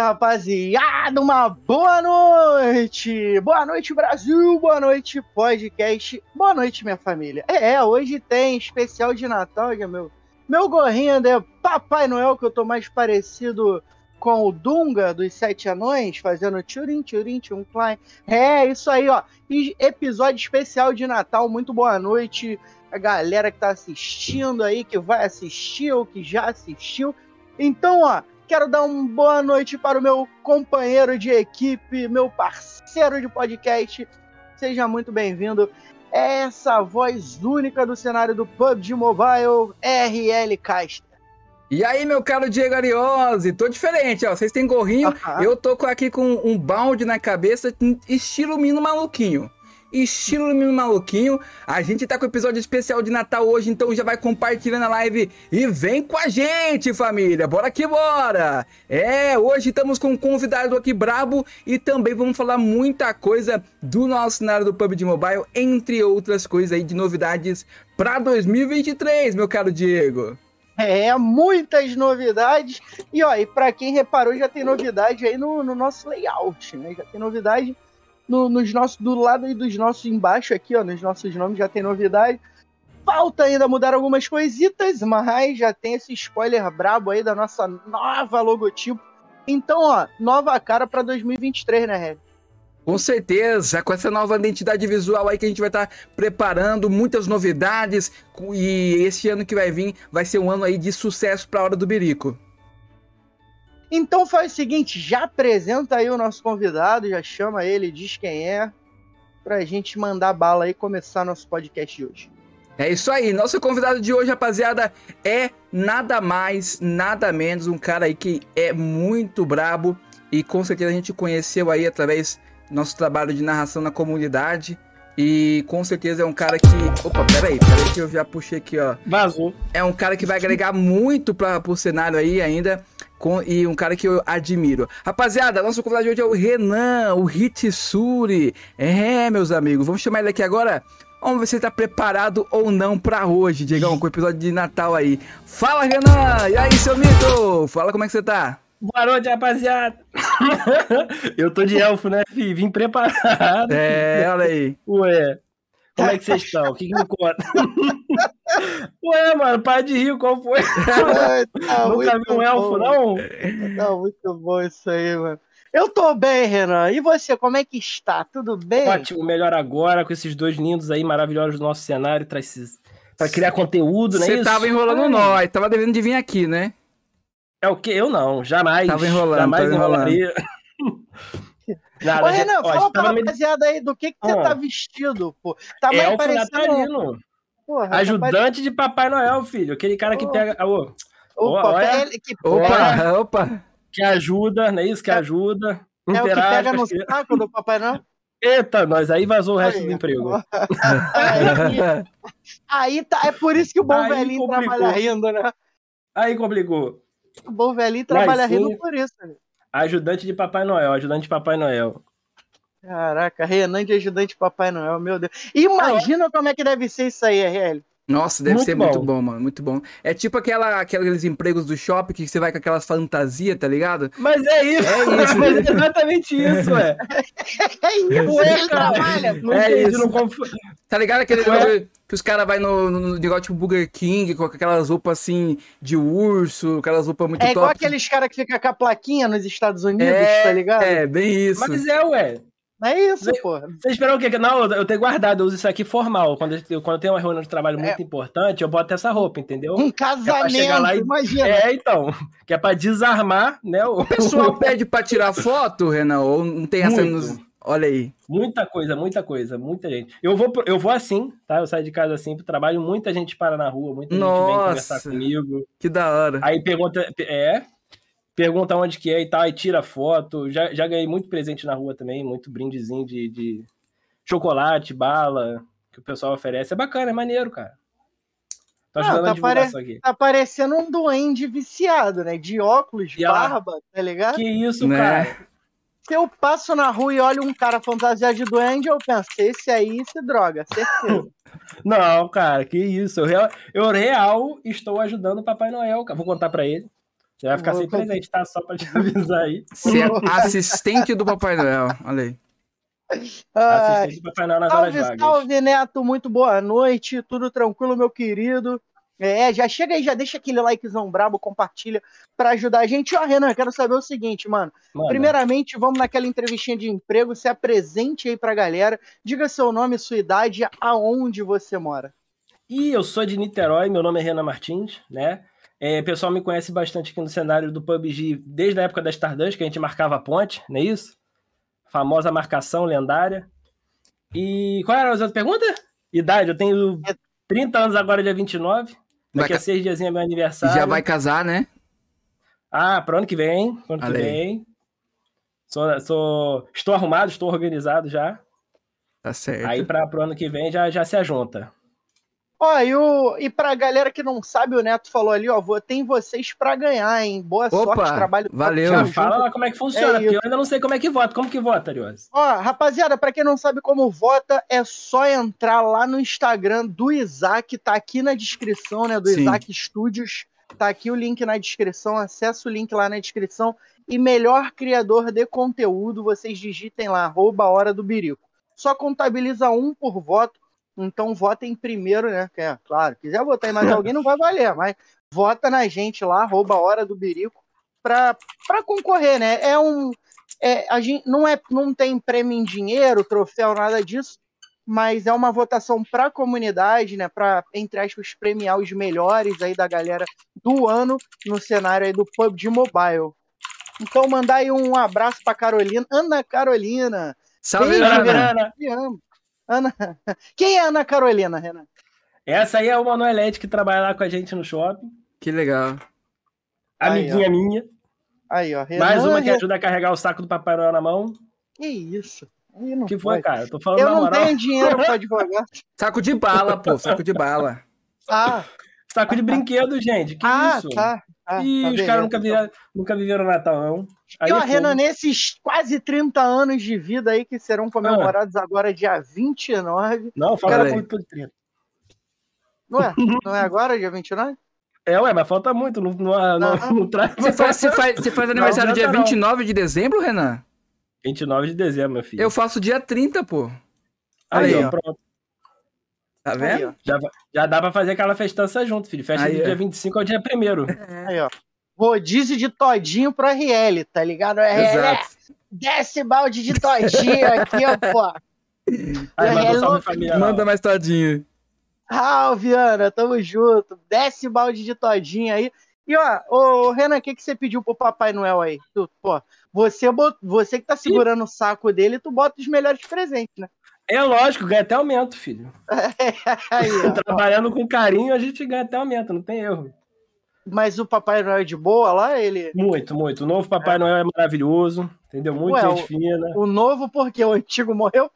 rapaziada! Uma boa noite! Boa noite, Brasil! Boa noite, podcast! Boa noite, minha família! É, hoje tem especial de Natal, meu, meu gorrinho é Papai Noel, que eu tô mais parecido com o Dunga dos Sete Anões, fazendo tchurim, tchurim, tchum, klein. É, isso aí, ó. E episódio especial de Natal, muito boa noite a galera que tá assistindo aí, que vai assistir ou que já assistiu. Então, ó, Quero dar uma boa noite para o meu companheiro de equipe, meu parceiro de podcast. Seja muito bem-vindo. Essa voz única do cenário do PUBG Mobile, RL Casta. E aí, meu caro Diego Ariose, tô diferente, ó. Vocês têm gorrinho, eu tô aqui com um balde na cabeça, estilo Mino Maluquinho estilo menino maluquinho. A gente tá com o episódio especial de Natal hoje, então já vai compartilhando a live e vem com a gente, família. Bora que bora! É, hoje estamos com um convidado aqui brabo e também vamos falar muita coisa do nosso cenário do PUBG Mobile, entre outras coisas aí de novidades para 2023, meu caro Diego. É, muitas novidades. E ó, e para quem reparou, já tem novidade aí no, no nosso layout, né? Já tem novidade no, nos nossos, do lado dos nossos embaixo aqui, ó, nos nossos nomes já tem novidade. Falta ainda mudar algumas coisitas, mas já tem esse spoiler brabo aí da nossa nova logotipo. Então, ó, nova cara para 2023, né, Red? Com certeza, com essa nova identidade visual aí que a gente vai estar tá preparando, muitas novidades, e esse ano que vai vir vai ser um ano aí de sucesso para a Hora do Birico. Então faz o seguinte, já apresenta aí o nosso convidado, já chama ele, diz quem é, pra gente mandar bala aí e começar nosso podcast de hoje. É isso aí, nosso convidado de hoje, rapaziada, é nada mais, nada menos, um cara aí que é muito brabo e com certeza a gente conheceu aí através do nosso trabalho de narração na comunidade. E com certeza é um cara que. Opa, peraí, peraí que eu já puxei aqui, ó. Vazou. É um cara que vai agregar muito para pro cenário aí ainda com, e um cara que eu admiro. Rapaziada, nosso convidado de hoje é o Renan, o Hitsuri. É, meus amigos, vamos chamar ele aqui agora. Vamos ver se ele tá preparado ou não para hoje, Diegão, com o episódio de Natal aí. Fala, Renan! E aí, seu mito? Fala como é que você tá? Boa noite, rapaziada! eu tô de elfo, né, filho? Vim preparado. É, olha aí. Ué, como é que vocês estão? O que, que me conta? Ué, mano, para de rir, qual foi? tá Nunca vi um elfo, não? Tá muito bom isso aí, mano. Eu tô bem, Renan. E você, como é que está? Tudo bem? Ótimo, melhor agora, com esses dois lindos aí, maravilhosos do nosso cenário, pra, esses... pra criar conteúdo, né? Você tava enrolando Ai. nós, tava devendo de vir aqui, né? É o que? Eu não, jamais. Tava enrolando, jamais tava enrolaria. Nada, Ô, Renan, ó, fala pra rapaziada aí do que, que você ah. tá vestido, pô. Tá mais Elfo parecendo... Porra, Ajudante de Papai Noel, filho. Aquele cara que pega. Oh. Opa, olha. Que... opa, opa. Que ajuda, não é isso? Que ajuda. É o que pega no saco do Papai Noel? Eita, nós aí vazou o resto aí, do emprego. aí, aí, tá, é por isso que o bom aí velhinho complicou. trabalha rindo, né? Aí complicou. O bom velhinho trabalha rindo por isso. Né? Ajudante de Papai Noel, ajudante de Papai Noel. Caraca, Renan de ajudante de Papai Noel, meu Deus. Imagina ah, como é que deve ser isso aí, RL. Nossa, deve muito ser bom. muito bom, mano. Muito bom. É tipo aquela, aqueles empregos do shopping que você vai com aquelas fantasias, tá ligado? Mas é isso, é isso. Mas é exatamente isso, ué. é isso, ué, trabalha. Não é isso. Não conf... Tá ligado aquele que os caras vai no, no, negócio tipo Burger King com aquelas roupas assim de urso, aquelas roupas muito é top. É igual aqueles caras que ficam com a plaquinha nos Estados Unidos, é, tá ligado? É, bem isso. Mas é, ué. É isso, porra. Você esperou o quê? Não, eu tenho guardado, eu uso isso aqui formal. Quando eu, quando eu tenho uma reunião de trabalho muito é. importante, eu boto essa roupa, entendeu? Um casamento, é e... imagina. É, então. Que é pra desarmar, né? O, o pessoal pede pra tirar foto, Renan? Ou não tem essa nos... Olha aí. Muita coisa, muita coisa, muita gente. Eu vou, eu vou assim, tá? Eu saio de casa assim pro trabalho, muita gente para na rua, muita Nossa, gente vem conversar comigo. Que da hora. Aí pergunta, é, pergunta onde que é e tal, e tira foto. Já, já ganhei muito presente na rua também, muito brindezinho de, de chocolate, bala, que o pessoal oferece. É bacana, é maneiro, cara. Tô ajudando ah, tá a divulgar pare... aqui. Tá parecendo um duende viciado, né? De óculos, e barba, ela... tá ligado? Que isso, né? cara. Se eu passo na rua e olho um cara fantasiado de duende, eu penso, esse aí se droga, certeza. Não, cara, que isso. Eu real, eu real estou ajudando o Papai Noel, cara. Vou contar para ele. Você vai ficar sem presente, tá? Só pra te avisar aí. Você é assistente do Papai Noel, olha aí. Assistente do Papai Noel nas salve, horas Salve, Neto, muito boa noite, tudo tranquilo, meu querido. É, já chega aí, já deixa aquele likezão brabo, compartilha para ajudar a gente. Ó, Renan, quero saber o seguinte, mano. mano. Primeiramente, vamos naquela entrevistinha de emprego, se apresente aí pra galera, diga seu nome, sua idade, aonde você mora. E eu sou de Niterói, meu nome é Renan Martins, né? É, o pessoal me conhece bastante aqui no cenário do PUBG desde a época da Stardust, que a gente marcava a ponte, não é isso? Famosa marcação lendária. E qual era a outra pergunta? Idade, eu tenho 30 anos agora, dia 29. Daqui a seis dias é meu aniversário. Já vai casar, né? Ah, para ano que vem. Pro ano que vem. Sou, sou, estou arrumado, estou organizado já. Tá certo. Aí para o ano que vem já, já se ajunta. Ó, e, o, e pra galera que não sabe, o Neto falou ali, ó, tem vocês pra ganhar, hein? Boa Opa, sorte, trabalho. Valeu. Já fala lá como é que funciona, é porque eu ainda não sei como é que vota. Como que vota, Ariose? Ó, rapaziada, pra quem não sabe como vota, é só entrar lá no Instagram do Isaac, tá aqui na descrição, né, do Sim. Isaac Studios. Tá aqui o link na descrição, acessa o link lá na descrição. E melhor criador de conteúdo, vocês digitem lá, arroba hora do birico. Só contabiliza um por voto então votem primeiro, né? É, claro, quiser votar em mais alguém não vai valer, mas vota na gente lá, rouba a hora do birico para concorrer, né? É um é, a gente não é não tem prêmio em dinheiro, troféu, nada disso, mas é uma votação para a comunidade, né? Para entre aspas premiar os melhores aí da galera do ano no cenário aí do PUBG Mobile. Então mandar aí um abraço para Carolina, Ana Carolina. Salve, Ana. Ana. Ana... Quem é Ana Carolina, Renan? Essa aí é uma Noelete que trabalha lá com a gente no shopping. Que legal. Amiguinha aí, minha. Aí, ó. Renan, Mais uma que ajuda a carregar o saco do Papai Noel na mão. Que isso? O que foi, cara? Eu tô falando Eu não moral. tenho dinheiro pra advogar. Saco de bala, pô. Saco de bala. Ah. Saco de brinquedo, gente. Que ah, isso? Tá. Ah, Ih, tá os caras nunca, viram, nunca viveram Natal, não. Aí e, ó, é Renan, nesses quase 30 anos de vida aí que serão comemorados ah. agora dia 29. Não, fala cara, muito por 30. Não é? Não é agora, dia 29? É, ué, mas falta muito, não, não, não, não traz. Você faz, você faz, você faz aniversário não, dia 29 de dezembro, Renan? 29 de dezembro, meu filho. Eu faço dia 30, pô. Aí, aí ó, pronto. Tá vendo? Aí, já, já dá pra fazer aquela festança junto, filho. Festa aí, do dia 25 ao dia 1 é. Aí, ó. Rodízio de todinho pro RL, tá ligado? RL, é, Exato. É, desce balde de todinho aqui, ó, pô. Aí, manda, não... família, manda mais todinho. Ah, Viana, tamo junto. Desce balde de todinho aí. E ó, ô Renan, o que, que você pediu pro Papai Noel aí? Tu, pô, você, bot... você que tá segurando o saco dele, tu bota os melhores presentes, né? É lógico, ganha até aumento, filho. Aí, Trabalhando com carinho, a gente ganha até aumento, não tem erro. Mas o Papai Noel é de boa lá, ele. Muito, muito. O novo Papai é. Noel é maravilhoso, entendeu? Muito Ué, gente o, fina. O novo, porque o antigo morreu?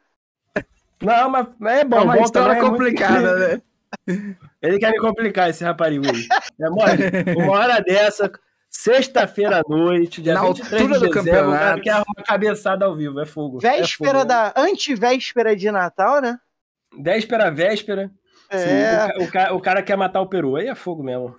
Não, mas é bom. É uma história é complicada, muito... né? Ele quer me complicar, esse raparigo. É, uma hora dessa, Sexta-feira à noite, dia Na 23 altura de do dezembro, campeonato. que é uma cabeçada ao vivo, é fogo. Véspera é fogo. da. Antivéspera de Natal, né? Véspera, véspera. É. O, o, o, cara quer matar o peru, aí é fogo mesmo.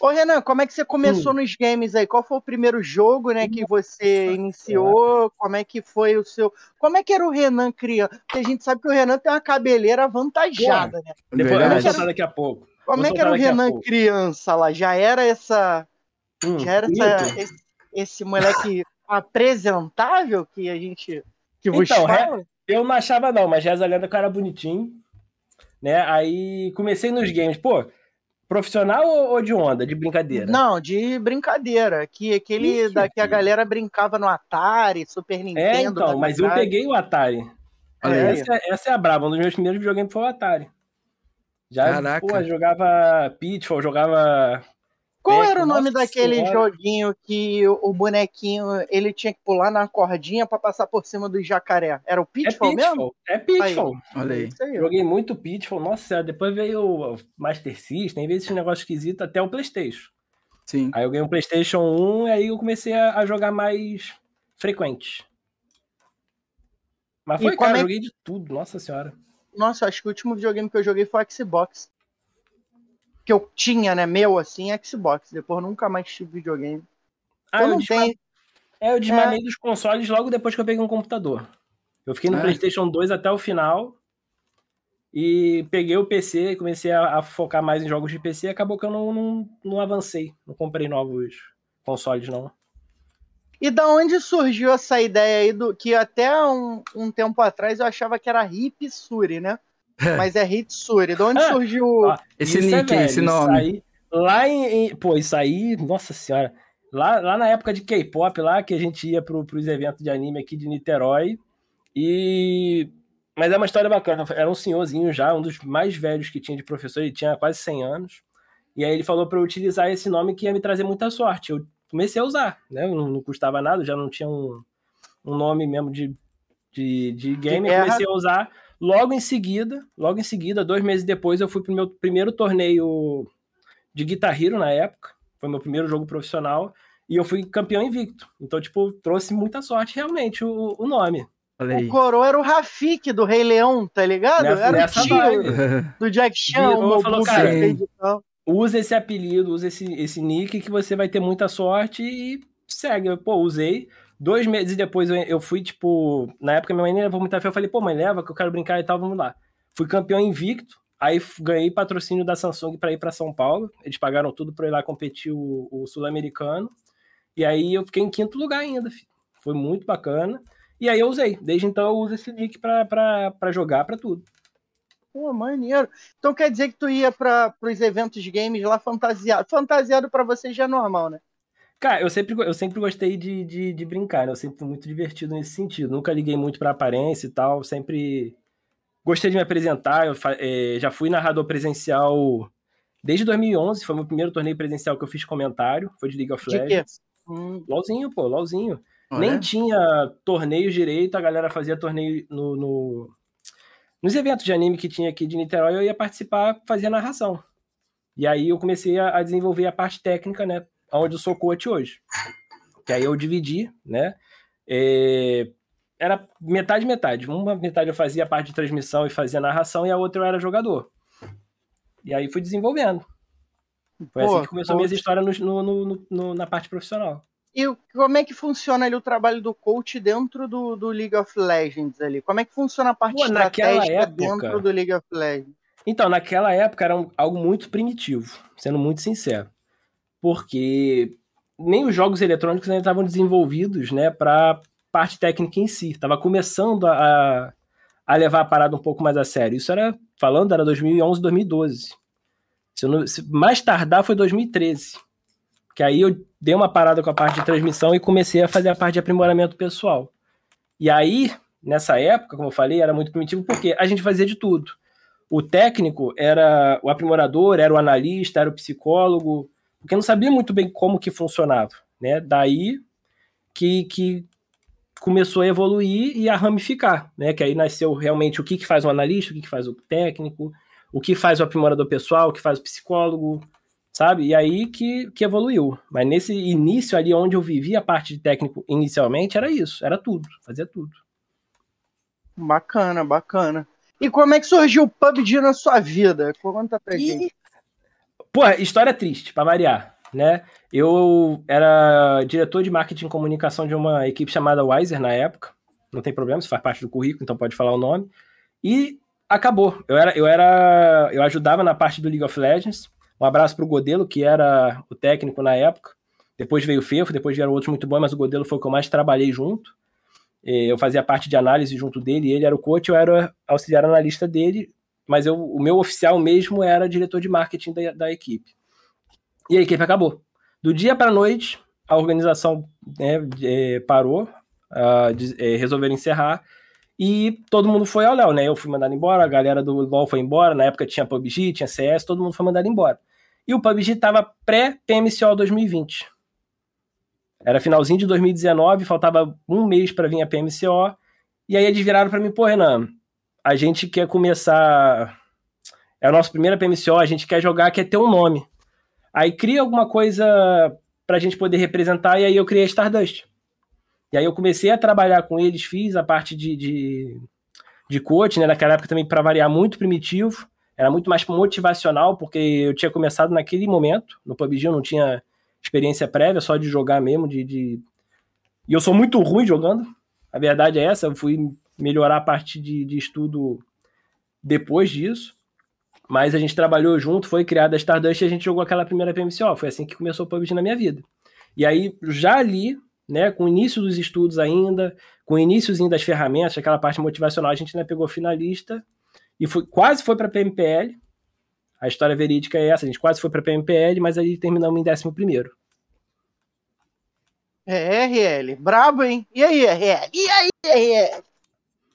Ô Renan, como é que você começou hum. nos games aí? Qual foi o primeiro jogo, né, que você iniciou? Como é que foi o seu... Como é que era o Renan criança? Porque a gente sabe que o Renan tem uma cabeleira avantajada, né? Depois, eu vou soltar daqui a pouco. Como é que era o Renan criança lá? Já era essa Hum, que era essa, esse, esse, moleque apresentável que a gente. Que vos então, fala. eu não achava, não, mas Reza Lenda cara bonitinho. Né? Aí comecei nos games, pô. Profissional ou de onda, de brincadeira? Não, de brincadeira. Que aquele Ixi, da que a galera brincava no Atari, Super é, Nintendo. É, então, mas eu peguei o Atari. É. Essa, essa, é a braba. Um dos meus primeiros videogames foi o Atari. Já, pô, jogava Pitfall, jogava qual era o nome daquele senhora. joguinho que o bonequinho ele tinha que pular na cordinha para passar por cima do jacaré? Era o Pitfall, é Pitfall mesmo? É Pitfall. Aí. Olha aí. aí. Joguei muito Pitfall. Nossa, depois veio o Master System, veio esse negócio esquisito até o PlayStation. Sim. Aí eu ganhei um PlayStation 1 e aí eu comecei a, a jogar mais frequente. Mas foi, e cara, é... joguei de tudo, nossa senhora. Nossa, acho que o último videogame que eu joguei foi o Xbox que eu tinha, né, meu, assim, Xbox. Depois nunca mais tive videogame. Ah, então eu não tem. É, eu desmanei é. dos consoles logo depois que eu peguei um computador. Eu fiquei no é. PlayStation 2 até o final. E peguei o PC e comecei a, a, focar mais em jogos de PC. Acabou que eu não, não, não avancei. Não comprei novos consoles, não. E da onde surgiu essa ideia aí do que até um, um tempo atrás eu achava que era Hipsuri, né? Mas é Hitsuri. De onde surgiu ah, esse é nick, é, velho, esse nome? Aí, lá em, em, Pô, isso aí, nossa senhora. Lá, lá na época de K-pop, lá que a gente ia pro, pros eventos de anime aqui de Niterói. E. Mas é uma história bacana. Era um senhorzinho já, um dos mais velhos que tinha de professor, ele tinha quase 100 anos. E aí ele falou para eu utilizar esse nome que ia me trazer muita sorte. Eu comecei a usar, né? Não, não custava nada, já não tinha um, um nome mesmo de, de, de game. De comecei a usar. Logo em seguida, logo em seguida, dois meses depois, eu fui pro meu primeiro torneio de Guitar Hero na época. Foi meu primeiro jogo profissional. E eu fui campeão invicto. Então, tipo, trouxe muita sorte realmente o, o nome. O Coro era o Rafik do Rei Leão, tá ligado? Nessa, era o tio do Jack Chan, o falou, cara, usa esse apelido, usa esse, esse nick que você vai ter muita sorte e segue. Pô, usei. Dois meses depois eu, eu fui, tipo, na época minha mãe nem levou muita fé. Eu falei, pô, mãe, leva que eu quero brincar e tal, vamos lá. Fui campeão invicto. Aí ganhei patrocínio da Samsung para ir para São Paulo. Eles pagaram tudo para ir lá competir o, o sul-americano. E aí eu fiquei em quinto lugar ainda. Filho. Foi muito bacana. E aí eu usei. Desde então eu uso esse nick para jogar, para tudo. Pô, maneiro. Então quer dizer que tu ia para os eventos games lá fantasiado. Fantasiado para você já é normal, né? Cara, eu sempre, eu sempre gostei de, de, de brincar, né? Eu sempre fui muito divertido nesse sentido. Nunca liguei muito pra aparência e tal. Sempre gostei de me apresentar. Eu é, já fui narrador presencial desde 2011. Foi meu primeiro torneio presencial que eu fiz comentário. Foi de League of Legends. Hum. LOLzinho, pô, LOLzinho. Nem tinha torneios direito, a galera fazia torneio no, no, nos eventos de anime que tinha aqui de Niterói, eu ia participar, fazia narração. E aí eu comecei a, a desenvolver a parte técnica, né? Onde eu sou coach hoje. Que aí eu dividi, né? É, era metade, metade. Uma metade eu fazia a parte de transmissão e fazia narração, e a outra eu era jogador. E aí fui desenvolvendo. Foi assim Pô, assim que começou a minha história no, no, no, na parte profissional. E como é que funciona ali o trabalho do coach dentro do, do League of Legends ali? Como é que funciona a parte Pô, estratégica época, dentro do League of Legends? Então, naquela época era um, algo muito primitivo, sendo muito sincero. Porque nem os jogos eletrônicos ainda estavam desenvolvidos né, para parte técnica em si. Estava começando a, a levar a parada um pouco mais a sério. Isso era, falando, era 2011, 2012. Se, não, se mais tardar foi 2013. Que aí eu dei uma parada com a parte de transmissão e comecei a fazer a parte de aprimoramento pessoal. E aí, nessa época, como eu falei, era muito primitivo porque a gente fazia de tudo. O técnico era o aprimorador, era o analista, era o psicólogo, porque não sabia muito bem como que funcionava, né? Daí que, que começou a evoluir e a ramificar, né? Que aí nasceu realmente o que, que faz o analista, o que, que faz o técnico, o que faz o aprimorador pessoal, o que faz o psicólogo, sabe? E aí que, que evoluiu. Mas nesse início ali, onde eu vivia a parte de técnico inicialmente, era isso, era tudo, fazia tudo. Bacana, bacana. E como é que surgiu o PUBG na sua vida? Conta pra e... gente. Pô, história triste, pra variar, né? Eu era diretor de marketing e comunicação de uma equipe chamada Wiser na época. Não tem problema, isso faz parte do currículo, então pode falar o nome. E acabou. Eu era, eu era, eu ajudava na parte do League of Legends um abraço para o Godelo, que era o técnico na época. Depois veio o Fefo, depois vieram outros muito bons, mas o Godelo foi o que eu mais trabalhei junto. Eu fazia parte de análise junto dele, ele era o coach, eu era auxiliar analista dele, mas eu, o meu oficial mesmo era diretor de marketing da, da equipe. E a equipe acabou. Do dia para a noite, a organização né, é, parou, uh, de, é, resolveram encerrar, e todo mundo foi ao Léo, né? Eu fui mandado embora, a galera do LoL foi embora, na época tinha PUBG, tinha CS, todo mundo foi mandado embora. E o PUBG estava pré-PMCO 2020. Era finalzinho de 2019, faltava um mês para vir a PMCO. E aí eles viraram para mim, pô, Renan, a gente quer começar. É a nossa primeira PMCO, a gente quer jogar, quer ter um nome. Aí cria alguma coisa pra gente poder representar, e aí eu criei a Stardust. E aí eu comecei a trabalhar com eles, fiz a parte de, de, de coach, né? Naquela época também, para variar, muito primitivo. Era muito mais motivacional, porque eu tinha começado naquele momento. No PUBG eu não tinha experiência prévia, só de jogar mesmo, de, de... E eu sou muito ruim jogando, a verdade é essa, eu fui melhorar a parte de, de estudo depois disso, mas a gente trabalhou junto, foi criada a Stardust e a gente jogou aquela primeira PMCO, foi assim que começou o PUBG na minha vida. E aí, já ali, né, com o início dos estudos ainda, com o iníciozinho das ferramentas, aquela parte motivacional, a gente ainda pegou finalista e foi, quase foi para PMPL. A história verídica é essa, a gente quase foi para PMPL, mas aí terminamos em 11 primeiro. É, RL, brabo, hein? E aí, RL? E aí, RL?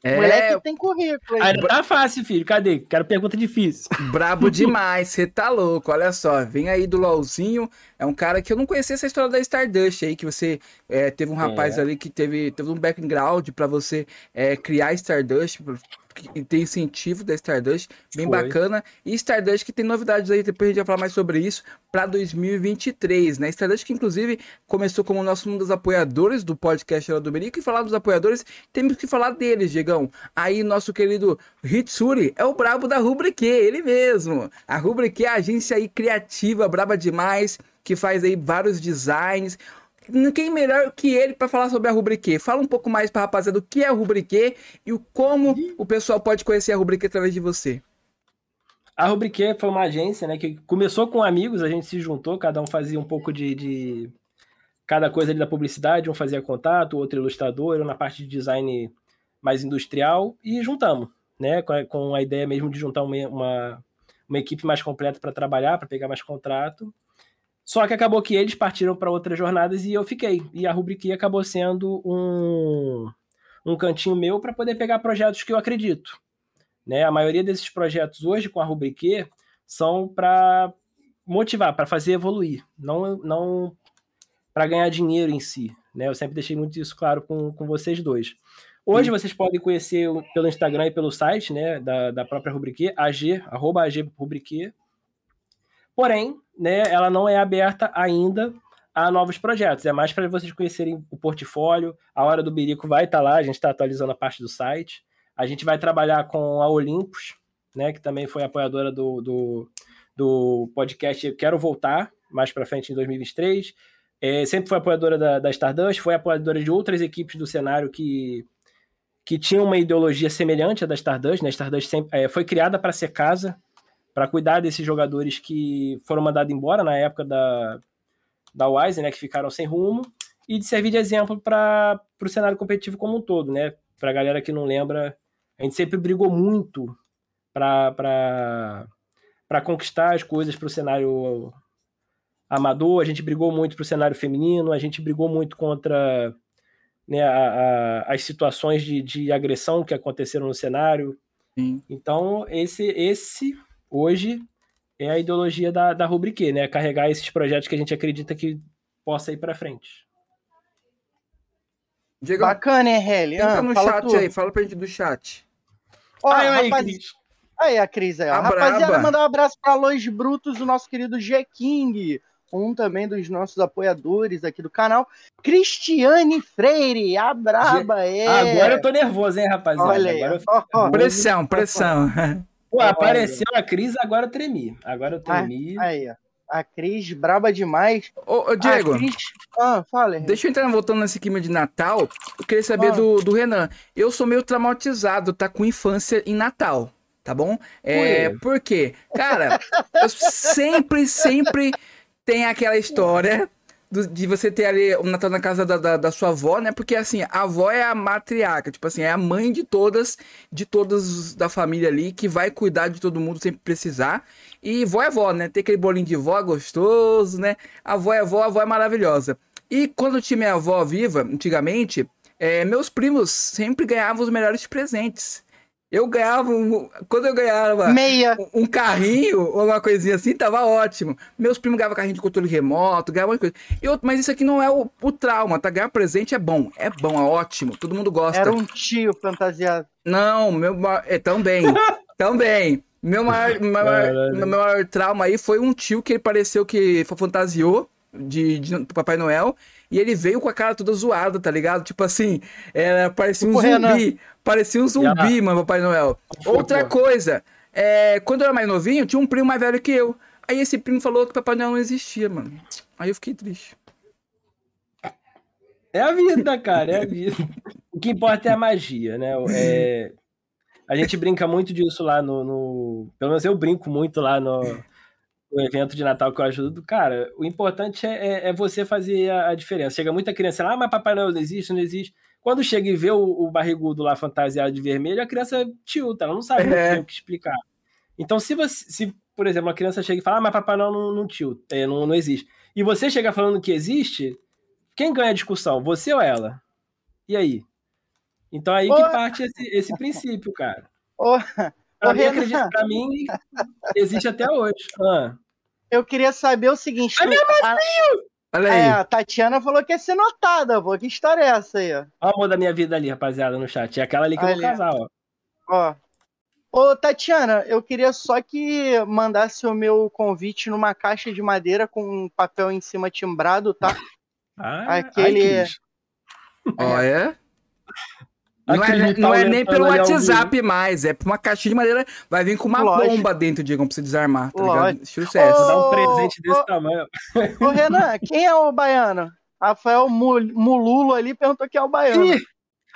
É... Moleque tem currículo. Aí tá fácil, filho. Cadê? Quero pergunta difícil. Brabo demais, você tá louco. Olha só, vem aí do LOLzinho. É um cara que eu não conhecia essa história da Stardust aí, que você é, teve um rapaz é. ali que teve, teve um background para você é, criar Stardust, tem incentivo da Stardust, bem Foi. bacana. E Stardust que tem novidades aí, depois a gente vai falar mais sobre isso, para 2023, né? Stardust que inclusive começou como nosso um dos apoiadores do podcast lá do Berico, e falar dos apoiadores, temos que falar deles, Diegão. Aí nosso querido Hitsuri é o brabo da Rubrique, ele mesmo. A Rubrique é a agência aí criativa, braba demais, que faz aí vários designs quem melhor que ele para falar sobre a Rubrique? Fala um pouco mais para rapaziada do que é a Rubrique e o como o pessoal pode conhecer a Rubrique através de você. A Rubrique foi uma agência, né, que começou com amigos, a gente se juntou, cada um fazia um pouco de, de cada coisa ali da publicidade, um fazia contato, outro ilustrador, eu na parte de design mais industrial e juntamos, né, com a, com a ideia mesmo de juntar uma, uma, uma equipe mais completa para trabalhar, para pegar mais contrato. Só que acabou que eles partiram para outras jornadas e eu fiquei. E a Rubrique acabou sendo um, um cantinho meu para poder pegar projetos que eu acredito. Né? A maioria desses projetos hoje com a Rubrique são para motivar, para fazer evoluir, não, não para ganhar dinheiro em si. Né? Eu sempre deixei muito isso claro com, com vocês dois. Hoje vocês podem conhecer pelo Instagram e pelo site né, da, da própria Rubrique, ag, arroba ag Rubrique. Porém, né, ela não é aberta ainda a novos projetos. É mais para vocês conhecerem o portfólio. A Hora do Birico vai estar tá lá, a gente está atualizando a parte do site. A gente vai trabalhar com a Olympus, né, que também foi apoiadora do, do, do podcast Quero Voltar, mais para frente em 2023. É, sempre foi apoiadora da, da Stardust, foi apoiadora de outras equipes do cenário que, que tinham uma ideologia semelhante à da Stardust. Né? A Stardust sempre, é, foi criada para ser casa, para cuidar desses jogadores que foram mandados embora na época da, da Wise, né, que ficaram sem rumo, e de servir de exemplo para o cenário competitivo como um todo, né? Para a galera que não lembra, a gente sempre brigou muito para conquistar as coisas para o cenário amador, a gente brigou muito para o cenário feminino, a gente brigou muito contra né, a, a, as situações de, de agressão que aconteceram no cenário. Sim. Então, esse, esse hoje é a ideologia da, da Rubrique, né? Carregar esses projetos que a gente acredita que possa ir para frente. Diego, Bacana, hein, Heli? Entra ah, no chat tudo. aí, fala pra gente do chat. Olha aí, rapaz... Cris. Aí, a Cris aí. A, a rapaziada, mandar um abraço pra Lois Brutos, o nosso querido G King, um também dos nossos apoiadores aqui do canal. Cristiane Freire, a braba é. Agora eu tô nervoso, hein, rapaziada. Olha aí. Agora eu... oh, oh, pressão, pressão. Pô, apareceu a Cris, agora eu tremi. Agora eu tremi. Ah, aí, ó. A Cris, braba demais. Ô, ô Diego. Cris... Ah, fala. Deixa eu entrar voltando nesse clima de Natal. Eu queria saber ah. do, do Renan. Eu sou meio traumatizado, tá? Com infância em Natal. Tá bom? É, por quê? Cara, eu sempre, sempre tem aquela história do, de você ter ali o Natal na casa da, da, da, sua avó, né? Porque assim, a avó é a matriarca, tipo assim, é a mãe de todas, de todas da família ali, que vai cuidar de todo mundo sempre precisar. E vó é vó, né? Tem aquele bolinho de vó gostoso, né? A avó é vó, a avó é maravilhosa. E quando tinha minha avó viva, antigamente, é, meus primos sempre ganhavam os melhores presentes. Eu ganhava, um, quando eu ganhava Meia. Um, um, carrinho ou uma coisinha assim, tava ótimo. Meus primos ganhavam carrinho de controle remoto, ganhavam coisa. Eu, mas isso aqui não é o, o, trauma, tá? Ganhar presente é bom, é bom, é ótimo, todo mundo gosta. Era um tio fantasiado. Não, meu, é, também, também. Meu maior, maior, meu maior trauma aí foi um tio que ele pareceu que fantasiou de, de Papai Noel e ele veio com a cara toda zoada, tá ligado? Tipo assim, era, parecia um zumbi. Parecia um zumbi, mano, Papai Noel. Outra coisa, é, quando eu era mais novinho, tinha um primo mais velho que eu. Aí esse primo falou que Papai Noel não existia, mano. Aí eu fiquei triste. É a vida, cara, é a vida. O que importa é a magia, né? É... A gente brinca muito disso lá no, no, Pelo menos eu brinco muito lá no, no evento de Natal que eu ajudo. Cara, o importante é, é, é você fazer a, a, diferença. Chega muita criança lá, ah, mas Papai Noel não existe, não existe. Quando chega e vê o, o barrigudo lá fantasiado de vermelho, a criança tilta, ela não sabe é. o que explicar. Então, se você, se, por exemplo, uma criança chega e fala, ah, mas Papai Noel não, não tilta, é, não, não existe. E você chega falando que existe, quem ganha a discussão? Você ou ela? E aí? Então aí que parte esse, esse princípio, cara. Ô, pra, mim, acredito, pra mim, existe até hoje. Ah. Eu queria saber o seguinte. É meu Olha aí. É, a Tatiana falou que ia ser notada, pô. Que história é essa aí? Ó? Olha o amor da minha vida ali, rapaziada, no chat. É aquela ali que ali. eu vou casar, ó. Ó. Ô, Tatiana, eu queria só que mandasse o meu convite numa caixa de madeira com um papel em cima timbrado, tá? Ah, Aquele. Ó, é? Não é, não é nem pelo WhatsApp mais, é por uma caixinha de madeira. Vai vir com uma Lógico. bomba dentro, Diego, pra você desarmar, tá ligado? Estilo CS. Ô, Dá um presente desse ô, tamanho. Ô, Renan, quem é o baiano? Rafael Mululo ali perguntou quem é o baiano. Ih,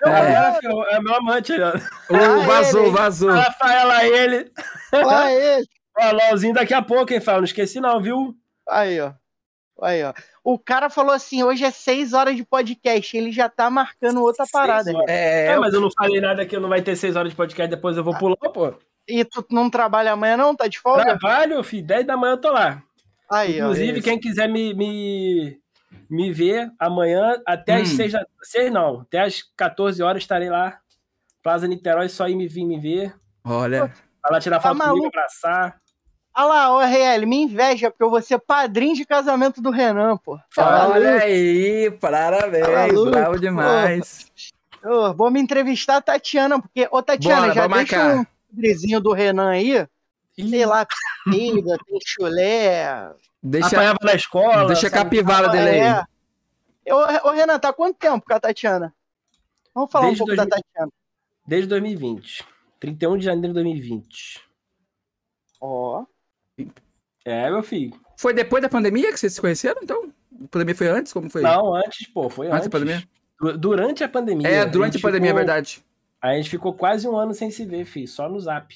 é, é, é meu amante. Ó. Ah, vazou, ele. vazou. Rafaela, ele. Lá ele. Ó, LOLzinho daqui a pouco, hein, Fel? Não esqueci não, viu? Aí, ó. Aí, ó. O cara falou assim: hoje é seis horas de podcast. Ele já tá marcando outra parada. É, é, mas eu não falei nada que não vai ter seis horas de podcast, depois eu vou pular, pô. E tu não trabalha amanhã, não? Tá de folga? Trabalho, filho. 10 da manhã eu tô lá. Aí, Inclusive, ó, quem quiser me, me, me ver amanhã, até hum. as seis, seis não, até as 14 horas estarei lá. Plaza Niterói, só ir me vir me ver. Olha. Vai lá tirar tá foto comigo, abraçar. Olha lá, ô RL, me inveja, porque eu vou ser padrinho de casamento do Renan, pô. Olha aí, parabéns, tá bravo demais. Pô, vou me entrevistar a Tatiana, porque, ô Tatiana, Bora, já deixa marcar. um padrinho do Renan aí, sei lá, comida, tem chulé. Deixa, Apanhava na escola. Deixa a capivara dele aí. É. Ô, ô, Renan, tá quanto tempo com a Tatiana? Vamos falar Desde um pouco 2000... da Tatiana. Desde 2020. 31 de janeiro de 2020. Ó. É, meu filho. Foi depois da pandemia que vocês se conheceram, então? A pandemia foi antes? Como foi? Não, antes, pô, foi antes. antes. da pandemia? Durante a pandemia. É, durante a, a pandemia, ficou... é verdade. A gente ficou quase um ano sem se ver, filho, só no zap.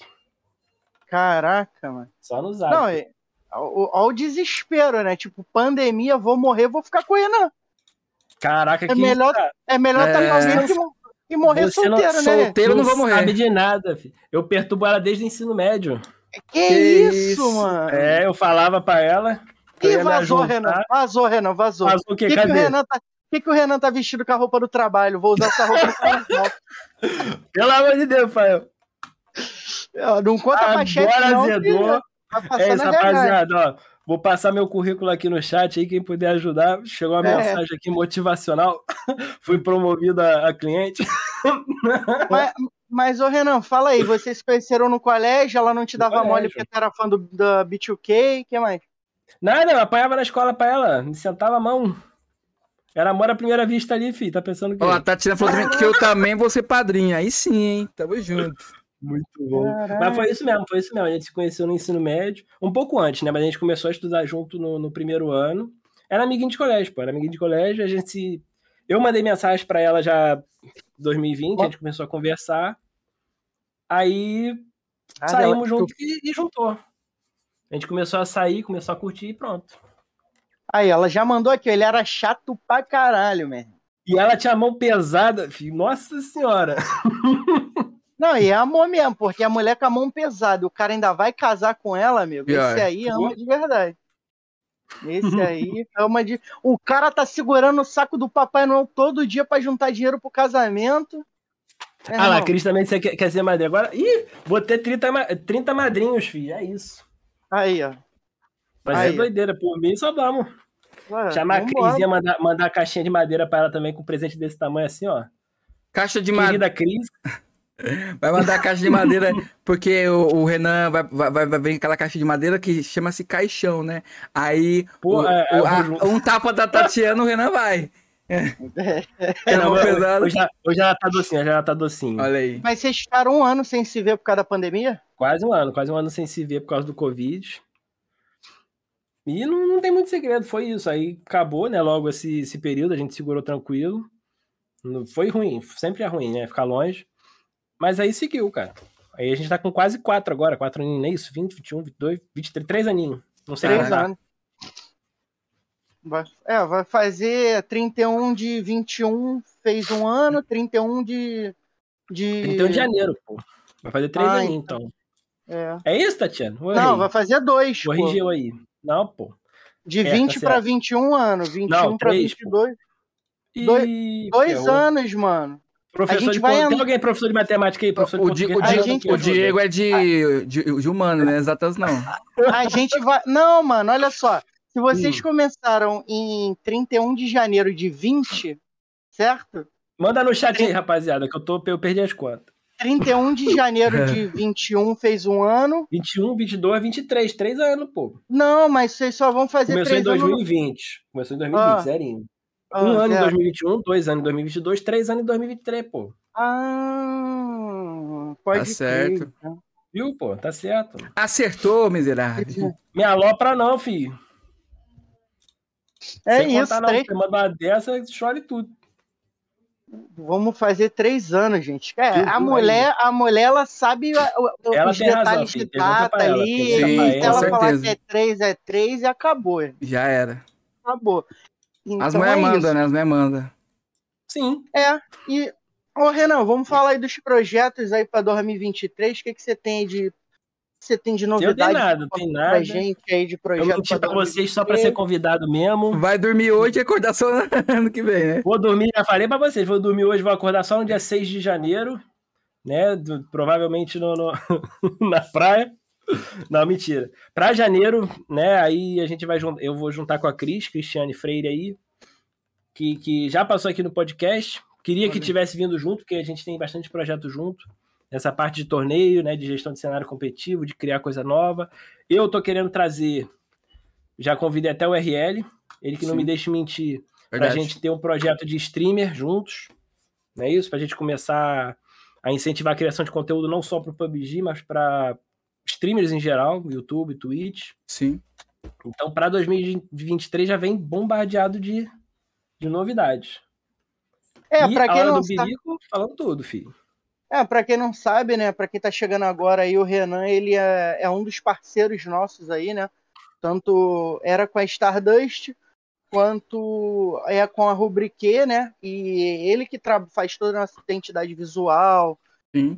Caraca, mano. Só no zap. Não, é... Olha o desespero, né? Tipo, pandemia, vou morrer, vou ficar com ele, não. Caraca, é que melhor, É melhor estar tá é... que, que morrer Você solteiro, não, né? Solteiro não, não vou morrer. Não sabe de nada, filho. Eu perturbo ela desde o ensino médio. Que, que isso, mano? É, eu falava pra ela. Ih, vazou, Renan. Vazou, Renan, vazou. Vazou o quê? Que Cadê? Que o Renan tá... Por que, que o Renan tá vestido com a roupa do trabalho? Vou usar essa roupa do trabalho. Pelo amor de Deus, Fael. Não conta Agora pra chefe, não. Azedou. Tá é isso, rapaziada, ó. Vou passar meu currículo aqui no chat aí, quem puder ajudar. Chegou uma é. mensagem aqui motivacional. Fui promovido a, a cliente. Mas, mas, ô Renan, fala aí, vocês se conheceram no colégio, ela não te dava mole porque tu era fã do, da B2K, o que mais? Nada, eu apanhava na escola pra ela, me sentava a mão. Era amor à primeira vista ali, filho, tá pensando que... Ó, a Tatiana falou também que eu também vou ser padrinho, aí sim, hein, tamo junto. Muito bom. Caraca. Mas foi isso mesmo, foi isso mesmo, a gente se conheceu no ensino médio, um pouco antes, né, mas a gente começou a estudar junto no, no primeiro ano. Era amiguinho de colégio, pô, era amiguinho de colégio, a gente se... Eu mandei mensagem para ela já 2020, a gente começou a conversar. Aí ah, saímos juntos e, e, juntou. A gente começou a sair, começou a curtir e pronto. Aí, ela já mandou aqui, ele era chato pra caralho, mesmo. E ela tinha a mão pesada, filho. Nossa senhora! Não, e é amor mesmo, porque a mulher com a mão pesada, o cara ainda vai casar com ela, amigo. Esse aí ama de verdade. Esse aí ama de. O cara tá segurando o saco do Papai Noel todo dia para juntar dinheiro pro casamento. É, ah lá, Cris também você quer, quer ser madrinha. Agora, ih, vou ter 30, 30 madrinhos, filho. É isso. Aí, ó. Mas é doideira, por mim só vamos. Ué, Chamar vamos a Cris e mandar, mandar a caixinha de madeira para ela também com um presente desse tamanho assim, ó. Caixa de madeira. Cris. Vai mandar a caixa de madeira, porque o, o Renan vai, vai, vai vir aquela caixa de madeira que chama-se caixão, né? Aí Pô, o, é, é, o, a, um tapa da Tatiana, o Renan vai. É. É, não, hoje, já, hoje ela tá docinha, já ela tá docinha. Olha aí. Mas vocês ficaram um ano sem se ver por causa da pandemia? Quase um ano, quase um ano sem se ver por causa do Covid. E não, não tem muito segredo, foi isso. Aí acabou, né? Logo esse, esse período, a gente segurou tranquilo. Foi ruim, sempre é ruim, né? Ficar longe. Mas aí seguiu, cara. Aí a gente tá com quase quatro agora, quatro aninhos, não é isso? 20, 21, 22, 23, três aninhos. Não sei Três anos. Vai, é, vai fazer 31 de 21, fez um ano, 31 de. de... 31 de janeiro, pô. Vai fazer três ah, aninhos, então. então. É. é isso, Tatiana? Não, vai fazer dois. Corrigiu pô. aí. Não, pô. De é, 20 tá para 21 anos. 21 para 22. E... Dois, dois anos, mano. Professor de vai... Tem alguém professor de matemática aí? Professor o, de o, Diego, gente... o Diego é de, de, de humano, né? Exatas não. A gente vai. Não, mano, olha só. Se vocês hum. começaram em 31 de janeiro de 20, certo? Manda no chat aí, rapaziada, que eu, tô, eu perdi as contas. 31 de janeiro de 21 fez um ano. 21, 22, 23, três anos, pô. Não, mas vocês só vão fazer Começou três anos. Começou em 2020. No... Começou em 2020, ah. zerinho. Ah, um ano é. em 2021, dois anos em 2022, três anos em 2023, pô. Ah, pode tá certo. Então. Viu, pô? Tá certo. Acertou, miserável. Me alopra não, filho. É Sem isso. Contar, não. Três... Você manda uma dessa, chore tudo. Vamos fazer três anos, gente. É, a mulher, a mulher, ela sabe ela os detalhes razão, de data ali. Sim, ela falar que é três, é três e acabou. Já era. Acabou. Então, As mulheres é mandam, né? As mulheres mandam. Sim. É. E, ô Renan, vamos falar aí dos projetos aí para 2023. O que, que você tem de você tem de novidade? Não tem nada, tem nada. Pra gente aí de projeto. Eu menti pra vocês só pra ser convidado mesmo. Vai dormir hoje e acordar só no ano que vem, né? Vou dormir, já falei pra vocês, vou dormir hoje, vou acordar só no dia 6 de janeiro, né? Do, provavelmente no, no na praia. Não, mentira. Para janeiro, né? Aí a gente vai eu vou juntar com a Cris, Cristiane Freire aí, que, que já passou aqui no podcast. Queria que tivesse vindo junto, porque a gente tem bastante projeto junto. Nessa parte de torneio, né? De gestão de cenário competitivo, de criar coisa nova. Eu tô querendo trazer. Já convidei até o RL, ele que Sim. não me deixe mentir, para a gente ter um projeto de streamer juntos. Não é isso? Para a gente começar a incentivar a criação de conteúdo não só para o PUBG, mas para streamers em geral, YouTube, Twitch. Sim. Então, para 2023 já vem bombardeado de, de novidades. É, para quem não sabe, falando tudo, filho. É, para quem não sabe, né, para quem tá chegando agora aí, o Renan, ele é, é um dos parceiros nossos aí, né? Tanto era com a Stardust, quanto é com a Rubrique, né? E ele que faz toda a nossa identidade visual,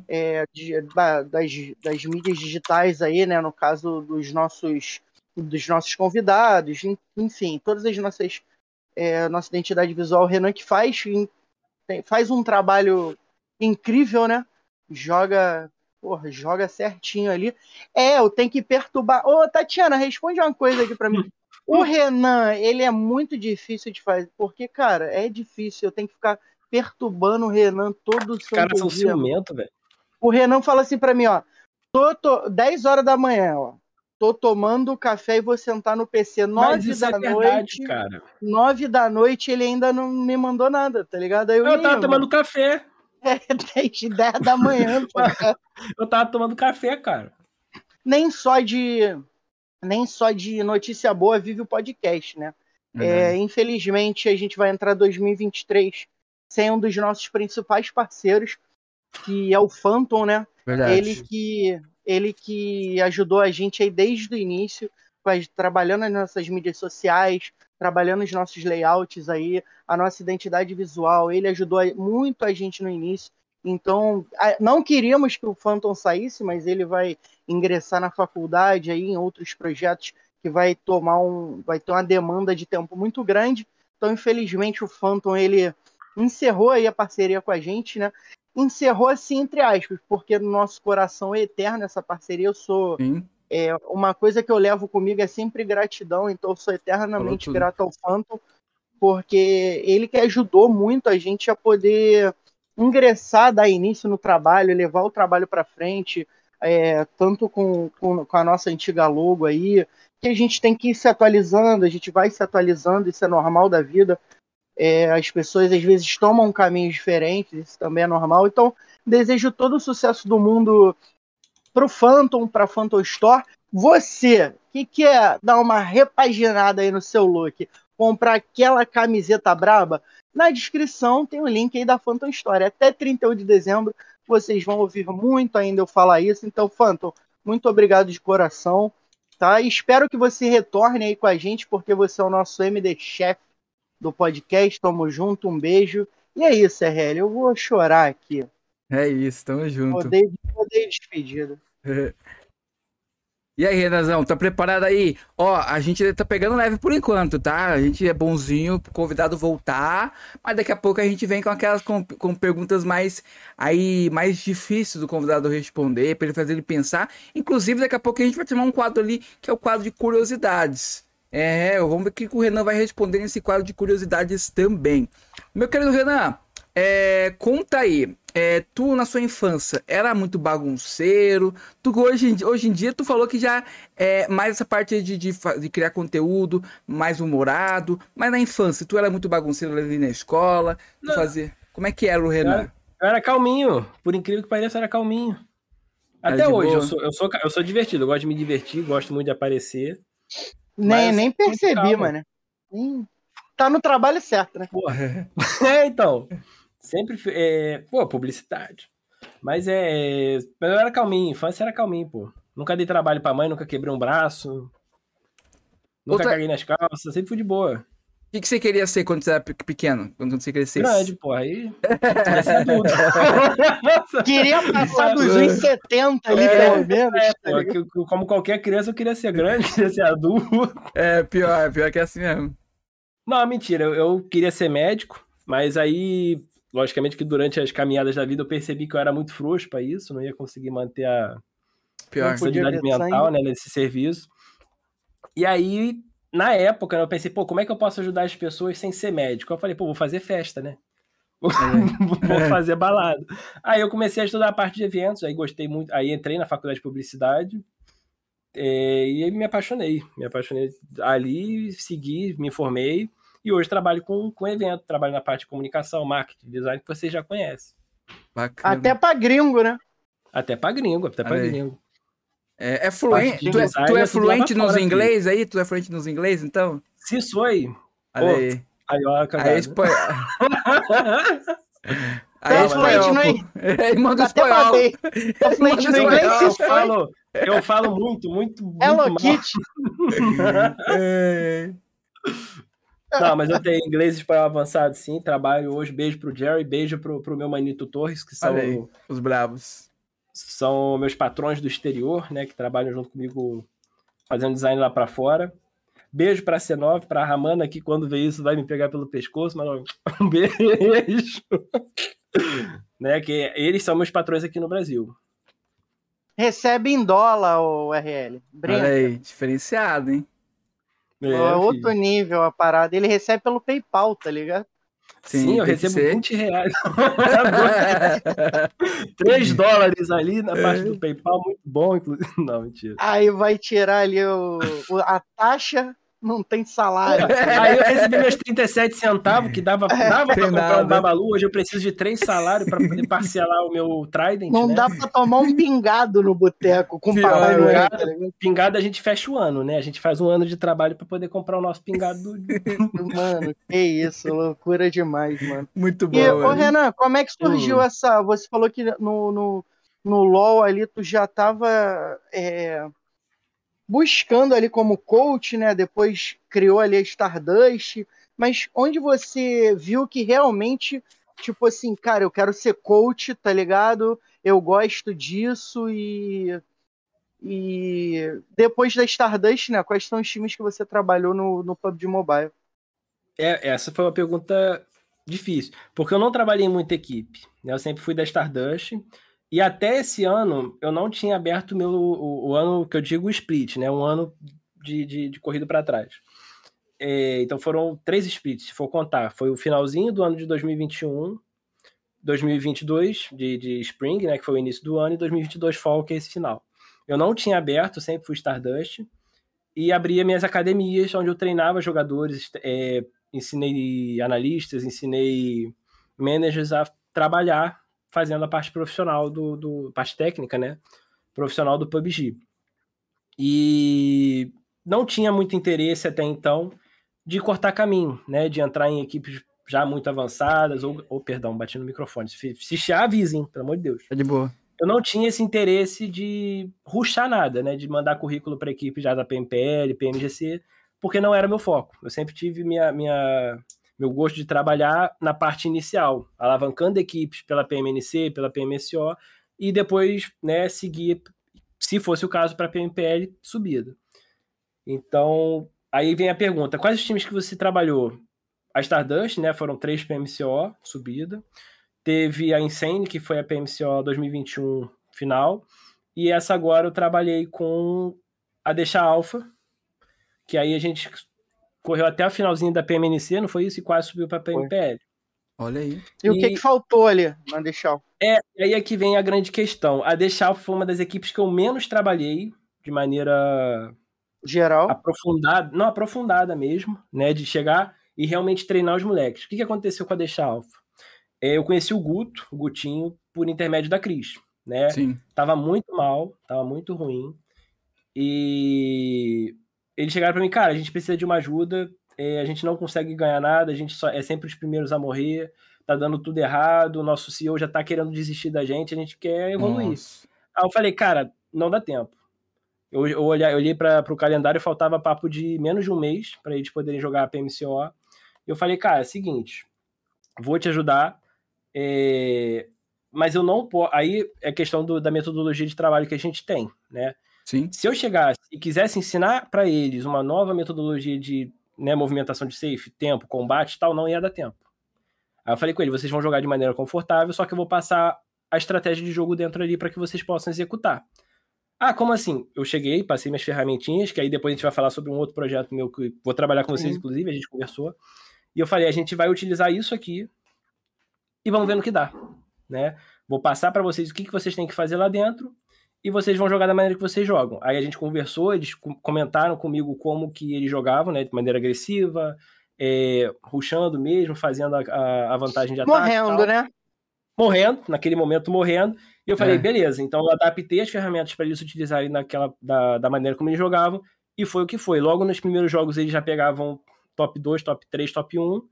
é, de, da, das, das mídias digitais aí, né? No caso dos nossos dos nossos convidados, enfim, todas as nossas é, nossa identidade visual, o Renan que faz faz um trabalho incrível, né? Joga, porra, joga certinho ali. É, eu tenho que perturbar. Ô, Tatiana, responde uma coisa aqui para mim. O Renan, ele é muito difícil de fazer, porque, cara, é difícil. Eu tenho que ficar perturbando o Renan todo o santo Cara, são ciumento, velho. O Renan fala assim para mim, ó. Tô, tô, 10 horas da manhã, ó. Tô tomando café e vou sentar no PC 9 da é noite. Verdade, cara. 9 da noite ele ainda não me mandou nada, tá ligado? Aí eu, eu tava tomando café. É, 10, 10 da manhã. eu tava tomando café, cara. Nem só de nem só de notícia boa vive o podcast, né? Uhum. É, infelizmente, a gente vai entrar 2023 sem um dos nossos principais parceiros, que é o Phantom, né? Verdade. Ele que ele que ajudou a gente aí desde o início, trabalhando nas nossas mídias sociais, trabalhando os nossos layouts aí, a nossa identidade visual. Ele ajudou muito a gente no início. Então, não queríamos que o Phantom saísse, mas ele vai ingressar na faculdade aí em outros projetos que vai tomar um, vai ter uma demanda de tempo muito grande. Então, infelizmente, o Phantom ele encerrou aí a parceria com a gente, né? Encerrou assim entre aspas, porque no nosso coração é eterno essa parceria. Eu sou é, uma coisa que eu levo comigo é sempre gratidão, então eu sou eternamente grato ao Phantom, porque ele que ajudou muito a gente a poder ingressar, dar início no trabalho, levar o trabalho para frente, é, tanto com, com, com, a nossa antiga logo aí, que a gente tem que ir se atualizando, a gente vai se atualizando, isso é normal da vida. É, as pessoas às vezes tomam caminhos diferentes, isso também é normal. Então, desejo todo o sucesso do mundo para o Phantom, para Phantom Store. Você que quer dar uma repaginada aí no seu look, comprar aquela camiseta braba, na descrição tem o link aí da Phantom Story. Até 31 de dezembro vocês vão ouvir muito ainda eu falar isso. Então, Phantom, muito obrigado de coração. Tá? E espero que você retorne aí com a gente, porque você é o nosso MD Chef do podcast. Tamo junto, um beijo. E é isso, RL. Eu vou chorar aqui. É isso, tamo junto. Odeio, odeio despedida. E aí, Renazão, tá preparado aí? Ó, a gente tá pegando leve por enquanto, tá? A gente é bonzinho pro convidado voltar, mas daqui a pouco a gente vem com aquelas com, com perguntas mais aí mais difíceis do convidado responder, para ele fazer ele pensar. Inclusive, daqui a pouco a gente vai tomar um quadro ali que é o quadro de curiosidades. É, vamos ver o que o Renan vai responder nesse quadro de curiosidades também. Meu querido Renan, é, conta aí, é, tu na sua infância era muito bagunceiro? Tu hoje, hoje em dia tu falou que já é mais essa parte de, de, de criar conteúdo, mais humorado, mas na infância tu era muito bagunceiro ali na escola, tu fazia. Como é que era o Renan? Eu era, eu era calminho, por incrível que pareça, era calminho. Até hoje, eu sou, eu, sou, eu sou divertido, eu gosto de me divertir, gosto muito de aparecer. Nem, nem percebi, mano. Tá no trabalho certo, né? Porra. é, então. Sempre. É, pô, publicidade. Mas é. Eu era calminho, infância era calminho, pô. Nunca dei trabalho pra mãe, nunca quebrei um braço. Nunca Outra... caguei nas calças, sempre fui de boa. O que, que, você queria ser quando você era pequeno? Quando você crescesse? Grande, pô. Aí. queria passar dos 1,70 ali, é, pelo menos. É, pô, como qualquer criança, eu queria ser grande, queria ser adulto. É, pior, pior que é assim mesmo. Não, mentira. Eu, eu queria ser médico, mas aí logicamente que durante as caminhadas da vida eu percebi que eu era muito frouxo para isso, não ia conseguir manter a Pior. sanidade mental né, nesse serviço. E aí, na época, eu pensei, pô, como é que eu posso ajudar as pessoas sem ser médico? Eu falei, pô, vou fazer festa, né? vou é. fazer balada. Aí eu comecei a estudar a parte de eventos, aí gostei muito, aí entrei na faculdade de publicidade é, e aí me apaixonei. Me apaixonei ali, segui, me formei. E hoje trabalho com, com evento, trabalho na parte de comunicação, marketing, design, que você já conhece. Bacana. Até pra gringo, né? Até pra gringo, até pra gringo. É, é fluente. Tu, é, tu é fluente nos inglês aí? Tu é fluente nos inglês, então? Se sou aí. Olha aí. Aí, ó, aí, espanhol. aí é espanhol, no... Ele manda espanhol. É fluente no inglês, eu falo, eu falo muito, muito, muito Hello Kitty. é. Não, mas eu tenho inglês e espanhol avançado, sim. Trabalho hoje. Beijo pro Jerry, beijo pro, pro meu manito Torres, que são aí, os bravos. São meus patrões do exterior, né? Que trabalham junto comigo fazendo design lá para fora. Beijo pra C9, pra Ramana, que quando vê isso vai me pegar pelo pescoço, mas um beijo. né, que eles são meus patrões aqui no Brasil. Recebe em dólar o RL. Brinca. Olha aí, diferenciado, hein? É, é outro nível a parada. Ele recebe pelo PayPal, tá ligado? Sim, Sim eu recebo ser. 20 reais. 3 dólares ali na parte do PayPal, muito bom, inclusive. Não, mentira. Aí vai tirar ali o, a taxa não tem salário. Aí eu recebi meus 37 centavos, que dava, é, dava pra comprar nada. um Babalu. Hoje eu preciso de três salários para poder parcelar o meu Trident. Não né? dá pra tomar um pingado no boteco com Pior, papai pingado, tá pingado a gente fecha o ano, né? A gente faz um ano de trabalho para poder comprar o nosso pingado. Do... mano, que isso, loucura demais, mano. Muito bom. E, ô, Renan, como é que surgiu uhum. essa. Você falou que no, no, no LOL ali tu já tava. É buscando ali como coach, né? Depois criou ali a Stardust, mas onde você viu que realmente, tipo assim, cara, eu quero ser coach, tá ligado? Eu gosto disso e e depois da Stardust, né? Quais são os times que você trabalhou no, no PUBG Mobile? É, essa foi uma pergunta difícil, porque eu não trabalhei em muita equipe. Né? Eu sempre fui da Stardust e até esse ano, eu não tinha aberto meu, o, o ano que eu digo split, né? Um ano de, de, de corrida para trás. É, então foram três splits, se for contar. Foi o finalzinho do ano de 2021, 2022 de, de Spring, né? Que foi o início do ano, e 2022 Fall, que é esse final. Eu não tinha aberto, sempre fui Stardust. E abria minhas academias, onde eu treinava jogadores, é, ensinei analistas, ensinei managers a trabalhar fazendo a parte profissional do, do parte técnica, né? Profissional do PUBG. E não tinha muito interesse até então de cortar caminho, né? De entrar em equipes já muito avançadas, ou, ou perdão, bati no microfone. Se, se chiar, avisem, pelo amor de Deus. É de boa. Eu não tinha esse interesse de ruxar nada, né? De mandar currículo para equipe já da PMPL, PMGC, porque não era meu foco. Eu sempre tive minha, minha, meu gosto de trabalhar na parte inicial, alavancando equipes pela PMNC, pela PMSO, e depois, né, seguir, se fosse o caso, para a PMPL subida. Então, aí vem a pergunta: quais os times que você trabalhou? A Stardust, né? Foram três PMCO subida. Teve a Insane, que foi a PMCO 2021 final. E essa agora eu trabalhei com a Deixa Alpha, que aí a gente correu até a finalzinho da PMNC, não foi isso? E quase subiu para a PMPL. Olha aí. E, e, o que, que faltou ali na Deixal? É, aí é que vem a grande questão. A Deixal foi uma das equipes que eu menos trabalhei de maneira geral, aprofundada, não aprofundada mesmo, né, de chegar e realmente treinar os moleques. O que, que aconteceu com a Deixa Alpha? É, eu conheci o Guto, o Gutinho, por intermédio da Cris, né? Sim. Tava muito mal, tava muito ruim. E eles chegaram para mim, cara, a gente precisa de uma ajuda, é, a gente não consegue ganhar nada, a gente só é sempre os primeiros a morrer, tá dando tudo errado, o nosso CEO já tá querendo desistir da gente, a gente quer evoluir. Nossa. Aí eu falei, cara, não dá tempo. Eu, eu, olhei, eu olhei para o calendário e faltava papo de menos de um mês para eles poderem jogar a PMCO. Eu falei, cara, é seguinte, vou te ajudar, é, mas eu não posso. Aí é questão do, da metodologia de trabalho que a gente tem, né? Sim. Se eu chegasse e quisesse ensinar para eles uma nova metodologia de né, movimentação de safe, tempo, combate tal, não ia dar tempo. Aí eu falei com ele, vocês vão jogar de maneira confortável, só que eu vou passar a estratégia de jogo dentro ali para que vocês possam executar. Ah, como assim? Eu cheguei, passei minhas ferramentinhas, que aí depois a gente vai falar sobre um outro projeto meu que vou trabalhar com vocês, Sim. inclusive, a gente conversou. E eu falei, a gente vai utilizar isso aqui e vamos ver no que dá, né? Vou passar para vocês o que, que vocês têm que fazer lá dentro e vocês vão jogar da maneira que vocês jogam. Aí a gente conversou, eles comentaram comigo como que eles jogavam, né? De maneira agressiva, é, ruxando mesmo, fazendo a, a vantagem de ataque. Morrendo, né? Morrendo, naquele momento morrendo. E eu falei, é. beleza, então eu adaptei as ferramentas para eles utilizarem naquela, da, da maneira como eles jogavam, e foi o que foi. Logo nos primeiros jogos eles já pegavam top 2, top 3, top 1,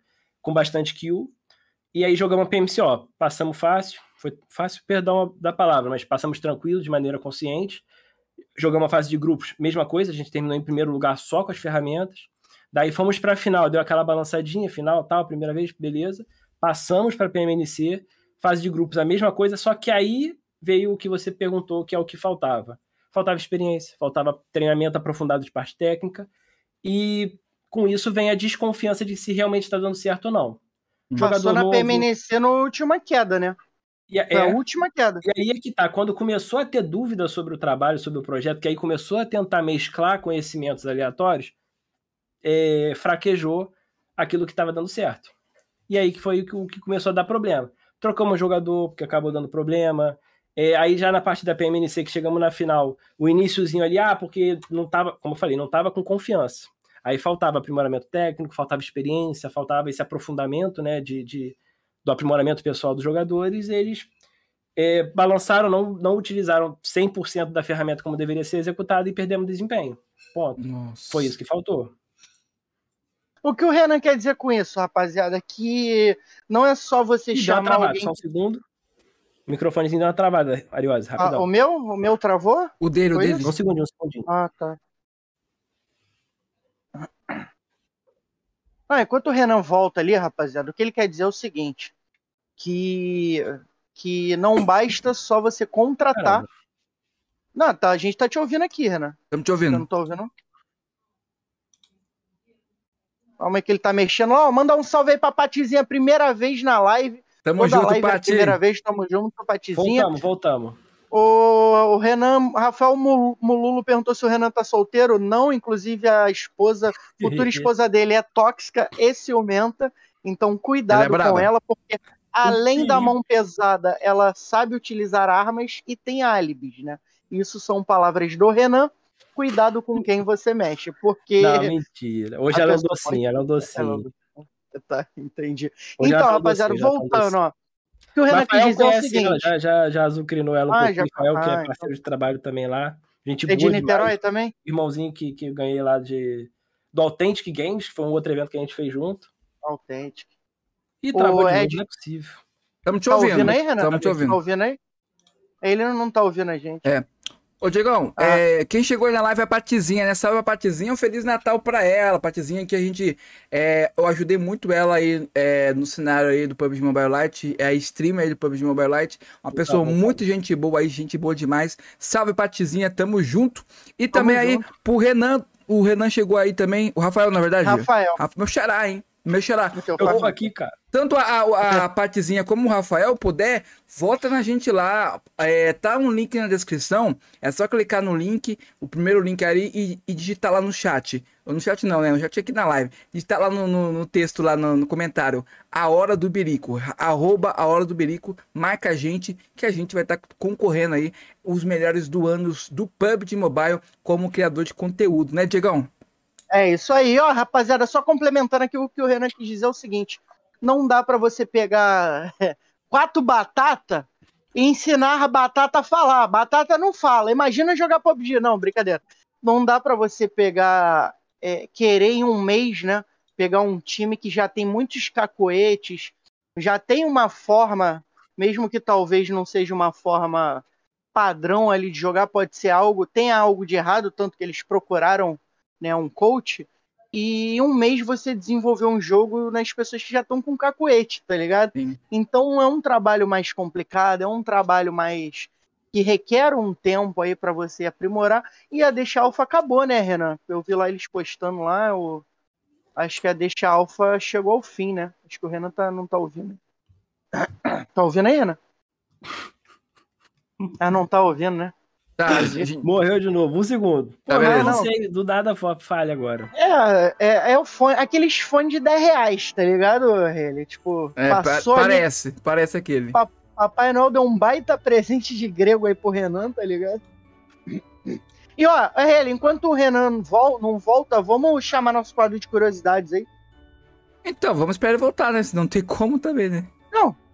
com bastante kill. E aí jogamos a PMCO. Passamos fácil, foi fácil, perdão da palavra, mas passamos tranquilo, de maneira consciente. Jogamos a fase de grupos, mesma coisa, a gente terminou em primeiro lugar só com as ferramentas. Daí fomos para a final, deu aquela balançadinha, final, tal, primeira vez, beleza. Passamos para a PMNC, fase de grupos, a mesma coisa, só que aí veio o que você perguntou, que é o que faltava. Faltava experiência, faltava treinamento aprofundado de parte técnica, e com isso vem a desconfiança de se realmente está dando certo ou não. Passou na novo... PMNC na última queda, né? E é, a última queda. E aí é que tá, quando começou a ter dúvida sobre o trabalho, sobre o projeto, que aí começou a tentar mesclar conhecimentos aleatórios, é, fraquejou aquilo que estava dando certo. E aí que foi o que começou a dar problema. Trocamos o jogador, porque acabou dando problema. É, aí já na parte da PMNC, que chegamos na final, o iníciozinho ali, ah, porque não tava, como eu falei, não tava com confiança. Aí faltava aprimoramento técnico, faltava experiência, faltava esse aprofundamento, né, de, de do aprimoramento pessoal dos jogadores, eles é, balançaram, não, não utilizaram 100% da ferramenta como deveria ser executada e perdemos desempenho. Ponto. Nossa. Foi isso que faltou. O que o Renan quer dizer com isso, rapaziada? Que não é só você e chamar alguém... Só um segundo. O microfonezinho deu uma travada, Ariose, rapidão. Ah, o meu? O meu travou? O dele, Foi o dele. Isso? Um segundinho, um segundinho. Ah, tá. Ah, enquanto o Renan volta ali, rapaziada, o que ele quer dizer é o seguinte: que, que não basta só você contratar. Caramba. Não, tá, a gente tá te ouvindo aqui, Renan. Estamos te ouvindo. Você não tô ouvindo? Calma aí que ele tá mexendo. Ó, manda um salve aí pra Patizinha, primeira vez na live. Tamo Toda junto, live Pati. É primeira vez, tamo junto, Patizinha. Voltamos, voltamos. O, o Renan, Rafael Mululo perguntou se o Renan tá solteiro. Não, inclusive a esposa, futura esposa dele é tóxica e ciumenta. Então cuidado ela é com ela, porque além da mão pesada, ela sabe utilizar armas e tem álibis, né? Isso são palavras do Renan. Cuidado com quem você mexe, porque. Não, mentira. Hoje ela é um docinho, ela é um docinho. Tá, entendi. Hoje então, rapaziada, voltando, ó. Que o Renan Rafael quis dizer conhece, o seguinte. já, já, já azucrinou ela um ah. Já... Rafael, ah, que é então parceiro de trabalho também lá. Gente é de Niterói demais. também? Irmãozinho que, que eu ganhei lá de, do Authentic Games, que foi um outro evento que a gente fez junto. Authentic. E travou Ed... não é possível. Estamos te tá ouvindo. ouvindo aí, Renan? Estamos te ouvindo. Tá ouvindo aí? Ele não tá ouvindo a gente. É. Ô, Diegão, ah. é, quem chegou aí na live é a Patizinha, né? Salve a Patizinha, um Feliz Natal pra ela. Patizinha que a gente, é, eu ajudei muito ela aí é, no cenário aí do PUBG Mobile Lite, é a streamer aí do PUBG Mobile Lite, uma pessoa tá muito gente boa aí, gente boa demais. Salve Patizinha, tamo junto. E tamo também junto. aí pro Renan, o Renan chegou aí também, o Rafael na verdade? Rafael. Meu xará, hein? Meu xará. Eu tô aqui, cara. Tanto a, a, a partezinha como o Rafael puder, volta na gente lá. É, tá um link na descrição. É só clicar no link, o primeiro link aí, e, e digitar lá no chat. Ou no chat não, né? No chat aqui na live. Digitar lá no, no, no texto, lá no, no, comentário. A hora do Berico. Arroba a hora do Berico. Marca a gente, que a gente vai estar tá concorrendo aí os melhores do ano do PUBG Mobile como criador de conteúdo, né, Diegão? É isso aí, ó, rapaziada. Só complementando aqui o que o Renan quis dizer é o seguinte: não dá para você pegar quatro batata e ensinar a batata a falar. Batata não fala. Imagina jogar PUBG, não, brincadeira. Não dá para você pegar, é, querer em um mês, né? Pegar um time que já tem muitos cacoetes, já tem uma forma, mesmo que talvez não seja uma forma padrão ali de jogar, pode ser algo, tem algo de errado, tanto que eles procuraram né, um coach, e em um mês você desenvolveu um jogo nas pessoas que já estão com cacuete, tá ligado? Sim. Então é um trabalho mais complicado, é um trabalho mais que requer um tempo aí para você aprimorar. E a Deixa Alpha acabou, né, Renan? Eu vi lá eles postando lá, eu... acho que a Deixa Alpha chegou ao fim, né? Acho que o Renan tá, não tá ouvindo. Tá ouvindo aí, Renan? Ah, não tá ouvindo, né? Tá, gente... Morreu de novo, um segundo. Tá Pô, não, não sei, do nada falha agora. É, é, é, o fone, aqueles fones de 10 reais, tá ligado, ele? Tipo, é, passou Parece, ali, parece aquele. Papai Noel deu um baita presente de grego aí pro Renan, tá ligado? E ó, ele, enquanto o Renan vol não volta, vamos chamar nosso quadro de curiosidades aí. Então, vamos esperar ele voltar, né? Se não tem como também, né?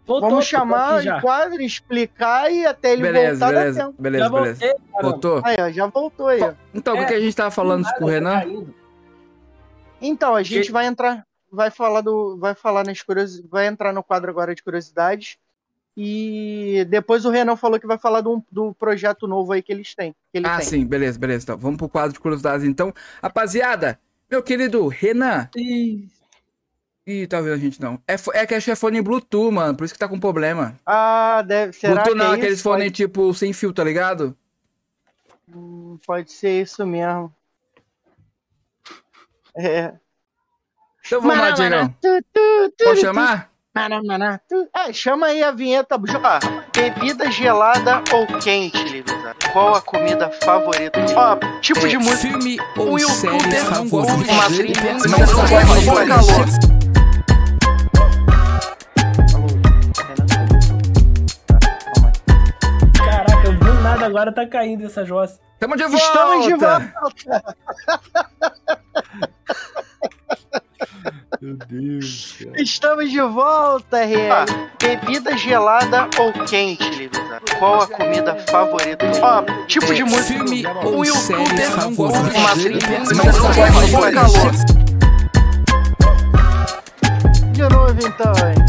Voltou, Vamos chamar o quadro, explicar e até ele beleza, voltar beleza, tempo. Beleza, beleza. Voltei, voltou? Aí, ó, já voltou aí. Então, é, o que a gente tava falando com o Renan? Então, a gente que... vai entrar, vai falar do, vai falar nas curiosidades, vai entrar no quadro agora de curiosidades. E depois o Renan falou que vai falar do, do projeto novo aí que eles têm. Que ele ah, tem. sim, beleza, beleza. Então, vamos pro quadro de curiosidades. Então, rapaziada, meu querido Renan, Ih, tá vendo a gente não. É, é que é fone Bluetooth, mano. Por isso que tá com problema. Ah, deve ser. Bluetooth não, é aqueles fones pode... tipo sem fio, tá ligado? Hum, pode ser isso mesmo. É. Então vamos lá, Diegão. Pode chamar? É, chama aí a vinheta. Ó, bebida gelada ou quente, Livisa? Qual a comida favorita? Ó, tipo de música. Filme ou série favorita? Uma trilha. Não gosta de agora tá caindo essa jossa. Estamos de volta! Estamos de volta! Meu Deus. Cara. Estamos de volta, RL. Ah, bebida gelada ou quente, Livisa? Qual a comida favorita? Ó, tipo de música. Série favorita? Uma trilha. Não gosta de calor. De novo, então, hein?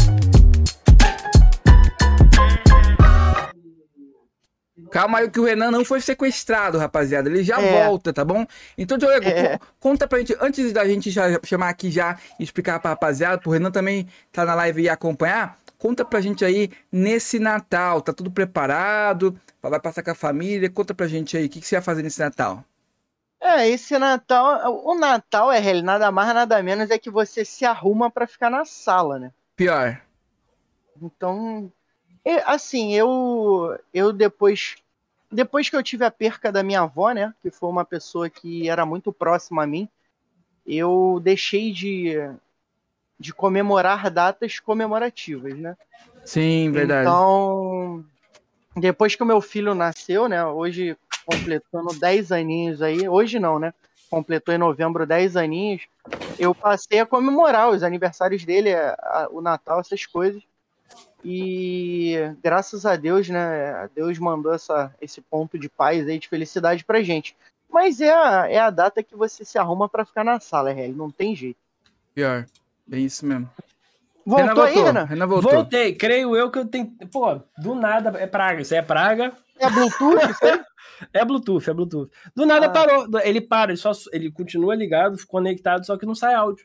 Calma aí que o Renan não foi sequestrado, rapaziada. Ele já é. volta, tá bom? Então, Diego, é. conta pra gente, antes da gente já chamar aqui já e explicar pra rapaziada, pro Renan também tá na live e acompanhar, conta pra gente aí nesse Natal. Tá tudo preparado? Vai passar com a família? Conta pra gente aí, o que, que você vai fazer nesse Natal? É, esse Natal, o Natal é nada mais, nada menos é que você se arruma para ficar na sala, né? Pior. Então, assim, eu eu depois depois que eu tive a perca da minha avó, né, que foi uma pessoa que era muito próxima a mim, eu deixei de de comemorar datas comemorativas, né? Sim, verdade. Então, depois que o meu filho nasceu, né, hoje completando 10 aninhos aí, hoje não, né? Completou em novembro 10 aninhos, eu passei a comemorar os aniversários dele, o Natal, essas coisas. E graças a Deus, né? Deus mandou essa, esse ponto de paz aí, de felicidade pra gente. Mas é a, é a data que você se arruma para ficar na sala, Real. Não tem jeito. Pior. É isso mesmo. Voltou Renan aí, Renan? Renan voltou. Voltei. Creio eu que eu tenho. Pô, do nada. É praga. Isso é praga. É Bluetooth? é Bluetooth, é Bluetooth. Do nada ah. parou. Ele para, ele, só, ele continua ligado, conectado, só que não sai áudio.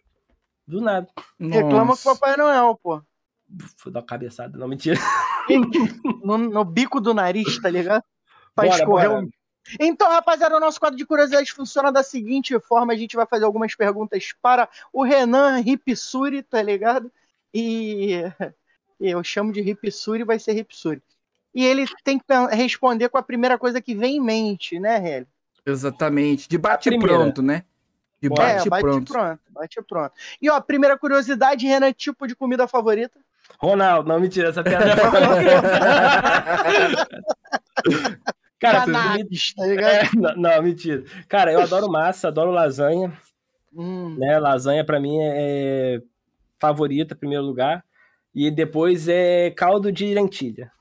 Do nada. Nossa. Reclama com o Papai Noel, pô. Vou dar uma cabeçada, não, mentira. no, no bico do nariz, tá ligado? Pra bora, escorrer bora. Um... Então, rapaziada, o nosso quadro de curiosidades funciona da seguinte forma: a gente vai fazer algumas perguntas para o Renan Ripsuri, tá ligado? E eu chamo de Ripsuri, vai ser Ripsuri. E ele tem que responder com a primeira coisa que vem em mente, né, Hélio? Exatamente. De bate-pronto, né? De bate, é, bate pronto. pronto. Bate pronto. E ó, primeira curiosidade, Renan, tipo de comida favorita? Ronaldo, não mentira, essa piada é Cara, Cannabis, tá ligado? É, não, não, mentira. Cara, eu adoro massa, adoro lasanha. Hum. Né? Lasanha para mim é, é favorita, primeiro lugar. E depois é caldo de lentilha.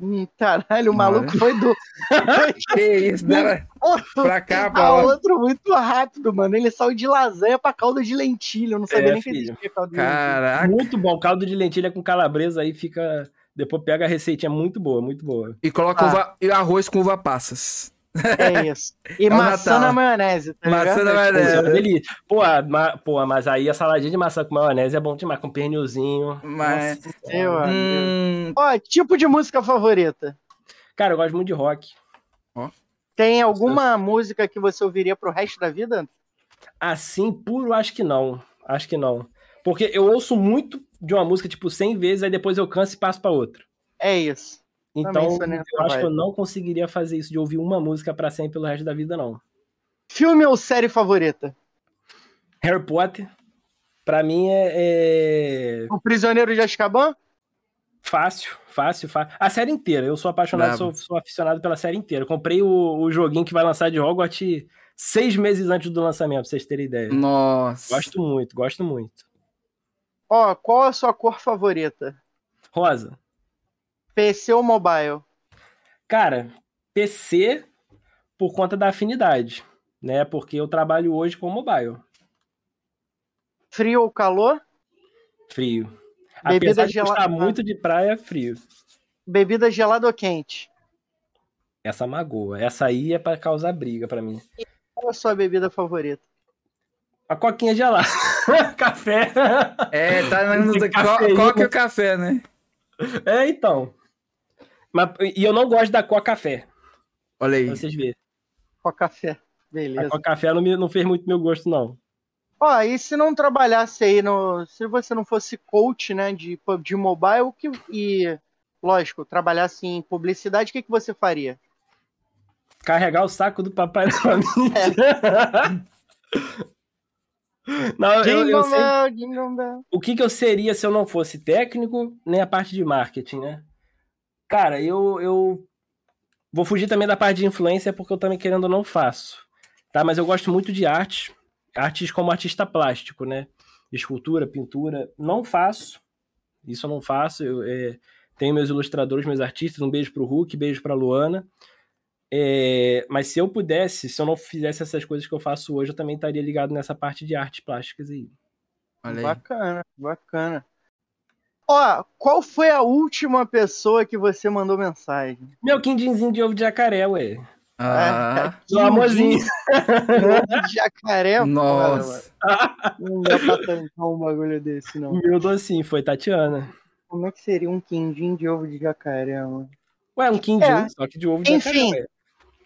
Hum, caralho, o maluco foi do. que isso, né? pra cá, pra lá. outro muito rápido, mano. Ele saiu de lasanha pra caldo de lentilha. Eu não sabia é, nem filho. que existia caldo de Caraca. lentilha. Muito bom. Caldo de lentilha com calabresa aí fica. Depois pega a receitinha muito boa, muito boa. E coloca ah. uva... e arroz com uva passas. É isso. E é maçã Natal. na maionese, tá Maçã na maionese. É delícia. Pô, ma, pô, mas aí a saladinha de maçã com maionese é bom demais, com pernilzinho. Mas... Eu, hum... Ó, tipo de música favorita? Cara, eu gosto muito de rock. Ó. Tem alguma Nossa. música que você ouviria pro resto da vida? Assim, puro, acho que não. Acho que não. Porque eu ouço muito de uma música, tipo, 100 vezes, aí depois eu canso e passo pra outra. É isso. Então, eu acho que eu não conseguiria fazer isso, de ouvir uma música para sempre pelo resto da vida, não. Filme ou série favorita? Harry Potter. Pra mim é. é... O Prisioneiro de Azkaban? Fácil, fácil, fácil. A série inteira. Eu sou apaixonado, sou, sou, aficionado pela série inteira. comprei o, o, joguinho que vai lançar de Hogwarts seis meses antes do lançamento, pra vocês terem ideia. Nossa. Gosto muito, gosto muito. Ó, qual a sua cor favorita? Rosa. PC ou mobile? Cara, PC por conta da afinidade, né? Porque eu trabalho hoje com mobile. Frio ou calor? Frio. Bebida gelada... gostar muito de praia, frio. Bebida gelada ou quente? Essa magoa. Essa aí é para causar briga para mim. E qual a sua bebida favorita? A coquinha gelada. café. É, tá no... Qual que é o café, né? É, então. Mas, e eu não gosto da Coca-Café. Olha aí. Pra vocês verem. Coca-Café. Beleza. A Coca-Café não, me, não fez muito meu gosto, não. Ó, e se não trabalhasse aí no. Se você não fosse coach, né, de de mobile, que, e, lógico, trabalhasse em publicidade, o que, que você faria? Carregar o saco do papai da família. É. Não, eu, eu sei... O que, que eu seria se eu não fosse técnico, nem a parte de marketing, né? Cara, eu, eu vou fugir também da parte de influência porque eu também querendo ou não faço. Tá? Mas eu gosto muito de arte, artes como artista plástico, né? Escultura, pintura, não faço. Isso eu não faço. Eu é, tenho meus ilustradores, meus artistas. Um beijo pro Hulk, beijo pra Luana. É, mas se eu pudesse, se eu não fizesse essas coisas que eu faço hoje, eu também estaria ligado nessa parte de artes plásticas aí. aí. Bacana, bacana. Ó, qual foi a última pessoa que você mandou mensagem? Meu quindinzinho de ovo de jacaré, ué. Ah, é, o amorzinho. ovo de jacaré, Nossa. não dá pra tancar um bagulho desse, não. Meu docinho, foi Tatiana. Como é que seria um quindim de ovo de jacaré, mano? Ué, um quindim, é. só que de ovo de Enfim, jacaré.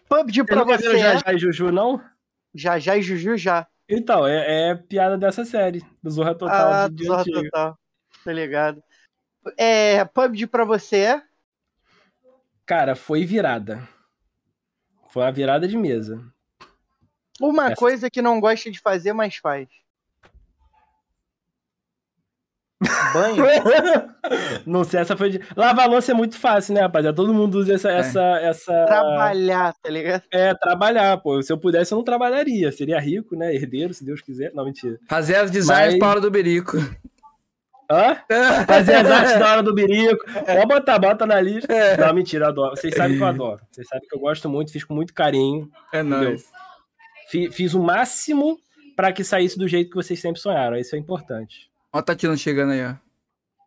PUBG pra você. você já, já e Juju, não? Já, já e Juju, já. Então, é, é piada dessa série, do Zorra Total. Ah, de do Zorra antigo. Total. Tá ligado? É, PUBG pra você? Cara, foi virada. Foi uma virada de mesa. Uma Essa... coisa que não gosta de fazer, mas faz. Banho? não sei, essa foi de. Lavar louça é muito fácil, né, rapaziada? Todo mundo usa essa, é. essa, essa. Trabalhar, tá ligado? É, trabalhar, pô. Se eu pudesse, eu não trabalharia. Seria rico, né? Herdeiro, se Deus quiser. Não, mentira. Fazer as designs Mas... para do Berico. Hã? Fazer as artes da hora do birico. Pode botar, bota na lista. É. Não, mentira, adoro. Vocês sabem que eu adoro. Vocês sabem que eu gosto muito, fiz com muito carinho. É nóis. Fiz o máximo para que saísse do jeito que vocês sempre sonharam. Isso é importante. Ó, a Tatiana chegando aí, ó.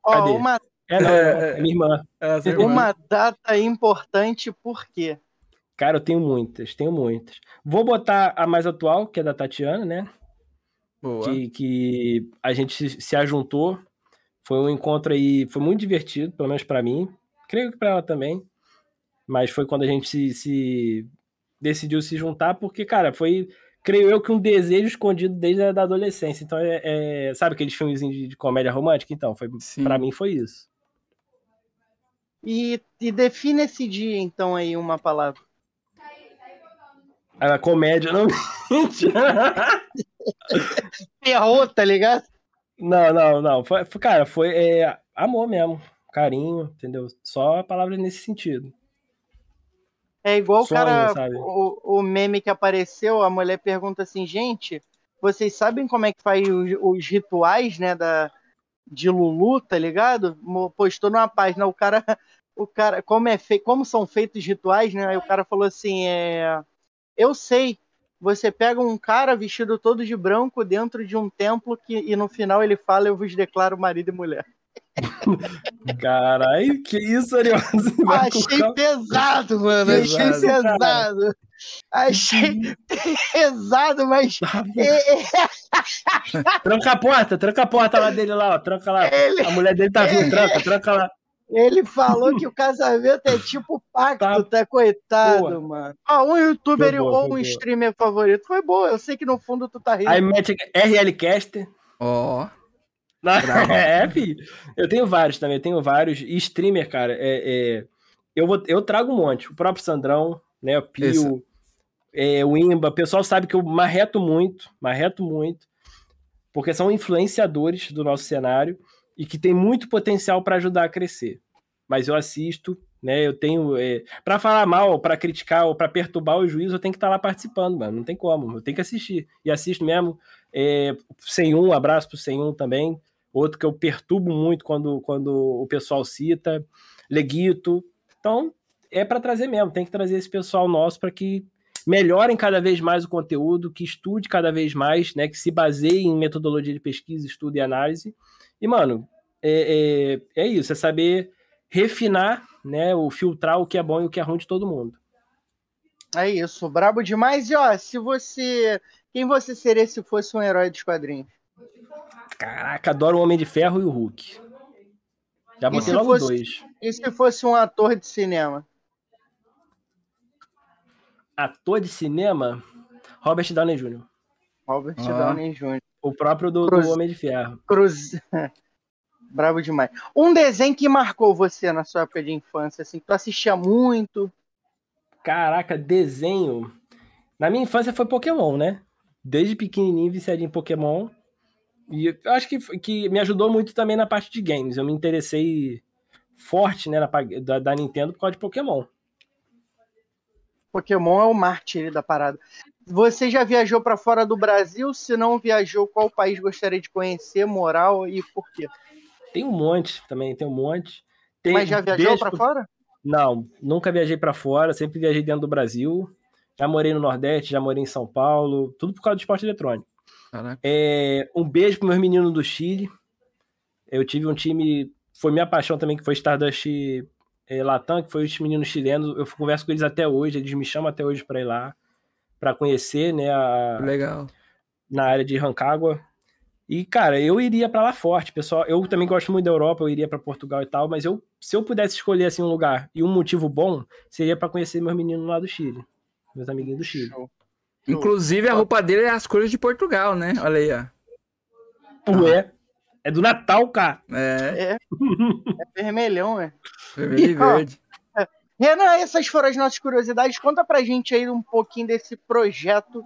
Ó, uma... É, não, é, é minha irmã. É, uma data importante, por quê? Cara, eu tenho muitas, tenho muitas. Vou botar a mais atual, que é da Tatiana, né? Boa. Que, que a gente se, se ajuntou. Foi um encontro aí, foi muito divertido, pelo menos para mim. Creio que para ela também. Mas foi quando a gente se, se decidiu se juntar, porque, cara, foi, creio eu, que um desejo escondido desde a da adolescência. Então, é, é sabe aqueles filmes de, de, comédia romântica? Então, foi para mim foi isso. E, e define esse dia, então, aí, uma palavra. A comédia não mente. Ferrou, tá ligado? Não, não, não. Foi, cara, foi é, amor mesmo. Carinho, entendeu? Só palavras nesse sentido. É igual o cara, o, o, meme que apareceu, a mulher pergunta assim, gente, vocês sabem como é que faz os, os rituais, né, da, de Lulu, tá ligado? Postou numa página, o cara, o cara, como é fe, como são feitos os rituais, né? Aí o cara falou assim, é, eu sei, você pega um cara vestido todo de branco dentro de um templo que, e no final ele fala, eu vos declaro marido e mulher. Caralho, que isso, Ariel? Achei pesado, mano. Pesado, achei pesado. Cara. Achei pesado, mas. tranca a porta, tranca a porta lá dele lá, ó. Tranca lá. Ele... A mulher dele tá vindo, tranca, tranca lá. Ele falou que o casamento é tipo pacto, tá, tá coitado, boa. mano. Ah, um youtuber boa, ou um streamer favorito. Foi boa, eu sei que no fundo tu tá rindo. Aí mete RLCast. Ó. Oh. é, filho. Eu tenho vários também, eu tenho vários. E streamer, cara, é, é, eu, vou, eu trago um monte. O próprio Sandrão, né? O Pio, é, o Imba. O pessoal sabe que eu marreto muito, marreto muito, porque são influenciadores do nosso cenário e que tem muito potencial para ajudar a crescer. Mas eu assisto, né? Eu tenho. É, para falar mal, para criticar ou para perturbar o juízo, eu tenho que estar tá lá participando, mano. Não tem como. Eu tenho que assistir. E assisto mesmo. É, sem um, abraço pro sem um também. Outro que eu perturbo muito quando, quando o pessoal cita. Leguito. Então, é para trazer mesmo. Tem que trazer esse pessoal nosso para que melhorem cada vez mais o conteúdo, que estude cada vez mais, né? Que se baseie em metodologia de pesquisa, estudo e análise e, mano, é, é, é isso, é saber refinar, né, o filtrar o que é bom e o que é ruim de todo mundo. É isso, brabo demais. E ó, se você. Quem você seria se fosse um herói dos quadrinhos? Caraca, adoro o Homem de Ferro e o Hulk. Já botei logo fosse, dois. E se fosse um ator de cinema? Ator de cinema? Robert Downey Jr. Robert ah. Downey Jr. O próprio do, Cruz... do Homem de Ferro. Cruz. Bravo demais. Um desenho que marcou você na sua época de infância, assim, que tu assistia muito. Caraca, desenho. Na minha infância foi Pokémon, né? Desde pequenininho viciado em Pokémon. E eu acho que, que me ajudou muito também na parte de games. Eu me interessei forte, né, na, da, da Nintendo por causa de Pokémon. Pokémon é o mártir da parada. Você já viajou para fora do Brasil? Se não viajou, qual país gostaria de conhecer, moral e por quê? Tem um monte também, tem um monte. Tem Mas já viajou para fora? Não, nunca viajei para fora, sempre viajei dentro do Brasil. Já morei no Nordeste, já morei em São Paulo, tudo por causa do esporte eletrônico. É, um beijo para meus meninos do Chile. Eu tive um time, foi minha paixão também, que foi Stardust é, Latam, que foi os meninos chilenos. Eu converso com eles até hoje, eles me chamam até hoje para ir lá para conhecer, né? A, Legal. Na área de Rancagua. E, cara, eu iria para lá forte, pessoal. Eu também gosto muito da Europa, eu iria para Portugal e tal, mas eu, se eu pudesse escolher assim um lugar e um motivo bom, seria para conhecer meus meninos lá do Chile, meus amiguinhos do Chile. Inclusive a roupa dele é as cores de Portugal, né? Olha aí, ó. Ué. É do Natal, cara. É. É, é vermelhão, é. Vermelho e, verde. Renan, essas foram as nossas curiosidades. Conta pra gente aí um pouquinho desse projeto.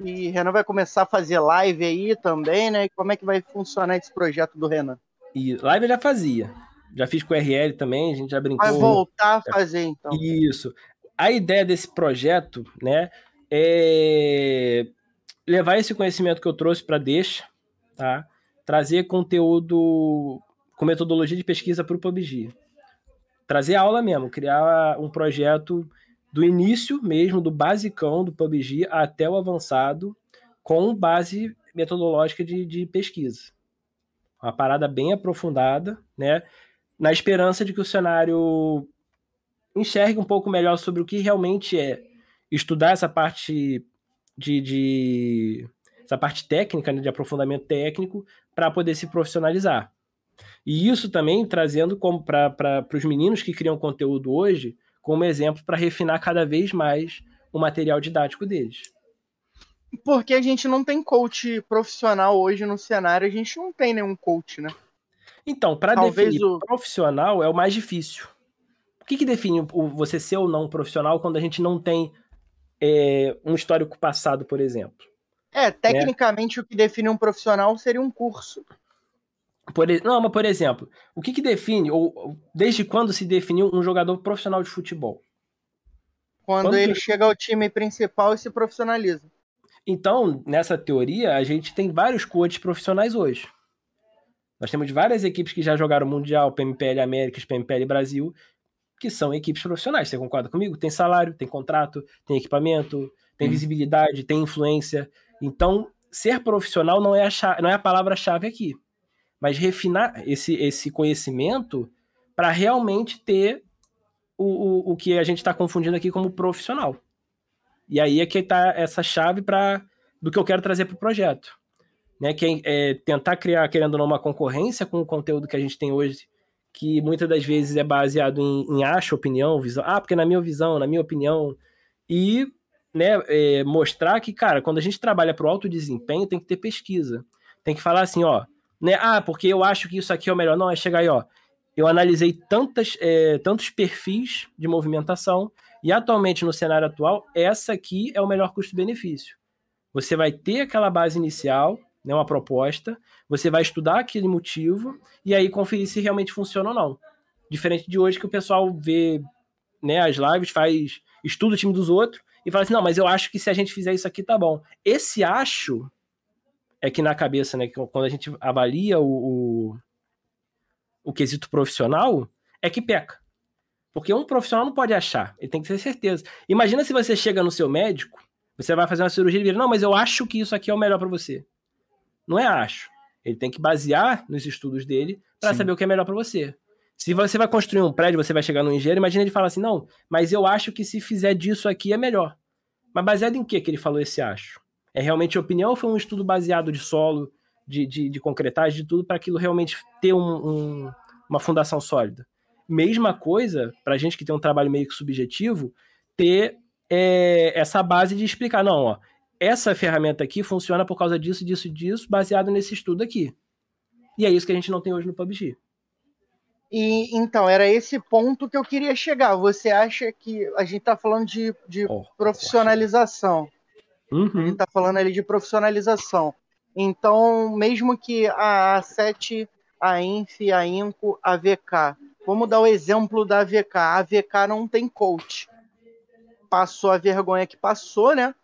E Renan vai começar a fazer live aí também, né? E como é que vai funcionar esse projeto do Renan? E live eu já fazia. Já fiz com o RL também, a gente já brincou. Vai voltar a fazer, então. Isso. A ideia desse projeto, né, é levar esse conhecimento que eu trouxe para deixa, tá? trazer conteúdo com metodologia de pesquisa para o PUBG. Trazer aula mesmo, criar um projeto do início mesmo, do basicão do PUBG até o avançado, com base metodológica de, de pesquisa. Uma parada bem aprofundada, né? Na esperança de que o cenário enxergue um pouco melhor sobre o que realmente é estudar essa parte de, de essa parte técnica, né, de aprofundamento técnico, para poder se profissionalizar. E isso também trazendo para os meninos que criam conteúdo hoje como exemplo para refinar cada vez mais o material didático deles. Porque a gente não tem coach profissional hoje no cenário, a gente não tem nenhum coach, né? Então, para definir o... profissional é o mais difícil. O que, que define o, você ser ou não profissional quando a gente não tem é, um histórico passado, por exemplo? É, tecnicamente né? o que define um profissional seria um curso. Por, não, mas por exemplo, o que, que define, ou desde quando se definiu um jogador profissional de futebol? Quando, quando ele que... chega ao time principal e se profissionaliza. Então, nessa teoria, a gente tem vários coaches profissionais hoje. Nós temos várias equipes que já jogaram Mundial, PMPL Américas, PMPL Brasil, que são equipes profissionais. Você concorda comigo? Tem salário, tem contrato, tem equipamento, tem hum. visibilidade, tem influência. Então, ser profissional não é a, chave, não é a palavra-chave aqui mas refinar esse, esse conhecimento para realmente ter o, o, o que a gente está confundindo aqui como profissional. E aí é que está essa chave para do que eu quero trazer para o projeto. Né, que é, é, tentar criar, querendo ou não, uma concorrência com o conteúdo que a gente tem hoje, que muitas das vezes é baseado em, em acho, opinião, visão. Ah, porque na minha visão, na minha opinião. E né, é, mostrar que, cara, quando a gente trabalha para o alto desempenho, tem que ter pesquisa. Tem que falar assim, ó, né? Ah, porque eu acho que isso aqui é o melhor. Não, é chegar aí, ó. Eu analisei tantas, é, tantos perfis de movimentação e atualmente no cenário atual, essa aqui é o melhor custo-benefício. Você vai ter aquela base inicial, né, uma proposta, você vai estudar aquele motivo e aí conferir se realmente funciona ou não. Diferente de hoje que o pessoal vê né, as lives, faz estuda o time dos outros e fala assim: não, mas eu acho que se a gente fizer isso aqui tá bom. Esse acho é que na cabeça, né, quando a gente avalia o, o, o quesito profissional, é que peca. Porque um profissional não pode achar, ele tem que ter certeza. Imagina se você chega no seu médico, você vai fazer uma cirurgia e vira, não, mas eu acho que isso aqui é o melhor para você. Não é acho. Ele tem que basear nos estudos dele para saber o que é melhor para você. Se você vai construir um prédio, você vai chegar no engenheiro, imagina ele falar assim, não, mas eu acho que se fizer disso aqui é melhor. Mas baseado em que que ele falou esse acho? É realmente opinião ou foi um estudo baseado de solo, de, de, de concretagem, de tudo, para aquilo realmente ter um, um, uma fundação sólida? Mesma coisa, para a gente que tem um trabalho meio que subjetivo, ter é, essa base de explicar, não, ó, essa ferramenta aqui funciona por causa disso, disso, disso, baseado nesse estudo aqui. E é isso que a gente não tem hoje no PUBG. E então, era esse ponto que eu queria chegar. Você acha que a gente está falando de, de oh, profissionalização? Uhum. A gente tá falando ali de profissionalização. Então, mesmo que a A7, a Inf, a Inco, a VK, vamos dar o exemplo da VK. A VK não tem coach. Passou a vergonha que passou, né?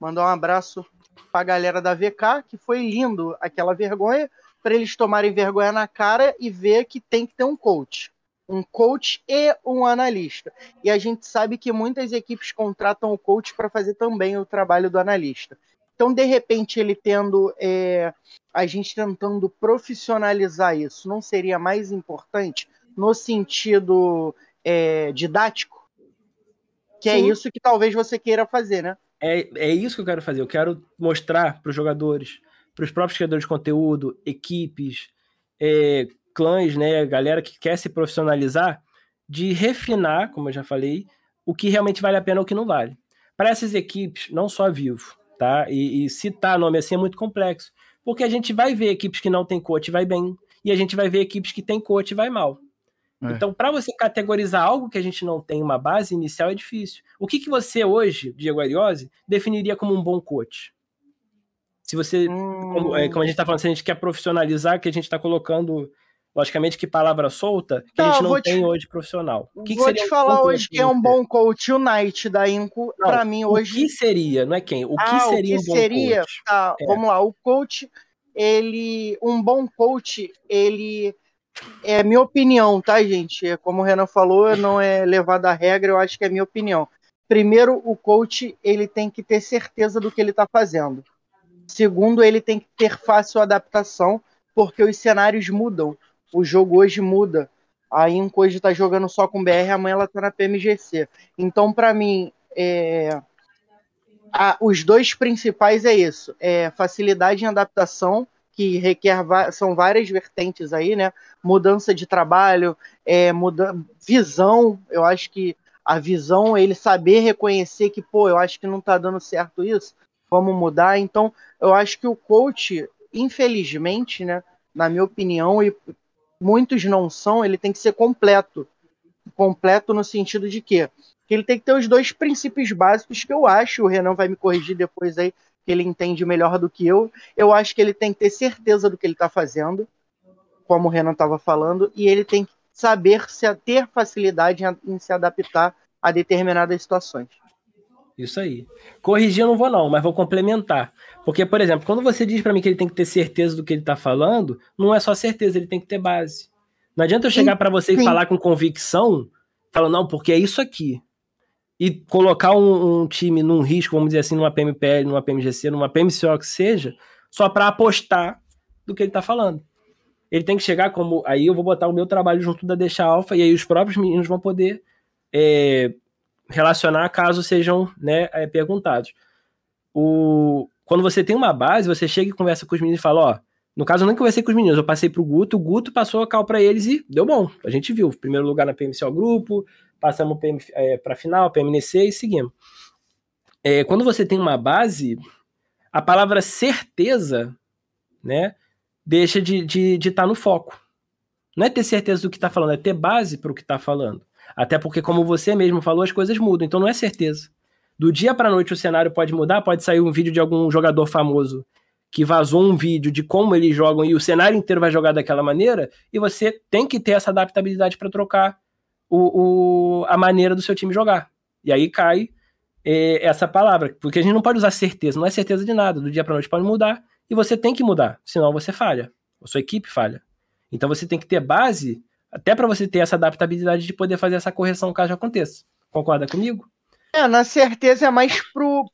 Mandar um abraço pra galera da VK, que foi lindo aquela vergonha, para eles tomarem vergonha na cara e ver que tem que ter um coach um coach e um analista. E a gente sabe que muitas equipes contratam o coach para fazer também o trabalho do analista. Então, de repente, ele tendo é, a gente tentando profissionalizar isso, não seria mais importante no sentido é, didático? Que é Sim. é isso que talvez você queira fazer, né? É, é isso que eu quero fazer. Eu quero mostrar para os jogadores, para os próprios criadores de conteúdo, equipes, é, clãs, né, galera que quer se profissionalizar, de refinar, como eu já falei, o que realmente vale a pena e o que não vale. Para essas equipes, não só vivo, tá? E, e citar nome assim é muito complexo, porque a gente vai ver equipes que não tem coach vai bem, e a gente vai ver equipes que tem coach vai mal. É. Então, para você categorizar algo que a gente não tem uma base inicial é difícil. O que, que você hoje, Diego Ariose, definiria como um bom coach? Se você, hum... como, é, como, a gente está falando, se a gente quer profissionalizar, que a gente está colocando Logicamente que palavra solta que não, a gente não tem te... hoje profissional. O que vou que te falar um hoje quem é um bom coach, o Knight da Inco, para mim hoje. O que seria, não é quem? O que ah, seria o que um bom seria, coach? Tá, é. vamos lá, o coach ele, um bom coach, ele é minha opinião, tá, gente? Como o Renan falou, não é levado à regra, eu acho que é minha opinião. Primeiro, o coach ele tem que ter certeza do que ele está fazendo. Segundo, ele tem que ter fácil adaptação, porque os cenários mudam. O jogo hoje muda. A Inco hoje está jogando só com BR, amanhã ela está na PMGC. Então, para mim, é... a, os dois principais é isso: é facilidade em adaptação, que requer são várias vertentes aí, né? Mudança de trabalho, é, muda, visão. Eu acho que a visão, ele saber reconhecer que, pô, eu acho que não está dando certo isso, vamos mudar. Então, eu acho que o coach, infelizmente, né, na minha opinião, e muitos não são, ele tem que ser completo. Completo no sentido de quê? Que ele tem que ter os dois princípios básicos que eu acho, o Renan vai me corrigir depois aí, que ele entende melhor do que eu. Eu acho que ele tem que ter certeza do que ele está fazendo, como o Renan estava falando, e ele tem que saber se ter facilidade em, em se adaptar a determinadas situações. Isso aí. Corrigir eu não vou não, mas vou complementar. Porque, por exemplo, quando você diz para mim que ele tem que ter certeza do que ele está falando, não é só certeza, ele tem que ter base. Não adianta eu chegar para você e falar com convicção, falando, não, porque é isso aqui. E colocar um, um, time num risco, vamos dizer assim, numa PMPL, numa PMGC, numa PMCO que seja, só para apostar do que ele está falando ele tem que chegar como. Aí eu vou botar o meu trabalho junto da Deixa Alfa, e aí os próprios meninos vão poder é, relacionar caso sejam né, é, perguntados. O, quando você tem uma base, você chega e conversa com os meninos e fala: Ó, no caso eu não conversei com os meninos, eu passei pro Guto, o Guto passou a cal para eles e deu bom. A gente viu. Primeiro lugar na PMC grupo, passamos PM, é, para final, PMNC e seguimos. É, quando você tem uma base, a palavra certeza, né? deixa de estar de, de tá no foco. Não é ter certeza do que está falando, é ter base para o que está falando. Até porque, como você mesmo falou, as coisas mudam, então não é certeza. Do dia para noite o cenário pode mudar, pode sair um vídeo de algum jogador famoso que vazou um vídeo de como eles jogam e o cenário inteiro vai jogar daquela maneira, e você tem que ter essa adaptabilidade para trocar o, o, a maneira do seu time jogar. E aí cai é, essa palavra, porque a gente não pode usar certeza, não é certeza de nada. Do dia para noite pode mudar, e você tem que mudar, senão você falha, a sua equipe falha. Então você tem que ter base, até para você ter essa adaptabilidade de poder fazer essa correção caso aconteça. Concorda comigo? É, na certeza é mais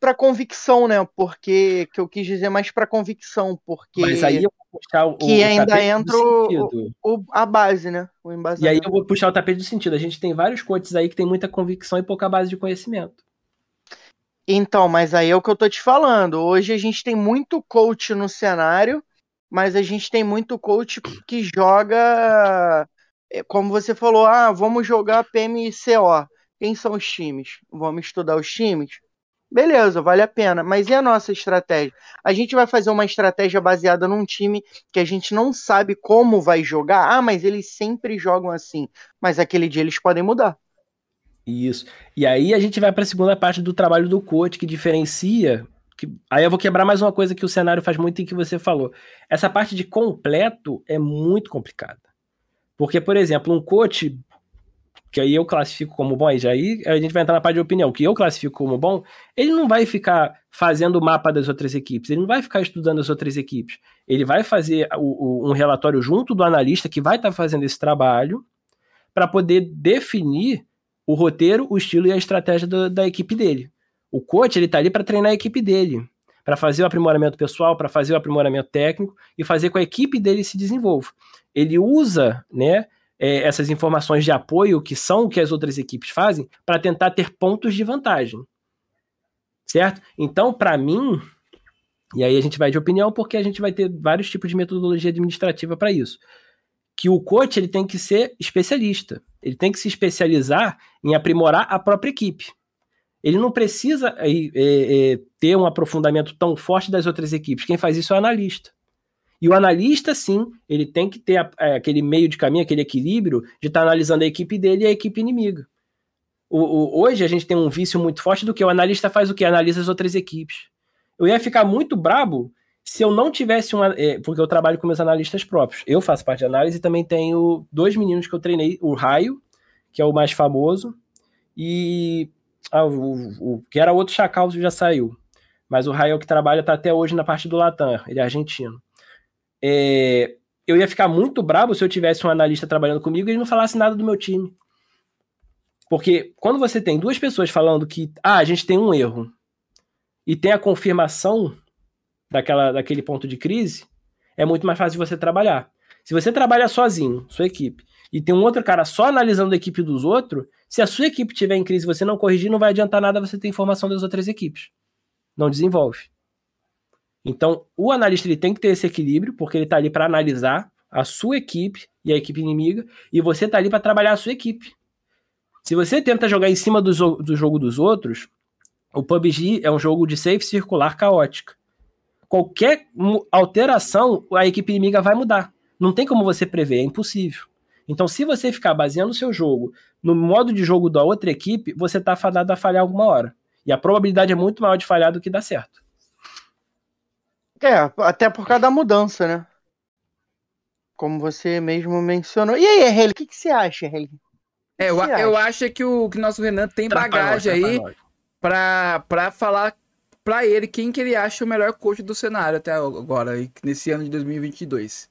para convicção, né? Porque que eu quis dizer mais para convicção, porque Mas aí eu vou puxar o que ainda entra o, o, a base, né? O e aí eu vou puxar o tapete do sentido. A gente tem vários coaches aí que tem muita convicção e pouca base de conhecimento. Então, mas aí é o que eu tô te falando. Hoje a gente tem muito coach no cenário, mas a gente tem muito coach que joga, como você falou, ah, vamos jogar PMCO. Quem são os times? Vamos estudar os times? Beleza, vale a pena. Mas e a nossa estratégia? A gente vai fazer uma estratégia baseada num time que a gente não sabe como vai jogar. Ah, mas eles sempre jogam assim. Mas aquele dia eles podem mudar. Isso. E aí a gente vai para a segunda parte do trabalho do coach, que diferencia. Que... Aí eu vou quebrar mais uma coisa que o cenário faz muito e que você falou. Essa parte de completo é muito complicada. Porque, por exemplo, um coach, que aí eu classifico como bom, aí já aí a gente vai entrar na parte de opinião, que eu classifico como bom, ele não vai ficar fazendo o mapa das outras equipes, ele não vai ficar estudando as outras equipes. Ele vai fazer o, o, um relatório junto do analista que vai estar tá fazendo esse trabalho para poder definir o roteiro, o estilo e a estratégia do, da equipe dele. O coach ele tá ali para treinar a equipe dele, para fazer o aprimoramento pessoal, para fazer o aprimoramento técnico e fazer com a equipe dele se desenvolva. Ele usa, né, é, essas informações de apoio que são o que as outras equipes fazem para tentar ter pontos de vantagem. Certo? Então, para mim, e aí a gente vai de opinião porque a gente vai ter vários tipos de metodologia administrativa para isso que o coach ele tem que ser especialista. Ele tem que se especializar em aprimorar a própria equipe. Ele não precisa é, é, ter um aprofundamento tão forte das outras equipes. Quem faz isso é o analista. E o analista, sim, ele tem que ter a, é, aquele meio de caminho, aquele equilíbrio de estar tá analisando a equipe dele e a equipe inimiga. O, o, hoje a gente tem um vício muito forte do que o analista faz o que? Analisa as outras equipes. Eu ia ficar muito brabo se eu não tivesse uma. É, porque eu trabalho com meus analistas próprios. Eu faço parte de análise e também tenho dois meninos que eu treinei: o Raio, que é o mais famoso, e. Ah, o, o, que era outro Chacal já saiu. Mas o Raio que trabalha está até hoje na parte do Latam, ele é argentino. É, eu ia ficar muito bravo se eu tivesse um analista trabalhando comigo e ele não falasse nada do meu time. Porque quando você tem duas pessoas falando que ah, a gente tem um erro e tem a confirmação daquela, daquele ponto de crise, é muito mais fácil você trabalhar. Se você trabalha sozinho, sua equipe, e tem um outro cara só analisando a equipe dos outros, se a sua equipe tiver em crise e você não corrigir, não vai adiantar nada você ter informação das outras equipes. Não desenvolve. Então, o analista ele tem que ter esse equilíbrio, porque ele está ali para analisar a sua equipe e a equipe inimiga, e você está ali para trabalhar a sua equipe. Se você tenta jogar em cima do, do jogo dos outros, o PUBG é um jogo de safe circular caótica. Qualquer alteração, a equipe inimiga vai mudar. Não tem como você prever, é impossível. Então, se você ficar baseando o seu jogo no modo de jogo da outra equipe, você está fadado a falhar alguma hora. E a probabilidade é muito maior de falhar do que dar certo. É, até por causa da mudança, né? Como você mesmo mencionou. E aí, Helly, o que, que você acha, Helly? É, eu, eu acho que o que nosso Renan tem bagagem aí para pra falar para ele quem que ele acha o melhor coach do cenário até agora, nesse ano de 2022.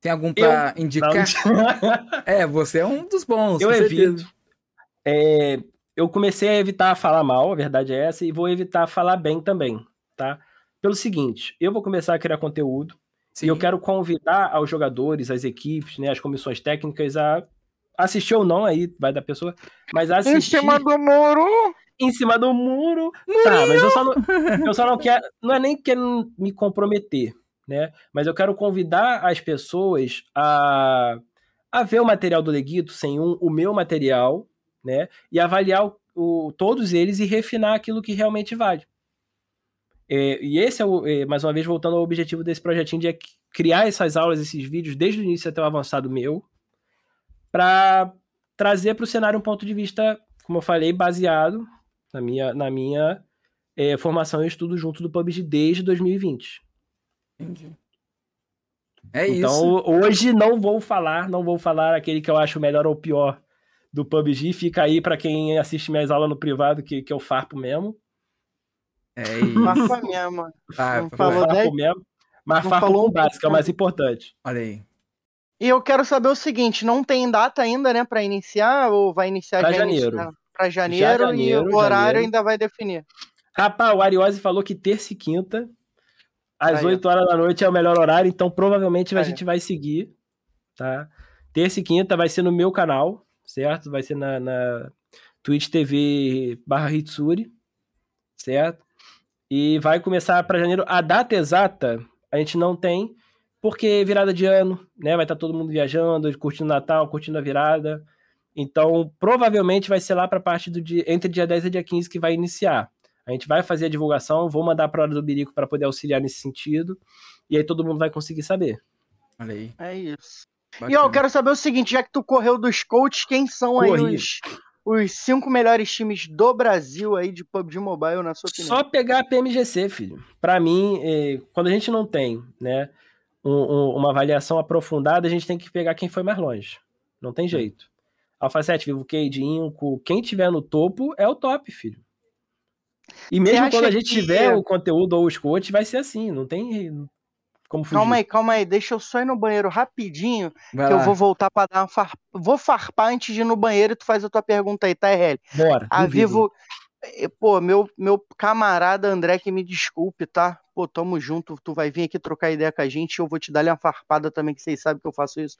Tem algum para indicar? é, você é um dos bons. Eu evito. É, eu comecei a evitar falar mal, a verdade é essa, e vou evitar falar bem também, tá? Pelo seguinte, eu vou começar a criar conteúdo Sim. e eu quero convidar aos jogadores, as equipes, né, as comissões técnicas a assistir ou não, aí vai da pessoa, mas assistir... Em cima do muro! Em cima do muro! Murinho. Tá, mas eu só, não, eu só não quero, não é nem querendo me comprometer, né, mas eu quero convidar as pessoas a, a ver o material do Leguito sem um, o meu material, né? E avaliar o, o, todos eles e refinar aquilo que realmente vale. É, e esse é, o, é, mais uma vez, voltando ao objetivo desse projetinho de criar essas aulas, esses vídeos, desde o início até o avançado meu, para trazer para o cenário um ponto de vista, como eu falei, baseado na minha, na minha é, formação e estudo junto do PUBG desde 2020. Entendi. É então, isso. hoje não vou falar, não vou falar aquele que eu acho melhor ou pior do PUBG. Fica aí para quem assiste minhas aulas no privado, que, que eu farpo mesmo. É isso. Mesmo. Farpa, falou farpo mesmo. Mas farpo falou com básico, é o mais importante. Olha aí. E eu quero saber o seguinte, não tem data ainda, né, para iniciar ou vai iniciar pra janeiro. Para janeiro, janeiro, e o horário janeiro. ainda vai definir. Rapaz, o Ariose falou que terça e quinta às aí. 8 horas da noite é o melhor horário, então provavelmente aí. a gente vai seguir, tá? Terça e quinta vai ser no meu canal, certo? Vai ser na, na Twitch TV barra Hitsuri, certo? E vai começar para janeiro. A data exata a gente não tem, porque é virada de ano, né? Vai estar tá todo mundo viajando, curtindo Natal, curtindo a virada. Então, provavelmente vai ser lá para a parte do dia, entre dia 10 e dia 15 que vai iniciar. A gente vai fazer a divulgação, vou mandar para a hora do Birico para poder auxiliar nesse sentido. E aí todo mundo vai conseguir saber. Olha aí. É isso. Bacana. E ó, eu quero saber o seguinte, já que tu correu dos coaches, quem são aí os, os cinco melhores times do Brasil aí de PUBG Mobile, na sua opinião? Só pegar a PMGC, filho. Para mim, é, quando a gente não tem, né, um, um, uma avaliação aprofundada, a gente tem que pegar quem foi mais longe. Não tem jeito. Alpha 7, Vivo Cade, Inco, quem tiver no topo é o top, filho. E mesmo quando a gente que... tiver o conteúdo ou os coaches, vai ser assim, não tem como fugir. Calma aí, calma aí, deixa eu só ir no banheiro rapidinho, Vai que lá. eu vou voltar para dar uma farpa. Vou farpar antes de ir no banheiro e tu faz a tua pergunta aí, tá, Heli? Bora. A Vivo. Eh, pô, meu, meu camarada André, que me desculpe, tá? Pô, tamo junto, tu vai vir aqui trocar ideia com a gente, eu vou te dar uma farpada também, que vocês sabem que eu faço isso.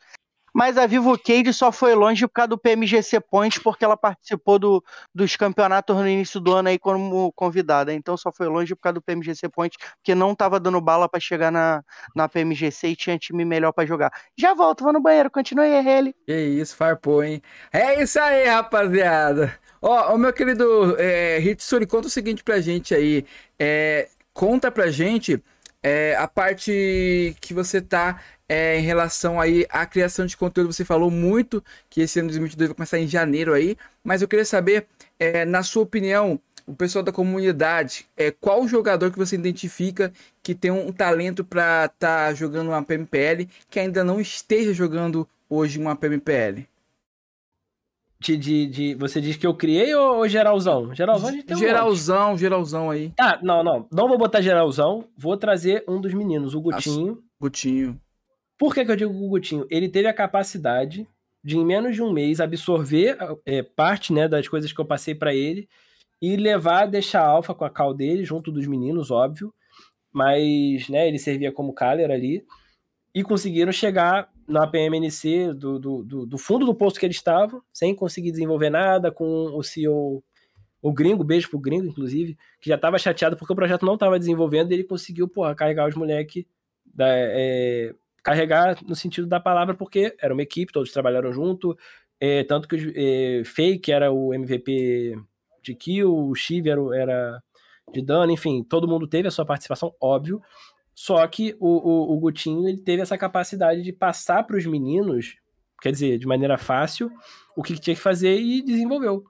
Mas a Vivo Cade só foi longe por causa do PMGC Point, porque ela participou do, dos campeonatos no início do ano aí como convidada. Então só foi longe por causa do PMGC Point, porque não tava dando bala para chegar na, na PMGC e tinha time melhor para jogar. Já volto, vou no banheiro, continue aí, ele. Que isso, farpou, hein? É isso aí, rapaziada. Ó, o meu querido é, Hitsuri, conta o seguinte pra gente aí. É, conta pra gente é, a parte que você tá é, em relação aí à criação de conteúdo. Você falou muito que esse ano de 2022 vai começar em janeiro aí, mas eu queria saber, é, na sua opinião, o pessoal da comunidade, é, qual jogador que você identifica que tem um, talento para estar tá jogando uma PMPL que ainda não esteja jogando hoje uma PMPL? De, de, de, você diz que eu criei ou, ou geralzão? Geralzão a gente tem um Geralzão, monte. geralzão aí. Ah, não, não. Não vou botar geralzão. Vou trazer um dos meninos, o Gutinho. Gutinho. Por que, que eu digo o Gutinho? Ele teve a capacidade de, em menos de um mês, absorver é, parte né, das coisas que eu passei para ele e levar, deixar a Alfa com a cal dele, junto dos meninos, óbvio. Mas né, ele servia como caller ali. E conseguiram chegar na PMNC do, do, do, do fundo do posto que eles estavam, sem conseguir desenvolver nada, com o CEO o gringo, beijo pro gringo, inclusive, que já tava chateado porque o projeto não tava desenvolvendo e ele conseguiu, porra, carregar os moleques, é, carregar no sentido da palavra, porque era uma equipe, todos trabalharam junto, é, tanto que é, Fake era o MVP de kill, o Chive era, era de dano, enfim, todo mundo teve a sua participação, óbvio, só que o, o, o Gutinho ele teve essa capacidade de passar para os meninos, quer dizer, de maneira fácil, o que tinha que fazer e desenvolveu.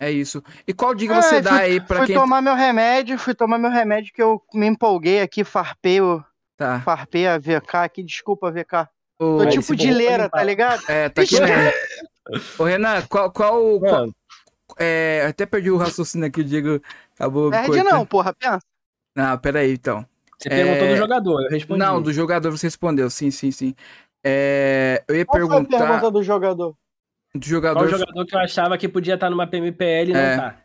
É isso. E qual dica é, você dá fui, aí pra fui quem. Fui tomar meu remédio, fui tomar meu remédio que eu me empolguei aqui, farpei o. Tá. Farpei a VK aqui, desculpa, VK. O... Tô tipo de leira, tá ligado? É, tá aqui né? Ô, Renan, qual. qual, qual é, até perdi o raciocínio aqui, o Diego acabou. Perde não, porra, pensa. Não, peraí, então. Você é... perguntou do jogador, eu respondi. Não, do jogador você respondeu, sim, sim, sim. É... Eu ia Qual perguntar. Foi a pergunta do jogador? Do jogador... Qual jogador que eu achava que podia estar numa PMPL e não é. tá?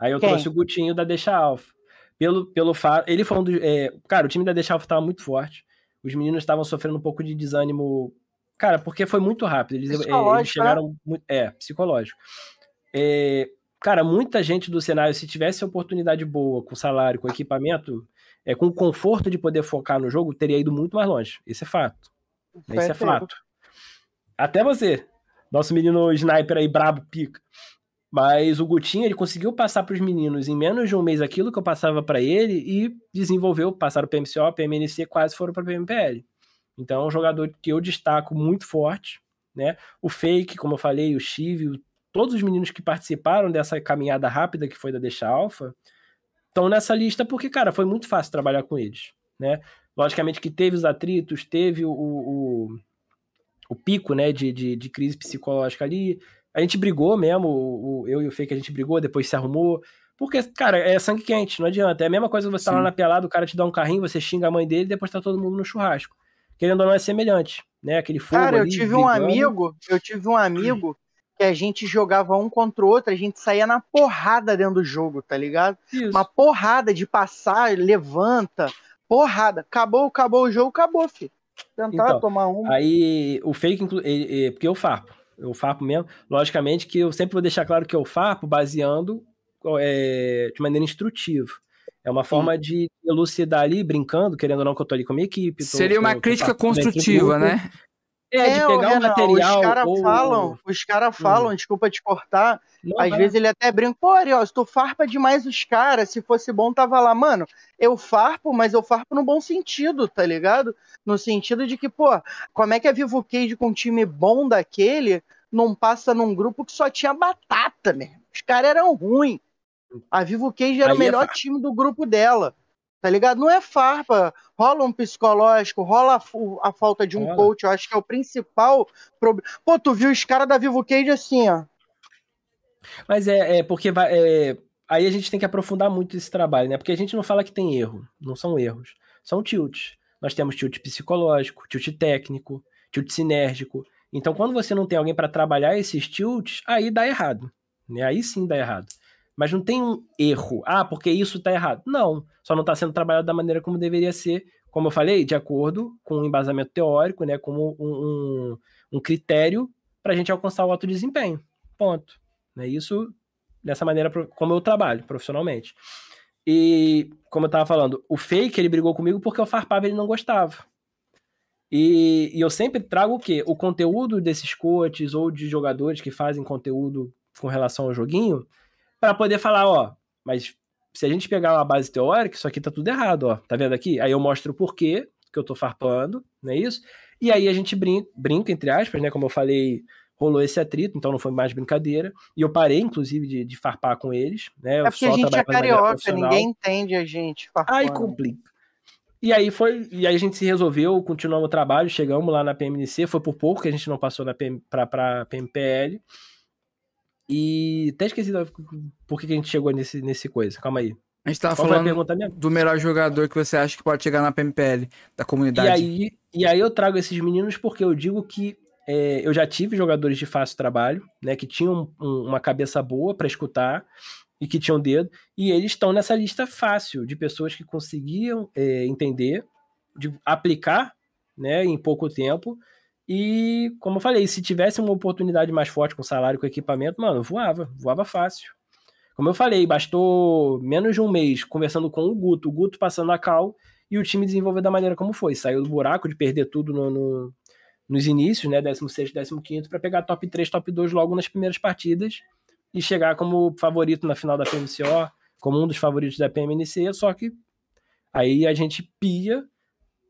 Aí eu Quem? trouxe o Gutinho da Deixa Alfa. Pelo, pelo fato. Ele foi um dos. É... Cara, o time da Deixa Alfa tava muito forte. Os meninos estavam sofrendo um pouco de desânimo. Cara, porque foi muito rápido. Eles, é, eles né? chegaram. Né? É, psicológico. É, cara, muita gente do cenário, se tivesse oportunidade boa, com salário, com equipamento, é, com conforto de poder focar no jogo, teria ido muito mais longe. Esse é fato. Esse é fato. Até você. Nosso menino sniper aí, brabo, pica. Mas o Gutinho, ele conseguiu passar para os meninos em menos de um mês aquilo que eu passava para ele e desenvolveu, passaram o PMCO, PMNC, quase foram para o PMPL. Então é um jogador que eu destaco muito forte, né? O Fake, como eu falei, o Chive, todos os meninos que participaram dessa caminhada rápida que foi da Deixa Alpha, estão nessa lista porque, cara, foi muito fácil trabalhar com eles, né? Logicamente que teve os atritos, teve o, o o pico, né, de, de, de, crise psicológica ali. A gente brigou mesmo, o, eu e o Fake a gente brigou, depois se arrumou. Porque, cara, é sangue quente, não adianta. É a mesma coisa você Sim. tá lá na pelada, o cara te dá um carrinho, você xinga a mãe dele e depois tá todo mundo no churrasco. Querendo ou não, é semelhante, né? Aquele fogo Cara, ali, eu tive brigando. um amigo, eu tive um amigo que a gente jogava um contra o outro, a gente saía na porrada dentro do jogo, tá ligado? Isso. Uma porrada de passar, levanta, porrada. Acabou, acabou o jogo, acabou, filho. Tentar então, tomar um. Aí o fake, ele, porque eu farpo. Eu farpo mesmo. Logicamente que eu sempre vou deixar claro que eu farpo baseando é, de maneira instrutiva. É uma forma Sim. de elucidar ali, brincando, querendo ou não, que eu tô ali com a minha equipe. Tô, Seria uma tô, crítica tô construtiva, né? É, de é, pegar o material. Os caras ou... falam, os caras falam, hum. desculpa te cortar. Não, às vezes ele até brinca, pô, Ariel, tu farpa demais os caras, se fosse bom, tava lá. Mano, eu farpo, mas eu farpo no bom sentido, tá ligado? No sentido de que, pô, como é que a Vivo Cage com um time bom daquele não passa num grupo que só tinha batata, mesmo? Os caras eram ruins. A Vivo Cage era Aí o é melhor é time do grupo dela tá ligado? Não é farpa, rola um psicológico, rola a, a falta de um coach, eu acho que é o principal problema. Pô, tu viu os caras da Vivo Cage assim, ó. Mas é, é porque vai, é, aí a gente tem que aprofundar muito esse trabalho, né? Porque a gente não fala que tem erro, não são erros, são tilts. Nós temos tilt psicológico, tilt técnico, tilt sinérgico. Então, quando você não tem alguém para trabalhar esses tilts, aí dá errado. Né? Aí sim dá errado. Mas não tem um erro. Ah, porque isso está errado. Não. Só não está sendo trabalhado da maneira como deveria ser, como eu falei, de acordo com um embasamento teórico, né? Como um, um, um critério para a gente alcançar o alto desempenho. Ponto. Né? Isso dessa maneira como eu trabalho profissionalmente. E, como eu estava falando, o fake ele brigou comigo porque o farpava ele não gostava. E, e, eu sempre trago o quê? O conteúdo desses coaches ou de jogadores que fazem conteúdo com relação ao joguinho para poder falar, ó, mas se a gente pegar uma base teórica, isso aqui tá tudo errado, ó. Tá vendo aqui? Aí eu mostro o porquê que eu tô farpando, não é isso? E aí a gente brinca, brinca, entre aspas, né? Como eu falei, rolou esse atrito, então não foi mais brincadeira. E eu parei, inclusive, de, de farpar com eles, né? É porque a gente é carioca, ninguém entende a gente farpando. Aí complica. E aí foi, e aí a gente se resolveu, continuamos o trabalho, chegamos lá na PMNC, foi por pouco que a gente não passou na PM, pra, pra PMPL. E até esqueci por que a gente chegou nesse, nesse coisa. Calma aí. A gente tava Qual falando do melhor jogador que você acha que pode chegar na PMPL da comunidade. E aí, e aí eu trago esses meninos porque eu digo que é, eu já tive jogadores de fácil trabalho, né, que tinham um, uma cabeça boa para escutar e que tinham dedo, e eles estão nessa lista fácil de pessoas que conseguiam é, entender, de aplicar, né, em pouco tempo. E, como eu falei, se tivesse uma oportunidade mais forte com salário, com equipamento, mano, voava, voava fácil. Como eu falei, bastou menos de um mês conversando com o Guto, o Guto passando a cal e o time desenvolveu da maneira como foi. Saiu do buraco de perder tudo no, no, nos inícios, né? 16, 15, para pegar top 3, top 2 logo nas primeiras partidas e chegar como favorito na final da PMCO, como um dos favoritos da PMNC. Só que aí a gente pia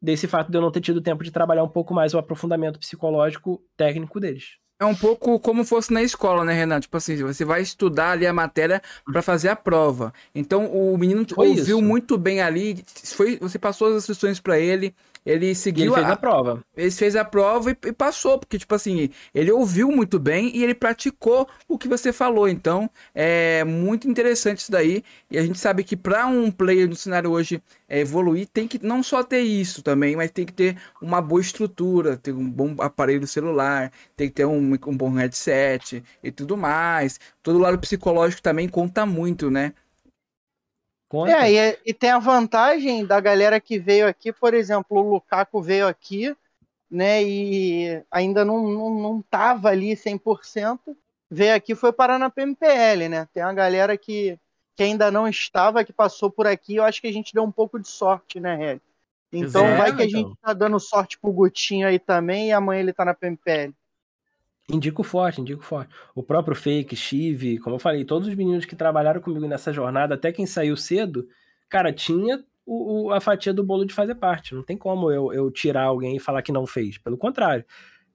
desse fato de eu não ter tido tempo de trabalhar um pouco mais o aprofundamento psicológico técnico deles. É um pouco como fosse na escola, né, Renato? Tipo assim, você vai estudar ali a matéria para fazer a prova. Então o menino foi ouviu isso. muito bem ali, foi, você passou as instruções para ele, ele seguiu ele fez a, a, prova. Ele fez a prova e, e, passou, porque, tipo assim, ele ouviu muito bem e ele praticou o que você falou. Então, é muito interessante isso daí. E a gente sabe que para um player no cenário hoje é, evoluir, tem que não só ter isso também, mas tem que ter uma boa estrutura, ter um bom aparelho celular, tem que ter um, um bom headset e tudo mais. Todo lado psicológico também conta muito, né? Conta. É, e, é, e, tem a vantagem da galera que veio aqui, por exemplo, o Lukaku veio aqui, né, e ainda não, não, não tava ali 100%, veio aqui foi parar na PMPL, né, tem uma galera que, que ainda não estava, que passou por aqui, eu acho que a gente deu um pouco de sorte, né, Red? Então é, vai que a então. gente tá dando sorte pro Gutinho aí também, e amanhã ele tá na PMPL. Indico forte, indico forte. O próprio Fake, Chive, como eu falei, todos os meninos que trabalharam comigo nessa jornada, até quem saiu cedo, cara, tinha o, o, a fatia do bolo de fazer parte. Não tem como eu, eu tirar alguém e falar que não fez. Pelo contrário.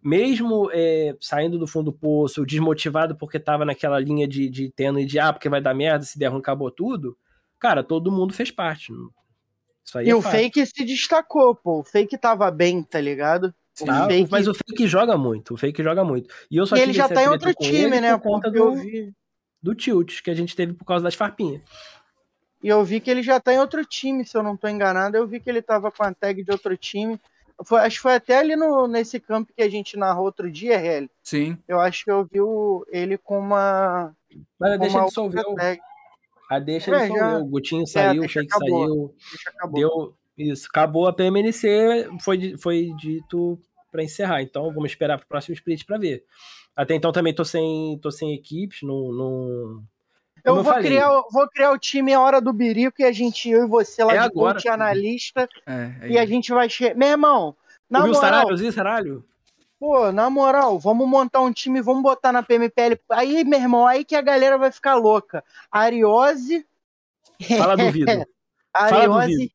Mesmo é, saindo do fundo do poço, desmotivado porque tava naquela linha de, de tênue de ah, porque vai dar merda, se der ruim, acabou tudo. Cara, todo mundo fez parte. Isso aí e é o fake se destacou, pô. O fake tava bem, tá ligado? Tá, fake... Mas o fake joga muito, o fake joga muito. E, eu só e ele já tá em outro time, né? Por conta do, vi... do tilt que a gente teve por causa das farpinhas. E eu vi que ele já tá em outro time, se eu não tô enganado. Eu vi que ele tava com a tag de outro time. Foi, acho que foi até ali no, nesse campo que a gente narrou outro dia, Hel. Sim. Eu acho que eu vi o, ele com uma. Mas com deixa uma dissolver. Tag. A deixa é, dissolver. Já... O Gutinho saiu, é, o Shake acabou. saiu. Deu. Isso, acabou a PMNC, foi, foi dito para encerrar. Então vamos esperar para o próximo split para ver. Até então também tô sem, tô sem equipes, no, no... Eu, eu vou, criar, vou criar o time a hora do birico e a gente, eu e você lá é de agora, coach, analista, é, é, e a gente vai... Che... Meu irmão, na Ouviu moral... Saralho, ouviu Saralho? Pô, na moral, vamos montar um time, vamos botar na PMPL. Aí, meu irmão, aí que a galera vai ficar louca. Ariose... Fala duvido. Ariose, Fala duvido.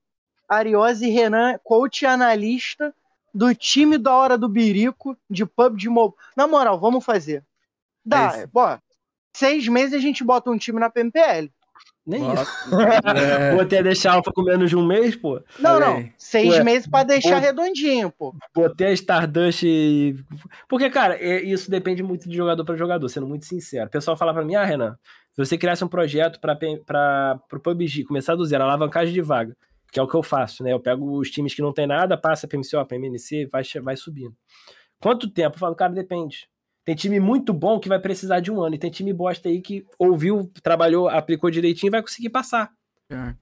Ariose Renan, coach analista do time da hora do Birico, de pub de mobile. Na moral, vamos fazer. Dá, é bó, seis meses a gente bota um time na PMPL. Nem Nossa. isso. É. Vou até deixar alfa com menos de um mês, pô. Não, não. Seis Ué, meses para deixar redondinho, pô. Botei a Stardust e... Porque, cara, é, isso depende muito de jogador para jogador, sendo muito sincero. O pessoal fala para mim, ah, Renan, se você criasse um projeto para o PUBG, começar do zero, alavancagem de vaga, que é o que eu faço, né? Eu pego os times que não tem nada, passa PMCO, PMNC, vai, vai subindo. Quanto tempo? Eu falo, cara, depende. Tem time muito bom que vai precisar de um ano, e tem time bosta aí que ouviu, trabalhou, aplicou direitinho e vai conseguir passar. É.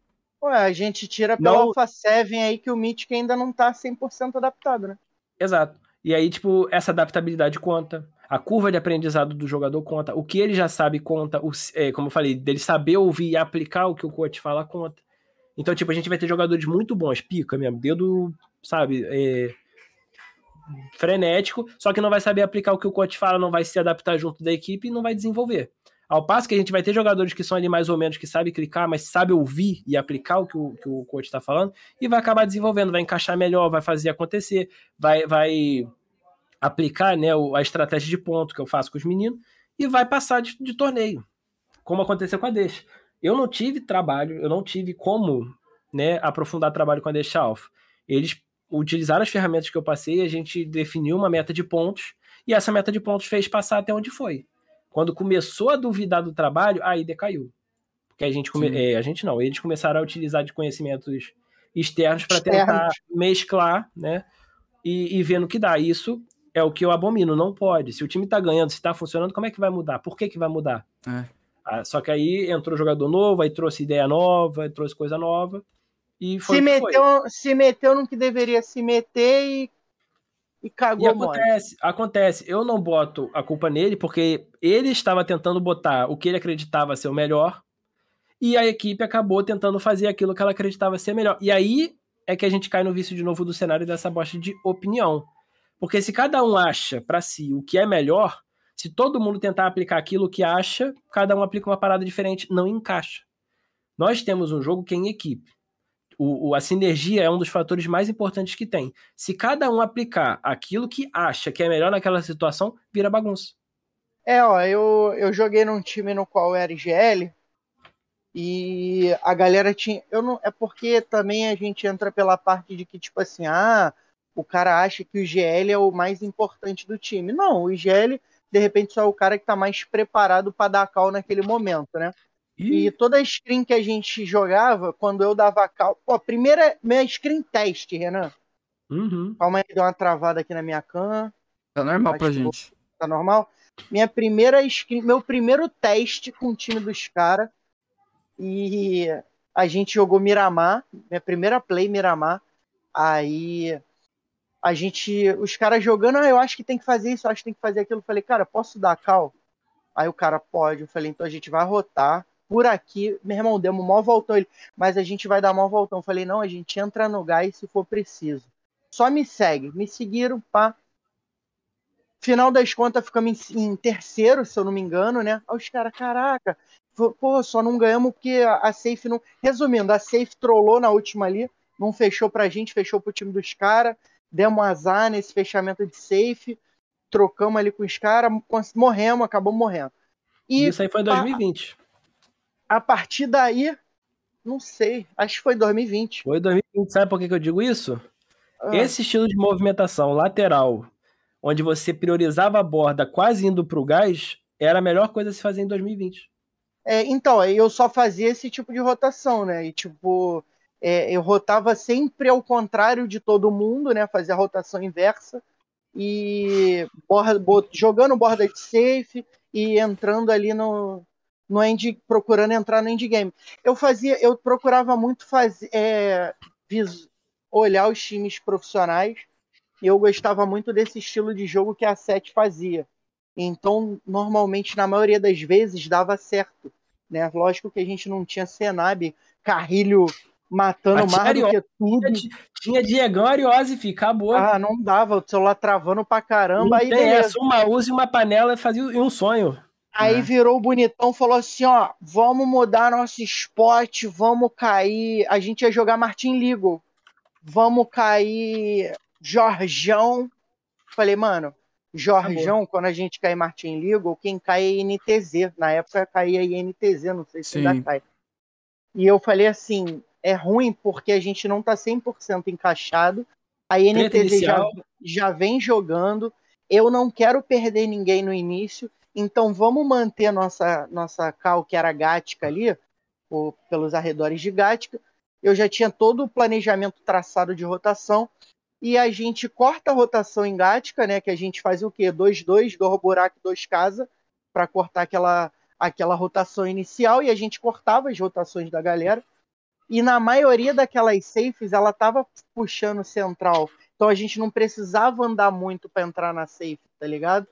Ué, a gente tira pela não... Alpha 7 aí que o Mythic ainda não tá 100% adaptado, né? Exato. E aí, tipo, essa adaptabilidade conta. A curva de aprendizado do jogador conta. O que ele já sabe conta. O, é, como eu falei, dele saber ouvir e aplicar o que o coach fala conta. Então, tipo, a gente vai ter jogadores muito bons, pica mesmo, dedo, sabe, é, frenético, só que não vai saber aplicar o que o coach fala, não vai se adaptar junto da equipe e não vai desenvolver. Ao passo que a gente vai ter jogadores que são ali mais ou menos, que sabem clicar, mas sabe ouvir e aplicar o que o, que o coach está falando, e vai acabar desenvolvendo, vai encaixar melhor, vai fazer acontecer, vai, vai aplicar né, a estratégia de ponto que eu faço com os meninos, e vai passar de, de torneio, como aconteceu com a Deixa. Eu não tive trabalho, eu não tive como né, aprofundar trabalho com a Deixa Alpha. Eles utilizaram as ferramentas que eu passei, a gente definiu uma meta de pontos, e essa meta de pontos fez passar até onde foi. Quando começou a duvidar do trabalho, aí decaiu. Porque que a gente, come... é, a gente não, eles começaram a utilizar de conhecimentos externos para tentar mesclar, né? E, e ver no que dá. Isso é o que eu abomino, não pode. Se o time tá ganhando, se tá funcionando, como é que vai mudar? Por que que vai mudar? É. Ah, só que aí entrou jogador novo, aí trouxe ideia nova, trouxe coisa nova. E foi se, meteu, se meteu no que deveria se meter e, e cagou. E acontece, acontece. Eu não boto a culpa nele, porque ele estava tentando botar o que ele acreditava ser o melhor, e a equipe acabou tentando fazer aquilo que ela acreditava ser melhor. E aí é que a gente cai no vício de novo do cenário dessa bosta de opinião. Porque se cada um acha para si o que é melhor, se todo mundo tentar aplicar aquilo que acha, cada um aplica uma parada diferente, não encaixa. Nós temos um jogo que é em equipe. O, o, a sinergia é um dos fatores mais importantes que tem. Se cada um aplicar aquilo que acha que é melhor naquela situação, vira bagunça. É, ó, eu, eu joguei num time no qual era IGL e a galera tinha. Eu não, é porque também a gente entra pela parte de que, tipo assim, ah, o cara acha que o IGL é o mais importante do time. Não, o IGL de repente só é o cara que está mais preparado para dar cal naquele momento, né? E... e toda a screen que a gente jogava, quando eu dava cal. Pô, primeira minha screen teste, Renan. Uhum. Calma aí, deu uma travada aqui na minha cam. Tá normal Acho pra gente. Tá normal? Minha primeira screen, meu primeiro teste com o time dos caras. E a gente jogou Miramar, minha primeira play Miramar. Aí a gente, os caras jogando, ah, eu acho que tem que fazer isso, eu acho que tem que fazer aquilo. Eu falei, cara, posso dar cal? Aí o cara pode. Eu falei, então a gente vai rotar por aqui. Meu irmão, demos mó voltão. Ele, mas a gente vai dar mó voltão. Eu falei, não, a gente entra no gás se for preciso. Só me segue. Me seguiram, pá. Final das contas, ficamos em, em terceiro, se eu não me engano, né? Aí os caras, caraca, pô, só não ganhamos porque a, Safe não. Resumindo, a Safe trollou na última ali, não fechou pra gente, fechou pro time dos caras demos azar nesse fechamento de safe, trocamos ali com os caras, morremos, acabamos morrendo. E Isso aí foi em 2020. A, a partir daí, não sei, acho que foi 2020. Foi 2020, sabe por que, que eu digo isso? Ah. Esse estilo de movimentação lateral, onde você priorizava a borda quase indo para o gás, era a melhor coisa a se fazer em 2020. É, então, eu só fazia esse tipo de rotação, né? E tipo, é, eu rotava sempre ao contrário de todo mundo, né? Fazia a rotação inversa e borda, jogando borda de safe e entrando ali no, no end, procurando entrar no endgame. Eu fazia, eu procurava muito fazer, é, olhar os times profissionais e eu gostava muito desse estilo de jogo que a Sete fazia. Então, normalmente, na maioria das vezes, dava certo. Né? Lógico que a gente não tinha Senab, Carrilho matando mais do que tudo. Tinha, tinha Diegão Ariose, fi, acabou. Ah, não dava, o celular travando pra caramba. aí tem essa, uma usa e uma panela fazia um sonho. Aí é. virou bonitão, falou assim, ó, vamos mudar nosso spot, vamos cair, a gente ia jogar Martin Legal, vamos cair Jorjão. Falei, mano, Jorjão, quando a gente cai Martin Legal, quem cai é INTZ. Na época caía INTZ, não sei se Sim. ainda cai. E eu falei assim, é ruim porque a gente não está 100% encaixado. A NTZ já, já vem jogando. Eu não quero perder ninguém no início. Então vamos manter nossa nossa cal que era Gática ali, ou pelos arredores de Gática. Eu já tinha todo o planejamento traçado de rotação e a gente corta a rotação em Gática, né? Que a gente faz o quê? 2-2, dois buraco, dois casa, para cortar aquela aquela rotação inicial e a gente cortava as rotações da galera. E na maioria daquelas safes, ela tava puxando central. Então a gente não precisava andar muito para entrar na safe, tá ligado?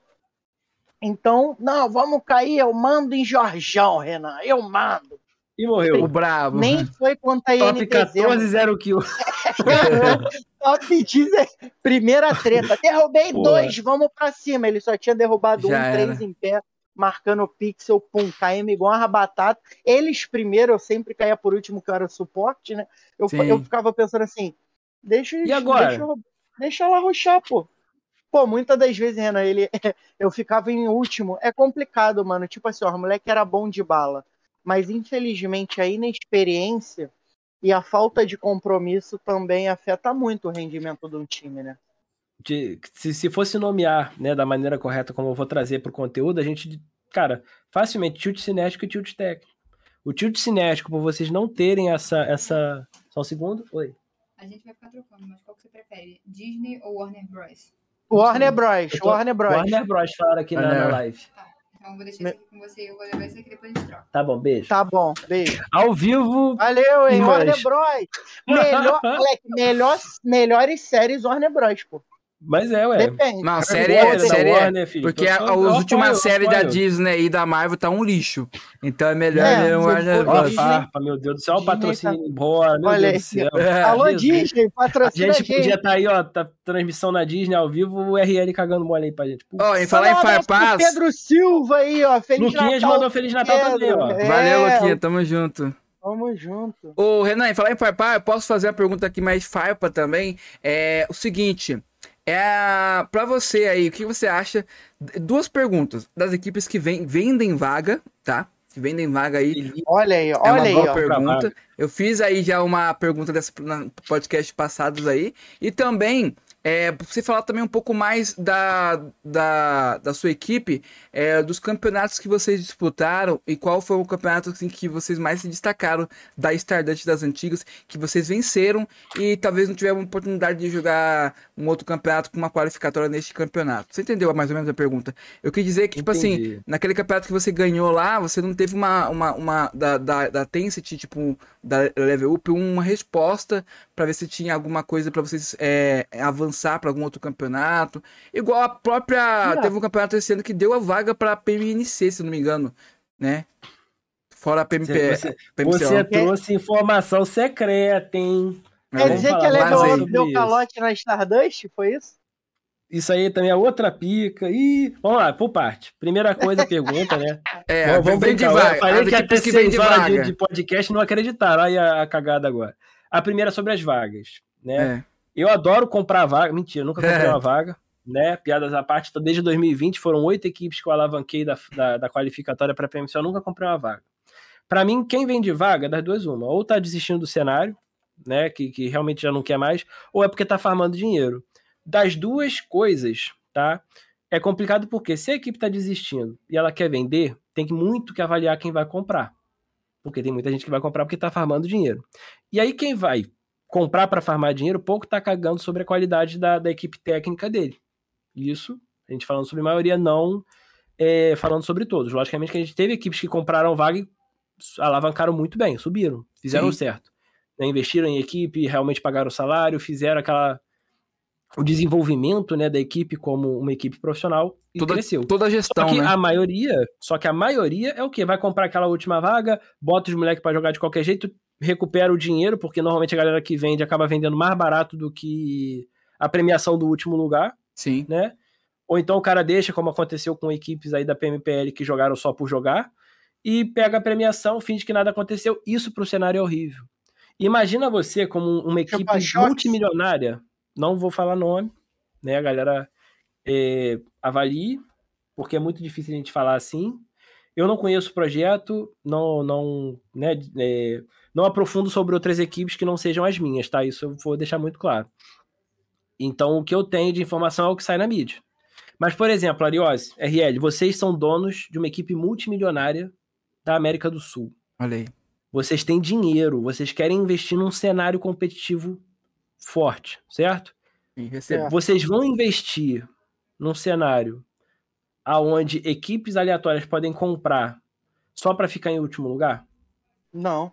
Então, não, vamos cair, eu mando em Jorjão, Renan, eu mando. E morreu. O brabo. Nem foi contra a Top INTZ. 14, 0 kill. Top 10, primeira treta. Derrubei Porra. dois, vamos pra cima. Ele só tinha derrubado Já um, era. três em pé marcando pixel, pum, caímos igual uma batata. Eles primeiro, eu sempre caía por último, que eu era suporte, né? Eu, eu ficava pensando assim, deixa, e agora? deixa, deixa ela ruxar, pô. Pô, muitas das vezes, Renan, ele, eu ficava em último. É complicado, mano. Tipo assim, ó, o moleque era bom de bala. Mas infelizmente a inexperiência e a falta de compromisso também afeta muito o rendimento de um time, né? De, se, se fosse nomear né, da maneira correta como eu vou trazer para o conteúdo, a gente, cara, facilmente tilt cinético e tilt técnico. O tilt cinético, por vocês não terem essa, essa. Só um segundo. Oi. A gente vai ficar trocando, mas qual que você prefere? Disney ou Warner Bros? Warner Bros. Tô... Warner Bros. Warner Bros. falaram aqui na, na live. Tá. Então eu vou deixar isso aqui com você, eu vou levar isso aqui depois a gente troca. Tá bom, beijo. Tá bom, beijo. Ao vivo. Valeu, hein. Warner Bros. Melhor, moleque, melhor, melhores séries Warner Bros, pô. Mas é, ué. Depende. Não, série Warner, é, série é. Warner, filho. Porque Eu a, eu últimas séries da. Disney e da Marvel tá um lixo. Então é melhor É, ver o se Warner for- Ó, a Bros. Disney- farpa, meu Deus do céu, o Disney patrocínio tá- embora, meu Olha Deus do céu. É, Alô, Jesus. Disney, A gente podia estar aí, ó, tá, transmissão na Disney ao vivo, o RL cagando mole aí pra gente. Putz. Ó, em falar em farpas. Pedro Silva aí, ó. Feliz Luquinhas Natal. mandou Feliz Natal Pedro. também, ó. É, Valeu, Luquinha, tamo junto. Tamo junto. Ô, Renan, em falar em farpar, eu posso fazer uma pergunta aqui mais farpa também. É o seguinte. É para você aí, o que você acha? Duas perguntas das equipes que vem- vendem vaga, tá? Que vendem vaga aí. Olha aí, É olha uma aí, boa ó. pergunta. Eu fiz aí já uma pergunta dessa na podcast passados aí. E também, é, pra você falar também um pouco mais da, da, da sua equipe, é, dos campeonatos que vocês disputaram e qual foi o campeonato assim, que vocês mais se destacaram da Stardust das antigas, que vocês venceram e talvez não tiveram oportunidade de jogar um outro campeonato com uma qualificatória neste campeonato. Você entendeu mais ou menos a pergunta? Eu quis dizer que, tipo assim, naquele campeonato que você ganhou lá, você não teve uma, uma, uma da, da, da Tencent, tipo, da Level Up, uma resposta pra ver se tinha alguma coisa pra vocês é, avançar pra algum outro campeonato. Igual a própria. Não. Teve um campeonato esse ano que deu a vaga pra PMNC, se não me engano, né? Fora a PMP. Você, você, PMCO. você trouxe informação secreta, hein? Quer Vamos dizer que a Level deu calote na Stardust? Foi isso? Isso aí também é outra pica. Ih, vamos lá, por parte. Primeira coisa, pergunta, né? É, Vamos, vamos de brincar. vaga. Eu falei que equipes que seis de horas de, vaga. de podcast não acreditaram. Aí a, a cagada agora. A primeira é sobre as vagas, né? É. Eu adoro comprar vaga. Mentira, nunca comprei É. uma vaga. Né? Piadas à parte, então, desde 2020 foram oito equipes que eu alavanquei da, da, da qualificatória para PMC. Eu nunca comprei uma vaga. Para mim, quem vende vaga, das duas, uma. Ou tá desistindo do cenário, né? Que, que realmente já não quer mais, ou é porque tá farmando dinheiro. Das duas coisas, tá? É complicado porque se a equipe tá desistindo e ela quer vender, tem que muito que avaliar quem vai comprar. Porque tem muita gente que vai comprar porque tá farmando dinheiro. E aí quem vai comprar para farmar dinheiro, pouco tá cagando sobre a qualidade da, da equipe técnica dele. Isso, a gente falando sobre maioria, não é, falando sobre todos. Logicamente que a gente teve equipes que compraram vaga e alavancaram muito bem, subiram, fizeram Sim. certo. Né, investiram em equipe, realmente pagaram o salário, fizeram aquela o desenvolvimento né, da equipe como uma equipe profissional e Toda, cresceu. toda a Só gestão, que né? a maioria, só que a maioria é o quê? Vai comprar aquela última vaga, bota os moleques pra jogar de qualquer jeito, recupera o dinheiro, porque normalmente a galera que vende acaba vendendo mais barato do que a premiação do último lugar, Sim. né? Ou então o cara deixa, como aconteceu com equipes aí da PMPL que jogaram só por jogar, e pega a premiação, finge que nada aconteceu. Isso pro cenário é horrível. Imagina você como uma equipe multimilionária, não vou falar nome, né? A galera é, avalie, porque é muito difícil a gente falar assim. Eu não conheço o projeto, não, não, né, é, não aprofundo sobre outras equipes que não sejam as minhas, tá? Isso eu vou deixar muito claro. Então, o que eu tenho de informação é o que sai na mídia. Mas, por exemplo, Ariose, RL, vocês são donos de uma equipe multimilionária da América do Sul. Olha aí. Vocês têm dinheiro, vocês querem investir num cenário competitivo forte, certo? Sim, recebo. Vocês vão investir num cenário aonde equipes aleatórias podem comprar só para ficar em último lugar? Não.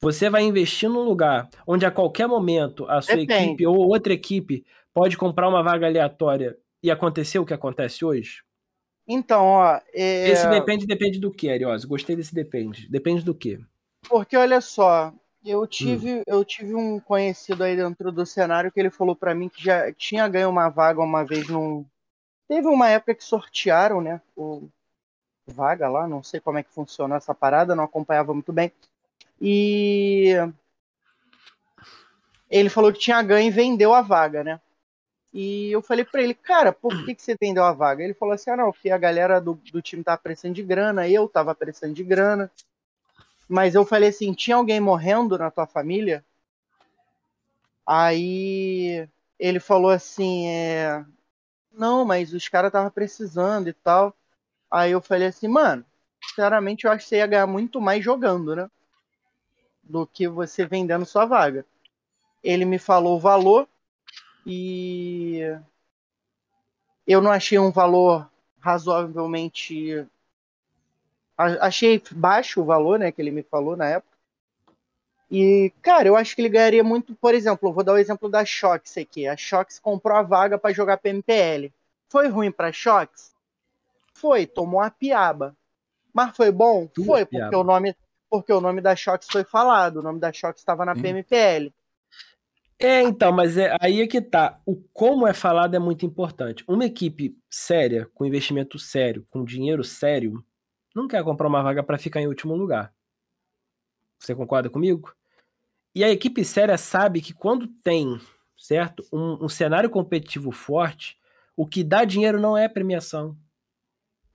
Você vai investir num lugar onde a qualquer momento a sua Depende. equipe ou outra equipe pode comprar uma vaga aleatória e acontecer o que acontece hoje? Então, ó. é, Esse depende, depende do que, Ariose? Gostei desse depende. Depende do que? Porque olha só, eu tive, eu tive um conhecido aí dentro do cenário que ele falou pra mim que já tinha ganho uma vaga uma vez num. Teve uma época que sortearam, né? O vaga lá, não sei como é que funciona essa parada, não acompanhava muito bem. E ele falou que tinha ganho e vendeu a vaga, né? E eu falei pra ele, cara, por que, que você vendeu a vaga? Ele falou assim: ah, não, porque a galera do, do time tava precisando de grana, eu tava precisando de grana. Mas eu falei assim: tinha alguém morrendo na tua família? Aí ele falou assim: é, não, mas os caras estavam precisando e tal. Aí eu falei assim, mano, sinceramente, eu acho que você ia ganhar muito mais jogando, né? Do que você vendendo sua vaga. Ele me falou o valor e eu não achei um valor razoavelmente. Achei baixo o valor, né? Que ele me falou na época. E, cara, eu acho que ele ganharia muito. Por exemplo, eu vou dar o exemplo da Shox aqui. A Shox comprou a vaga para jogar PMPL. Foi ruim para Shox? Foi, tomou a piaba. Mas foi bom? Tua foi, porque o nome porque o nome da Shox foi falado, o nome da Shox estava na hum. PMPL. É, então, mas é, aí é que tá. O como é falado é muito importante. Uma equipe séria, com investimento sério, com dinheiro sério, não quer comprar uma vaga para ficar em último lugar. Você concorda comigo? E a equipe séria sabe que quando tem, certo, um, um cenário competitivo forte, o que dá dinheiro não é premiação.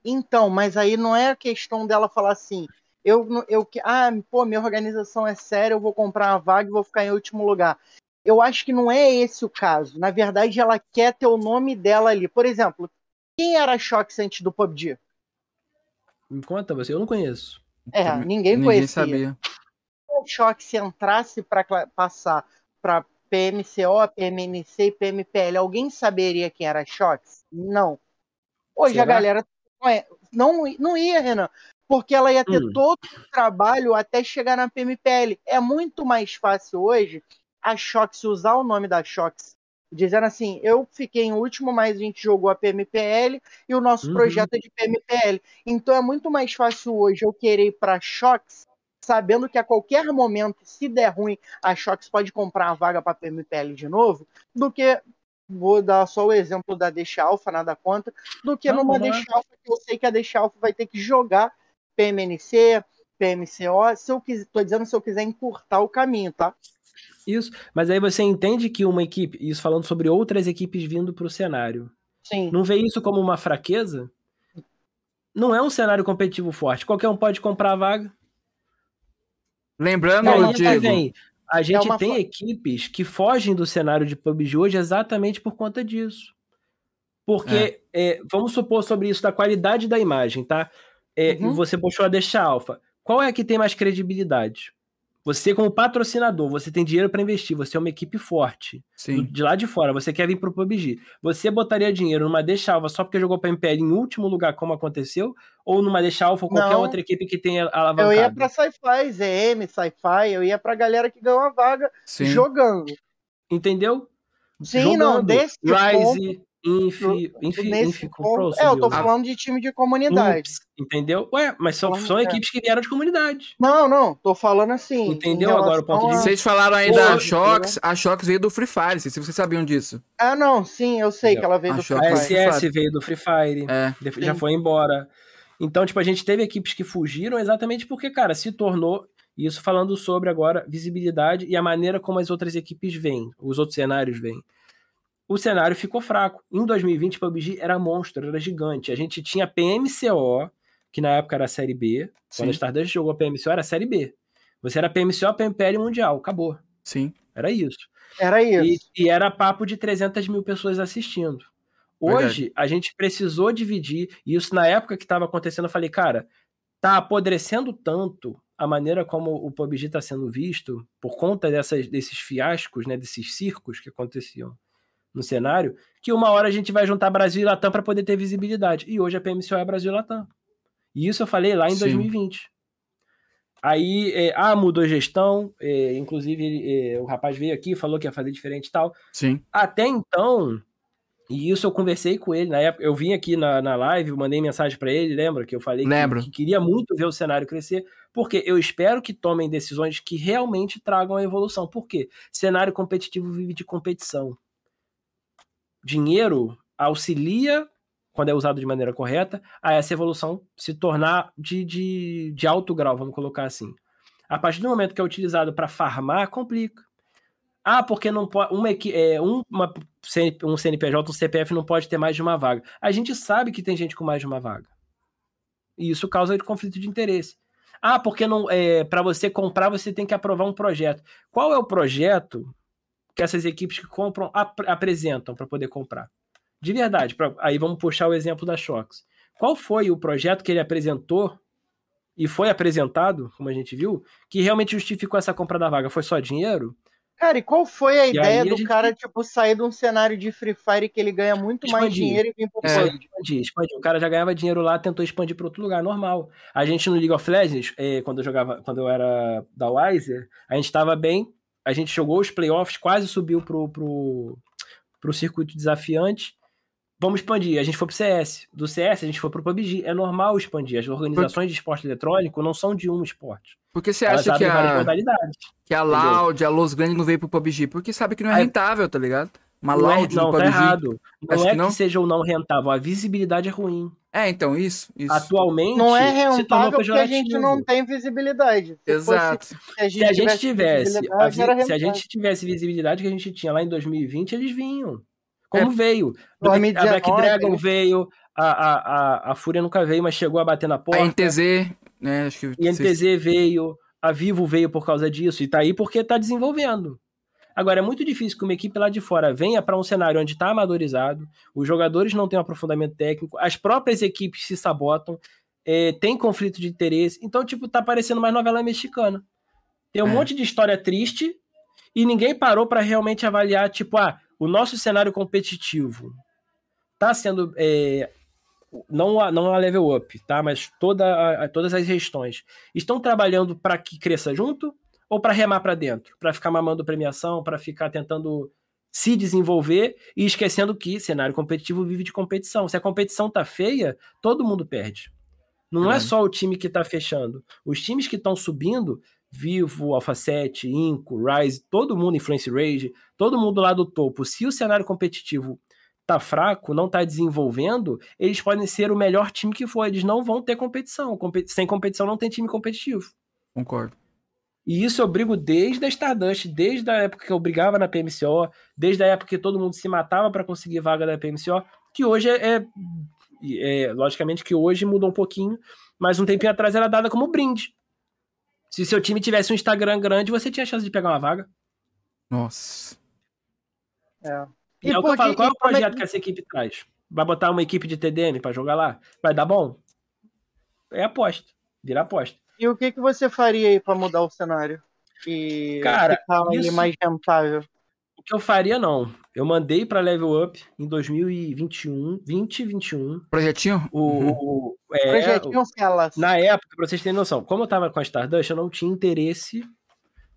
Então, mas aí não é a questão dela falar assim, eu, eu, ah, pô, minha organização é séria, eu vou comprar uma vaga e vou ficar em último lugar eu acho que não é esse o caso. Na verdade, ela quer ter o nome dela ali. Por exemplo, quem era a Shox antes do PUBG? Me conta você, eu não conheço. É, ninguém, ninguém conhecia. sabia. Se a Shox entrasse para passar para PMCO, PMNC e PMPL, alguém saberia quem era a Shox? Não. Hoje Será? a galera não, não ia, Renan, porque ela ia ter hum. todo o trabalho até chegar na PMPL. É muito mais fácil hoje a Shox usar o nome da Shox, dizendo assim: eu fiquei em último, mas a gente jogou a PMPL e o nosso uhum. projeto é de PMPL. Então é muito mais fácil hoje eu querer ir para a Shox, sabendo que a qualquer momento, se der ruim, a Shox pode comprar a vaga para PMPL de novo, do que vou dar só o exemplo da Deixa Alpha, nada contra, do que numa Deixa Alpha que eu sei que a Deixa Alpha vai ter que jogar PMNC, PMCO, se eu quiser, tô dizendo se eu quiser encurtar o caminho, tá? Isso, mas aí você entende que uma equipe, isso falando sobre outras equipes vindo para o cenário, Sim. não vê isso como uma fraqueza? Não é um cenário competitivo forte. Qualquer um pode comprar a vaga. Lembrando, aí, Diego, vem, a gente é tem equipes que fogem do cenário de PUBG hoje exatamente por conta disso. Porque, é. É, vamos supor sobre isso da qualidade da imagem, tá? É, uhum. Você puxou a deixa alfa. Qual é a que tem mais credibilidade? Você, como patrocinador, você tem dinheiro para investir, você é uma equipe forte. Sim. De lá de fora, você quer vir pro PUBG. Você botaria dinheiro numa Deixa Alva só porque jogou pra MPL em último lugar, como aconteceu? Ou numa Deixa Alva ou qualquer Não. outra equipe que tenha alavancado? Eu ia pra Sci-Fi, ZM, Sci-Fi, eu ia pra galera que ganhou a vaga Sim. jogando. Entendeu? Sim, jogando. não, desse Rise, ponto... Inf, Inf, Inf comprou, É, eu tô falando de time de comunidade. Ups, entendeu? Ué, mas são, são equipes que vieram de comunidade. Não, não, tô falando assim. Entendeu agora o ponto de vista? Vocês falaram aí Pô, da Shox, a Shox veio do Free Fire, se vocês sabiam disso. Ah, não, sim, eu sei entendeu? que ela veio a do Free Fire. A SS veio do Free Fire, é, já sim. foi embora. Então, tipo, a gente teve equipes que fugiram exatamente porque, cara, se tornou isso falando sobre agora visibilidade e a maneira como as outras equipes vêm, os outros cenários vêm o cenário ficou fraco. Em 2020, o PUBG era monstro, era gigante. A gente tinha PMCO, que na época era a Série B. Sim. Quando a Stardust jogou a PMCO, era a Série B. Você era PMCO, PMPL Mundial, acabou. Sim. Era isso. Era isso. E, e era papo de 300 mil pessoas assistindo. Hoje, Verdade. a gente precisou dividir, e isso na época que estava acontecendo, eu falei, cara, tá apodrecendo tanto a maneira como o PUBG está sendo visto, por conta dessas, desses fiascos, né, desses circos que aconteciam no cenário, que uma hora a gente vai juntar Brasil e Latam para poder ter visibilidade. E hoje a PMCO é Brasil e Latam. E isso eu falei lá em Sim. 2020. Aí, é, ah, mudou a gestão, é, inclusive é, o rapaz veio aqui falou que ia fazer diferente e tal. Sim. Até então, e isso eu conversei com ele na época, eu vim aqui na, na live, mandei mensagem para ele, lembra que eu falei que, que, queria muito ver o cenário crescer, porque eu espero que tomem decisões que realmente tragam a evolução. Por quê? Cenário competitivo vive de competição dinheiro auxilia, quando é usado de maneira correta, a essa evolução se tornar de, de, de alto grau, vamos colocar assim. A partir do momento que é utilizado para farmar, complica. Ah, porque não pode. Uma, é, uma, um CNPJ, um CPF não pode ter mais de uma vaga. A gente sabe que tem gente com mais de uma vaga. E isso causa conflito de interesse. Ah, porque não é, para você comprar você tem que aprovar um projeto. Qual é o projeto que essas equipes que compram ap apresentam para poder comprar. De verdade, pra, aí vamos puxar o exemplo da Shox. Qual foi o projeto que ele apresentou e foi apresentado, como a gente viu, que realmente justificou essa compra da vaga. Foi só dinheiro? Cara, e qual foi a e ideia do gente... cara, tipo, sair de um cenário de Free Fire que ele ganha muito expandir. mais dinheiro e vir pro é, expandir, expandir. O cara já ganhava dinheiro lá, tentou expandir para outro lugar, normal. A gente no League of Legends, é, quando eu jogava, quando eu era da Wiser, a gente estava bem, a gente jogou os playoffs, quase subiu pro, pro, pro circuito desafiante, vamos expandir. A gente foi pro CS. Do CS a gente foi pro PUBG. É normal expandir. As organizações de esporte eletrônico não são de um esporte. Por que você acha que a, que a Loud, a Los Grandes não veio pro PUBG? Porque sabe que não é rentável, tá ligado? Uma não, é, Loud não, tá errado. Não Acho é que, não? que seja ou não rentável, a visibilidade é ruim. É, então, isso. isso. Atualmente. Não é rentável porque a gente não tem visibilidade. Se Exato. Fosse, se a gente, se a gente tivesse, a, se a gente tivesse visibilidade que a gente tinha lá em 2020, eles vinham. Como é, veio. A Black Dragon veio, a, a, a, a Fúria nunca veio, mas chegou a bater na porta. A NTZ, né? Acho que e a NTZ veio, a Vivo veio por causa disso, e tá aí porque tá desenvolvendo. Agora, é muito difícil que uma equipe lá de fora venha para um cenário onde está amadorizado, os jogadores não têm um aprofundamento técnico, as próprias equipes se sabotam, é, tem conflito de interesse. Então, tipo, tá parecendo mais novela mexicana. Tem um é. monte de história triste e ninguém parou para realmente avaliar, tipo, ah, o nosso cenário competitivo está sendo é, não a, não a level up, tá? Mas toda a, todas as gestões estão trabalhando para que cresça junto ou para remar para dentro, para ficar mamando premiação, para ficar tentando se desenvolver e esquecendo que cenário competitivo vive de competição. Se a competição tá feia, todo mundo perde. Não é, é só o time que tá fechando. Os times que estão subindo Vivo, Alpha 7, Inco, Rise, todo mundo, Influence Rage, todo mundo lá do topo. Se o cenário competitivo tá fraco, não tá desenvolvendo, eles podem ser o melhor time que for. Eles não vão ter competição. Sem competição não tem time competitivo. Concordo. E isso eu brigo desde a Stardust, desde a época que eu brigava na PMCO, desde a época que todo mundo se matava para conseguir vaga da PMCO, que hoje é, é, é, Logicamente que hoje mudou um pouquinho, mas um tempinho atrás era dada como brinde. Se seu time tivesse um Instagram grande, você tinha chance de pegar uma vaga. Nossa. É. E, e é o que eu falo, qual é o projeto que... que essa equipe traz? Vai botar uma equipe de TDM para jogar lá? Vai dar bom? É aposta. Vira aposta. E o que, que você faria aí para mudar o cenário? E Cara, ficar isso... mais rentável? que eu faria, não. Eu mandei para Level Up em 2021, 2021. Projetinho? O, uhum. o é, Projetinho o, Na época, pra vocês terem noção, como eu tava com a Stardust, eu não tinha interesse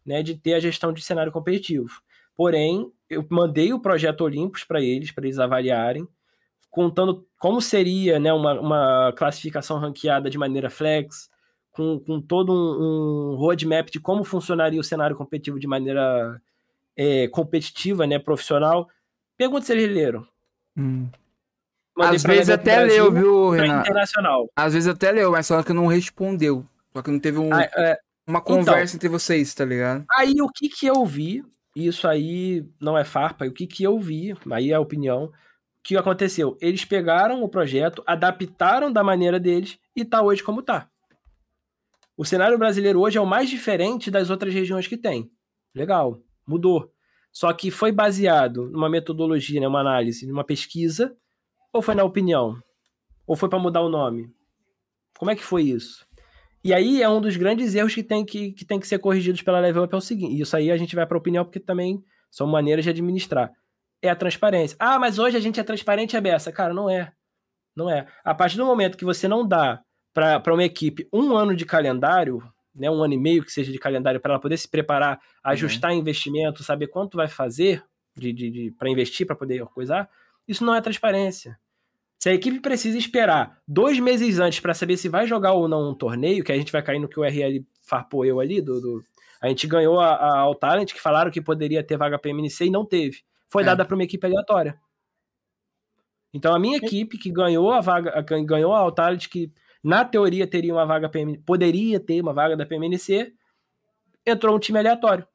né, de ter a gestão de cenário competitivo. Porém, eu mandei o projeto Olympus para eles, para eles avaliarem, contando como seria né, uma, uma classificação ranqueada de maneira flex, com, com todo um, um roadmap de como funcionaria o cenário competitivo de maneira é, competitiva, né, profissional, pergunta se eles leram. Hum. Às vezes até Brasil, leu, viu, Renan? Internacional. Às vezes até leu, mas só que não respondeu. Só que não teve um, ah, é... uma conversa então, entre vocês, tá ligado? Aí o que que eu vi, isso aí não é farpa, o que que eu vi, aí é a opinião, o que aconteceu? Eles pegaram o projeto, adaptaram da maneira deles e tá hoje como tá. O cenário brasileiro hoje é o mais diferente das outras regiões que tem. Legal mudou. Só que foi baseado numa metodologia, né, uma análise, numa pesquisa, ou foi na opinião? Ou foi para mudar o nome? Como é que foi isso? E aí é um dos grandes erros que tem que, que, tem que ser corrigidos pela Level Up é o seguinte, isso aí a gente vai para opinião porque também são maneiras de administrar. É a transparência. Ah, mas hoje a gente é transparente e é Cara, não é. Não é. A partir do momento que você não dá para uma equipe um ano de calendário, né, um ano e meio que seja de calendário para ela poder se preparar, uhum. ajustar uhum. investimento, saber quanto vai fazer de, de, de para investir, para poder coisar, isso não é transparência. Se a equipe precisa esperar dois meses antes para saber se vai jogar ou não um torneio, que a gente vai cair no que o RL farpou eu ali, do, do a gente ganhou a, a All Talent, que falaram que poderia ter vaga para MNC e não teve. Foi é. dada para uma equipe aleatória. Então a minha equipe que ganhou a vaga, ganhou a All Talent, que na teoria teria uma vaga PM, poderia ter uma vaga da PMNC, entrou um time aleatório.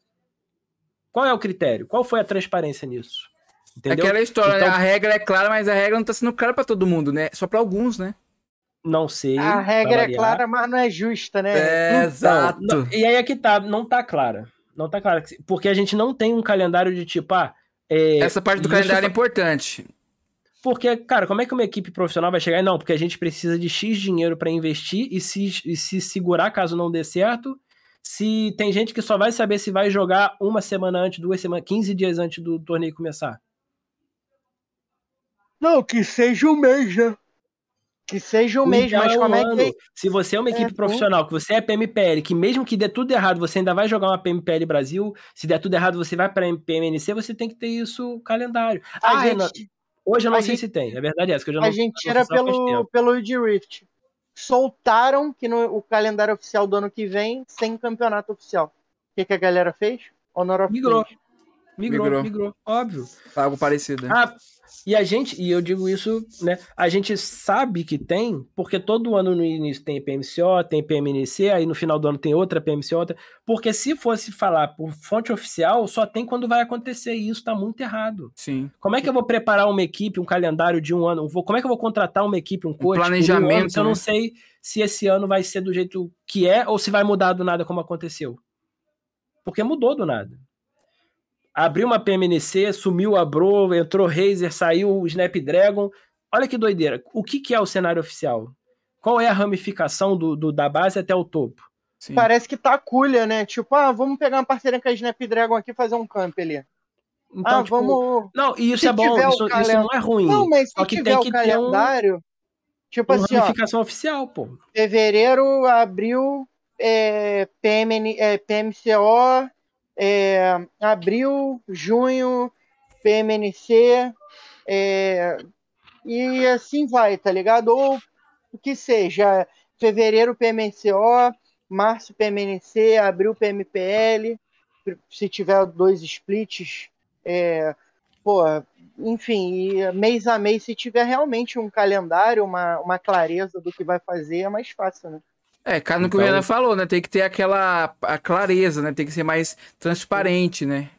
Qual é o critério? Qual foi a transparência nisso? Entendeu? Aquela história, então, a regra é clara, mas a regra não está sendo clara para todo mundo, né? Só para alguns, né? Não sei. A regra é clara, mas não é justa, né? É, então, exato. Não, e aí é que tá, não tá clara. Não tá clara. Porque a gente não tem um calendário de tipo, ah. É, Essa parte do calendário é importante. Porque, cara, como é que uma equipe profissional vai chegar? Não, porque a gente precisa de X dinheiro para investir e se, e se segurar caso não dê certo. Se tem gente que só vai saber se vai jogar uma semana antes, duas semanas, 15 dias antes do torneio começar. Não, que seja um mês, né? Que seja um mês, mas como é que. Se você é uma equipe é, profissional, que você é PMPL, que mesmo que dê tudo errado, você ainda vai jogar uma PMPL Brasil, se der tudo errado, você vai para PMNC, você tem que ter isso calendário. A gente, hoje eu não sei gente, se tem, a verdade é essa, que eu já A não, gente era pelo, pelo Id Rift. Soltaram que no o calendário oficial do ano que vem, sem campeonato oficial. O que, que a galera fez? Honor of Migrou. Migrou, migrou, migrou, óbvio. Algo parecido. Ah, e a gente, e eu digo isso, né? A gente sabe que tem, porque todo ano no início tem PMCO, tem PMNC, aí no final do ano tem outra PMCO, outra. Porque se fosse falar por fonte oficial, só tem quando vai acontecer, e isso tá muito errado. Sim. Como é que eu vou preparar uma equipe, um calendário de um ano? Como é que eu vou contratar uma equipe, um coach? Um planejamento. Um ano, se eu não né? sei se esse ano vai ser do jeito que é ou se vai mudar do nada como aconteceu. Porque mudou do nada abriu uma PMNC, sumiu a Bro, entrou Razer, saiu o Snapdragon. Olha que doideira. O que, que é o cenário oficial? Qual é a ramificação do, do da base até o topo? Sim. Parece que tá culha, né? Tipo, ah, vamos pegar uma parceria com a Snapdragon aqui e fazer um camp ali. Então, ah, tipo, vamos. Não, e isso é bom, isso, calend... isso, não é ruim. Não, mas se Só que tiver tem o que calendário. Um... Tipo uma assim, ramificação ó, oficial, pô. Fevereiro, abril, é, PMN, é, PMCO, é, abril, junho, PMNC, é, e assim vai, tá ligado? Ou o que seja, fevereiro PMCO, março PMNC, abril PMPL, se tiver dois splits, é, pô, enfim, mês a mês, se tiver realmente um calendário, uma, uma clareza do que vai fazer, é mais fácil, né? É, cara, no então... que o Renan falou, né? Tem que ter aquela a clareza, né? Tem que ser mais transparente, né?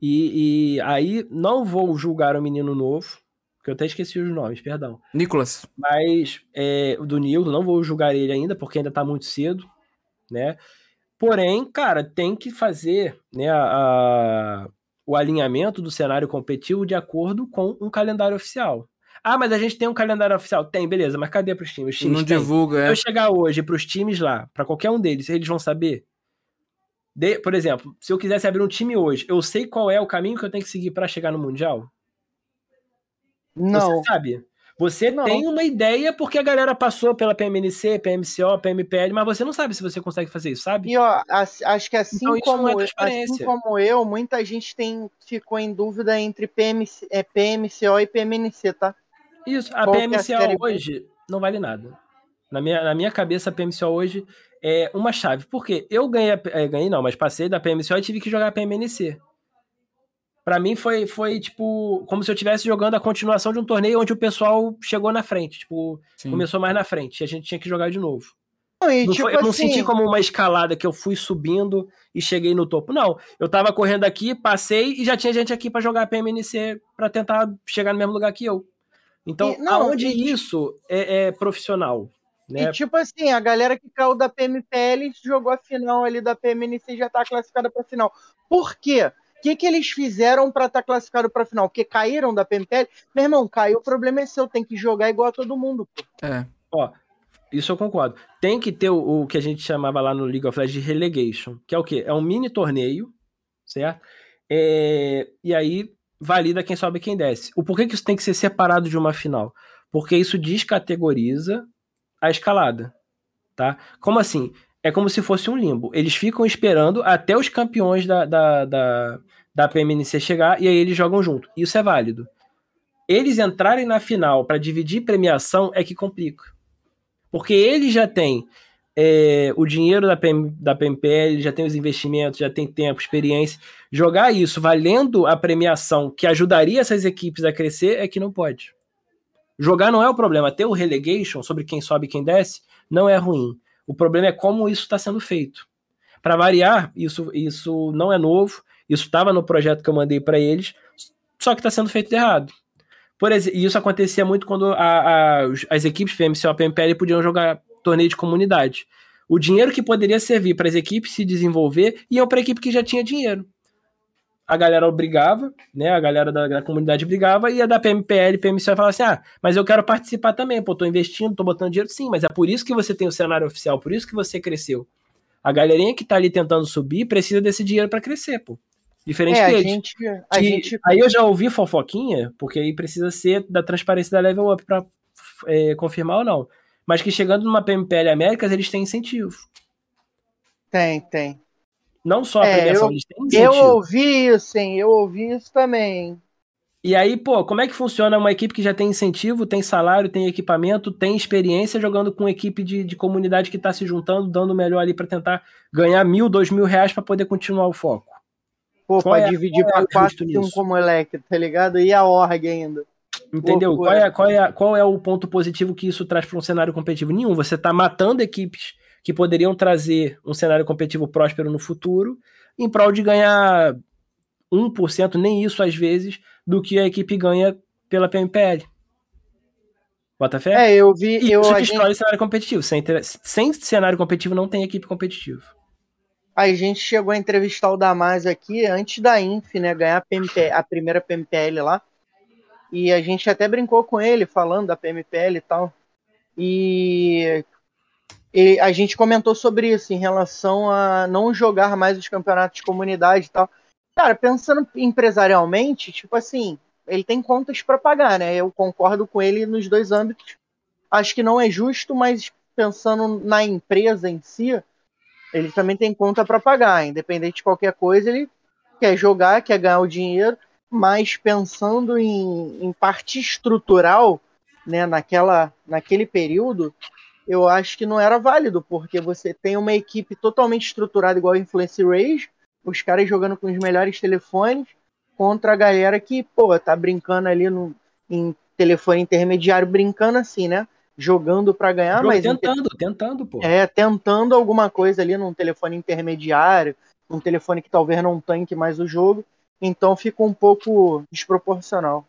E, e aí, não vou julgar o menino novo, que eu até esqueci os nomes, perdão. Nicolas. Mas é, do Nildo, não vou julgar ele ainda, porque ainda tá muito cedo, né? Porém, cara, tem que fazer né, a, a, o alinhamento do cenário competitivo de acordo com um calendário oficial. Ah, mas a gente tem um calendário oficial. Tem, beleza, mas cadê pros times? Os times não divulga, é. Se eu chegar hoje pros times lá, para qualquer um deles, eles vão saber? De, por exemplo, se eu quisesse abrir um time hoje, eu sei qual é o caminho que eu tenho que seguir para chegar no Mundial? Não. Você sabe? Você não. tem uma ideia porque a galera passou pela PMNC, PMCO, PMPL, mas você não sabe se você consegue fazer isso, sabe? E ó, acho que assim, então, como, é assim como eu, muita gente tem, ficou em dúvida entre PMC, é, PMCO e PMNC, tá? Isso, a Qual PMCO é a hoje não vale nada. Na minha, na minha cabeça, a PMCO hoje é uma chave. Por quê? Eu ganhei, é, ganhei não, mas passei da PMCO e tive que jogar a PMNC. Para mim foi, foi, tipo, como se eu estivesse jogando a continuação de um torneio onde o pessoal chegou na frente. Tipo, Sim. começou mais na frente e a gente tinha que jogar de novo. Não, e, não tipo foi, eu não senti assim como uma escalada que eu fui subindo e cheguei no topo. Não, eu tava correndo aqui, passei e já tinha gente aqui para jogar PMNC para tentar chegar no mesmo lugar que eu. Então, e, não, aonde e, isso é, é profissional? Né? E tipo assim, a galera que caiu da PMPL jogou a final ali da PMNC e já tá classificada pra final. Por quê? O que, que eles fizeram para estar tá classificado para final? Porque caíram da PMPL? Meu irmão, caiu, o problema é seu, tem que jogar igual a todo mundo. Pô. É. Ó, isso eu concordo. Tem que ter o, o, que a gente chamava lá no League of Legends de relegation, que é o quê? É um mini torneio, certo? É, e aí valida quem sobe e quem desce. O porquê que isso tem que ser separado de uma final? Porque isso descategoriza a escalada, tá? Como assim? É como se fosse um limbo. Eles ficam esperando até os campeões da, da, da, da PMNC chegar e aí eles jogam junto. Isso é válido. Eles entrarem na final para dividir premiação é que complica. Porque eles já têm é, o dinheiro da, PM, da PMPL, já tem os investimentos, já tem tempo, experiência. Jogar isso valendo a premiação que ajudaria essas equipes a crescer é que não pode. Jogar não é o problema. Ter o relegation sobre quem sobe e quem desce não é ruim. O problema é como isso está sendo feito. Para variar, isso, isso não é novo. Isso estava no projeto que eu mandei para eles, só que está sendo feito errado. Por exemplo, isso acontecia muito quando a, a, as equipes PMC ou PMPL podiam jogar torneio de comunidade. O dinheiro que poderia servir para as equipes se desenvolver iam para a equipe que já tinha dinheiro. a galera brigava, né? A galera da, da, comunidade brigava e a da PMPL, PMCO falava assim: ah, mas eu quero participar também, pô, tô investindo, tô botando dinheiro, sim, mas é por isso que você tem o cenário oficial, por isso que você cresceu. A galerinha que tá ali tentando subir precisa desse dinheiro para crescer, pô. Diferente é, deles. Gente, que, gente... Aí eu já ouvi fofoquinha, porque aí precisa ser da transparência da Level Up pra é, confirmar ou não. Mas que chegando numa PMPL Américas, eles têm incentivo. Tem, tem. Não só a é, premiação, eu, eles têm incentivo. Eu ouvi isso, sim, eu ouvi isso também. E aí, pô, como é que funciona uma equipe que já tem incentivo, tem salário, tem equipamento, tem experiência jogando com equipe de, de comunidade que está se juntando, dando o melhor ali para tentar ganhar mil, dois mil reais para poder continuar o foco? Pô, pra é, dividir para é quatro um como Elec, tá ligado? E a org ainda. Entendeu? Qual é, qual, é, qual é o ponto positivo que isso traz para um cenário competitivo? Nenhum. Você está matando equipes que poderiam trazer um cenário competitivo próspero no futuro em prol de ganhar 1%, nem isso às vezes, do que a equipe ganha pela PMPL. Bota fé? É, eu vi. E eu, isso destrói gente... cenário competitivo. Sem, sem cenário competitivo não tem equipe competitiva. A gente chegou a entrevistar o Damasio aqui antes da Inf, né? Ganhar a, PMPL, a primeira PMPL lá. E a gente até brincou com ele falando da PMPL e tal. E, e a gente comentou sobre isso em relação a não jogar mais os campeonatos de comunidade e tal. Cara, pensando empresarialmente, tipo assim, ele tem contas para pagar, né? Eu concordo com ele nos dois âmbitos. Acho que não é justo, mas pensando na empresa em si, ele também tem conta para pagar. Independente de qualquer coisa, ele quer jogar, quer ganhar o dinheiro, mas pensando em, em parte estrutural, né, naquela, naquele período, eu acho que não era válido, porque você tem uma equipe totalmente estruturada igual a Influence Rage, os caras jogando com os melhores telefones contra a galera que, pô, tá brincando ali no, em telefone intermediário, brincando assim, né? Jogando para ganhar, mas. Tentando, tentando, pô. É, tentando alguma coisa ali num telefone intermediário, um telefone que talvez não tanque mais o jogo. Então fica um pouco desproporcional.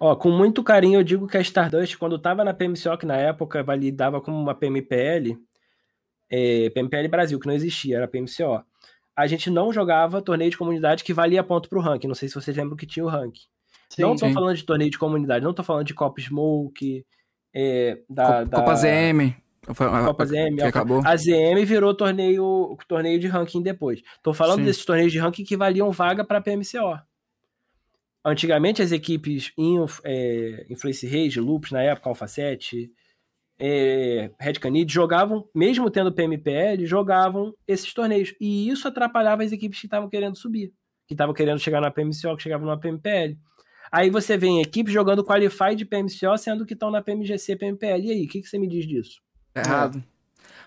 Ó, com muito carinho eu digo que a Stardust, quando tava na PMCO, na época validava como uma PMPL, é, PMPL Brasil, que não existia, era PMCO a gente não jogava torneio de comunidade que valia ponto pro ranking. Não sei se vocês lembram que tinha o ranking. Sim, não tô sim. falando de torneio de comunidade, não tô falando de Copa Smoke, é, da, Copa, da... ZM. Copa ZM, que acabou. A ZM virou torneio, torneio de ranking depois. Tô falando sim. desses torneios de ranking que valiam vaga para PMCO. Antigamente as equipes em é, Influence Rage, Loops na época, Alpha 7, é, Red Canid jogavam, mesmo tendo PMPL, jogavam esses torneios. E isso atrapalhava as equipes que estavam querendo subir, que estavam querendo chegar na PMCO, que chegavam na PMPL. Aí você vê equipes jogando Qualify de PMCO, sendo que estão na PMGC, PMPL. E aí, o que, que você me diz disso? Errado.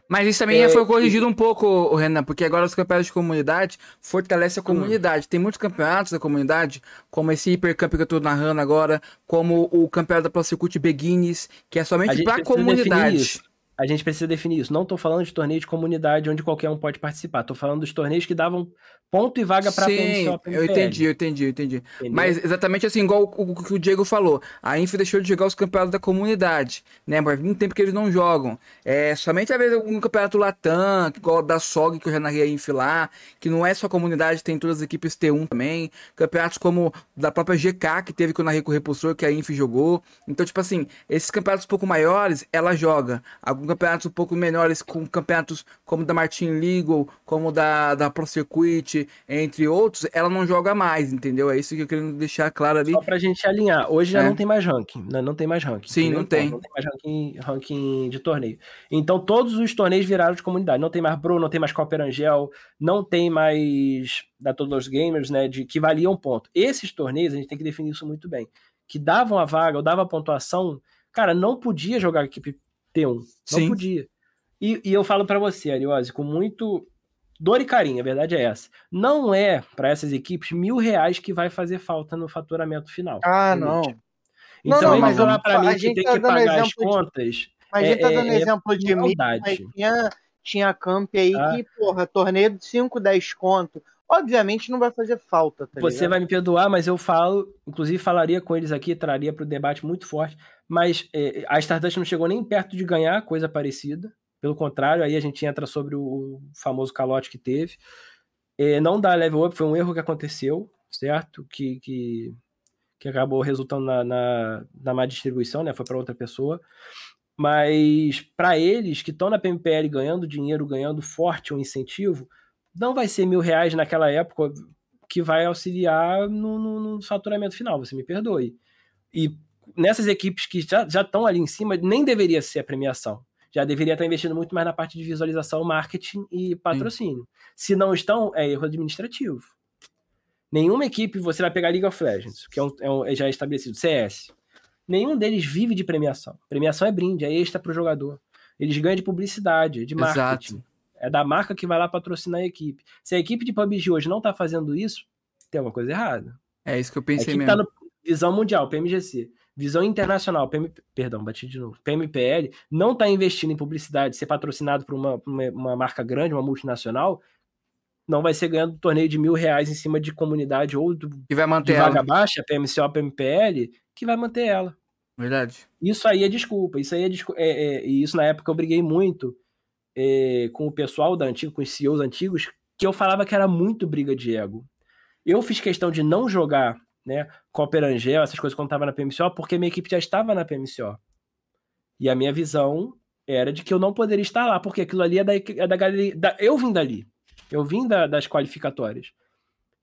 Mas isso também é, foi corrigido um pouco, Renan, porque agora os campeonatos de comunidade fortalecem a hum. comunidade. Hum. Tem muitos campeonatos da comunidade, como esse Hipercamp que eu tô narrando agora, como o campeonato da Pro Circuit Beginnings, que é somente pra comunidade. A gente precisa definir isso. Não estou falando de torneio de comunidade onde qualquer um pode participar. Estou falando dos torneios que davam ponto e vaga para Sim, eu entendi, eu entendi, eu entendi. Entendeu? Mas exatamente assim, igual o, que o Diego falou. A Inf deixou de jogar os campeonatos da comunidade, né? Mas muito tempo que eles não jogam. É somente às vezes um campeonato Latam, igual da SOG, que eu já narrei a Inf lá, que não é só comunidade, tem todas as equipes T1 também. Campeonatos como da própria GK, que teve que eu narrei com o Repulsor, que a Inf jogou. Então, tipo assim, esses campeonatos um pouco maiores, ela joga. Campeonatos um pouco menores, com campeonatos como da Martin Legal, como da, da Pro Circuit, entre outros, ela não joga mais, entendeu? É isso que eu queria deixar claro ali. Só pra gente alinhar. Hoje já é. não tem mais ranking, né? Não tem mais ranking. Sim, não tem. Não tem mais ranking, ranking de torneio. Então todos os torneios viraram de comunidade. Não tem mais Bro, não tem mais Copper Angel, não tem mais da todos os gamers, né? De que valiam ponto. Esses torneios, a gente tem que definir isso muito bem. Que davam a vaga ou davam a pontuação, cara, não podia jogar equipe T1. Não Sim. podia. E, e eu falo para você, Ariose, com muito dor e carinho, a verdade é essa. Não é para essas equipes mil reais que vai fazer falta no faturamento final. Ah, não. Então, não, não, mas falar para mim que tem tá que pagar as contas. De, mas a gente tá é, dando é, exemplo é de mil, tinha, tinha camp aí ah. que, porra, torneio de 5, 10 conto. Obviamente não vai fazer falta. Tá Você ligado? vai me perdoar, mas eu falo, inclusive falaria com eles aqui, traria para o debate muito forte. Mas é, a Stardust não chegou nem perto de ganhar coisa parecida. Pelo contrário, aí a gente entra sobre o famoso calote que teve. É, não dar level up foi um erro que aconteceu. certo? Que, que, que acabou resultando na, na, na má distribuição, né? Foi para outra pessoa. Mas para eles que estão na PMPL ganhando dinheiro, ganhando forte um incentivo, não vai ser mil reais naquela época que vai auxiliar no, no, no faturamento final, você me perdoe. E nessas equipes que já estão ali em cima, nem deveria ser a premiação. Já deveria estar investindo muito mais na parte de visualização, marketing e patrocínio. Sim. Se não estão, é erro administrativo. Nenhuma equipe, você vai pegar League of Legends, que é, um, é, um, é já estabelecido, CS. Nenhum deles vive de premiação. Premiação é brinde, é extra para o jogador. Eles ganham de publicidade, de marketing. Exato. É da marca que vai lá patrocinar a equipe. Se a equipe de PUBG hoje não está fazendo isso, tem alguma coisa errada. É isso que eu pensei a mesmo. Tá no visão mundial, PMGC. Visão internacional, perdão, bati de novo. PMPL não está investindo em publicidade, ser patrocinado por uma, uma, uma, marca grande, uma multinacional, não vai ser ganhando torneio de mil reais em cima de comunidade ou do, que vai manter de ela. vaga baixa, PMCO, PMPL, que vai manter ela. Verdade. Isso aí é desculpa. Isso aí é, desculpa. É, é, e isso na época eu briguei muito é, com o pessoal da antiga, com os CEOs antigos, que eu falava que era muito briga de ego. Eu fiz questão de não jogar né, Copper Angel, essas coisas quando estava na PMCO, porque minha equipe já estava na PMCO. E a minha visão era de que eu não poderia estar lá, porque aquilo ali é da, é da galeria. Da, eu vim dali. Eu vim da, das qualificatórias.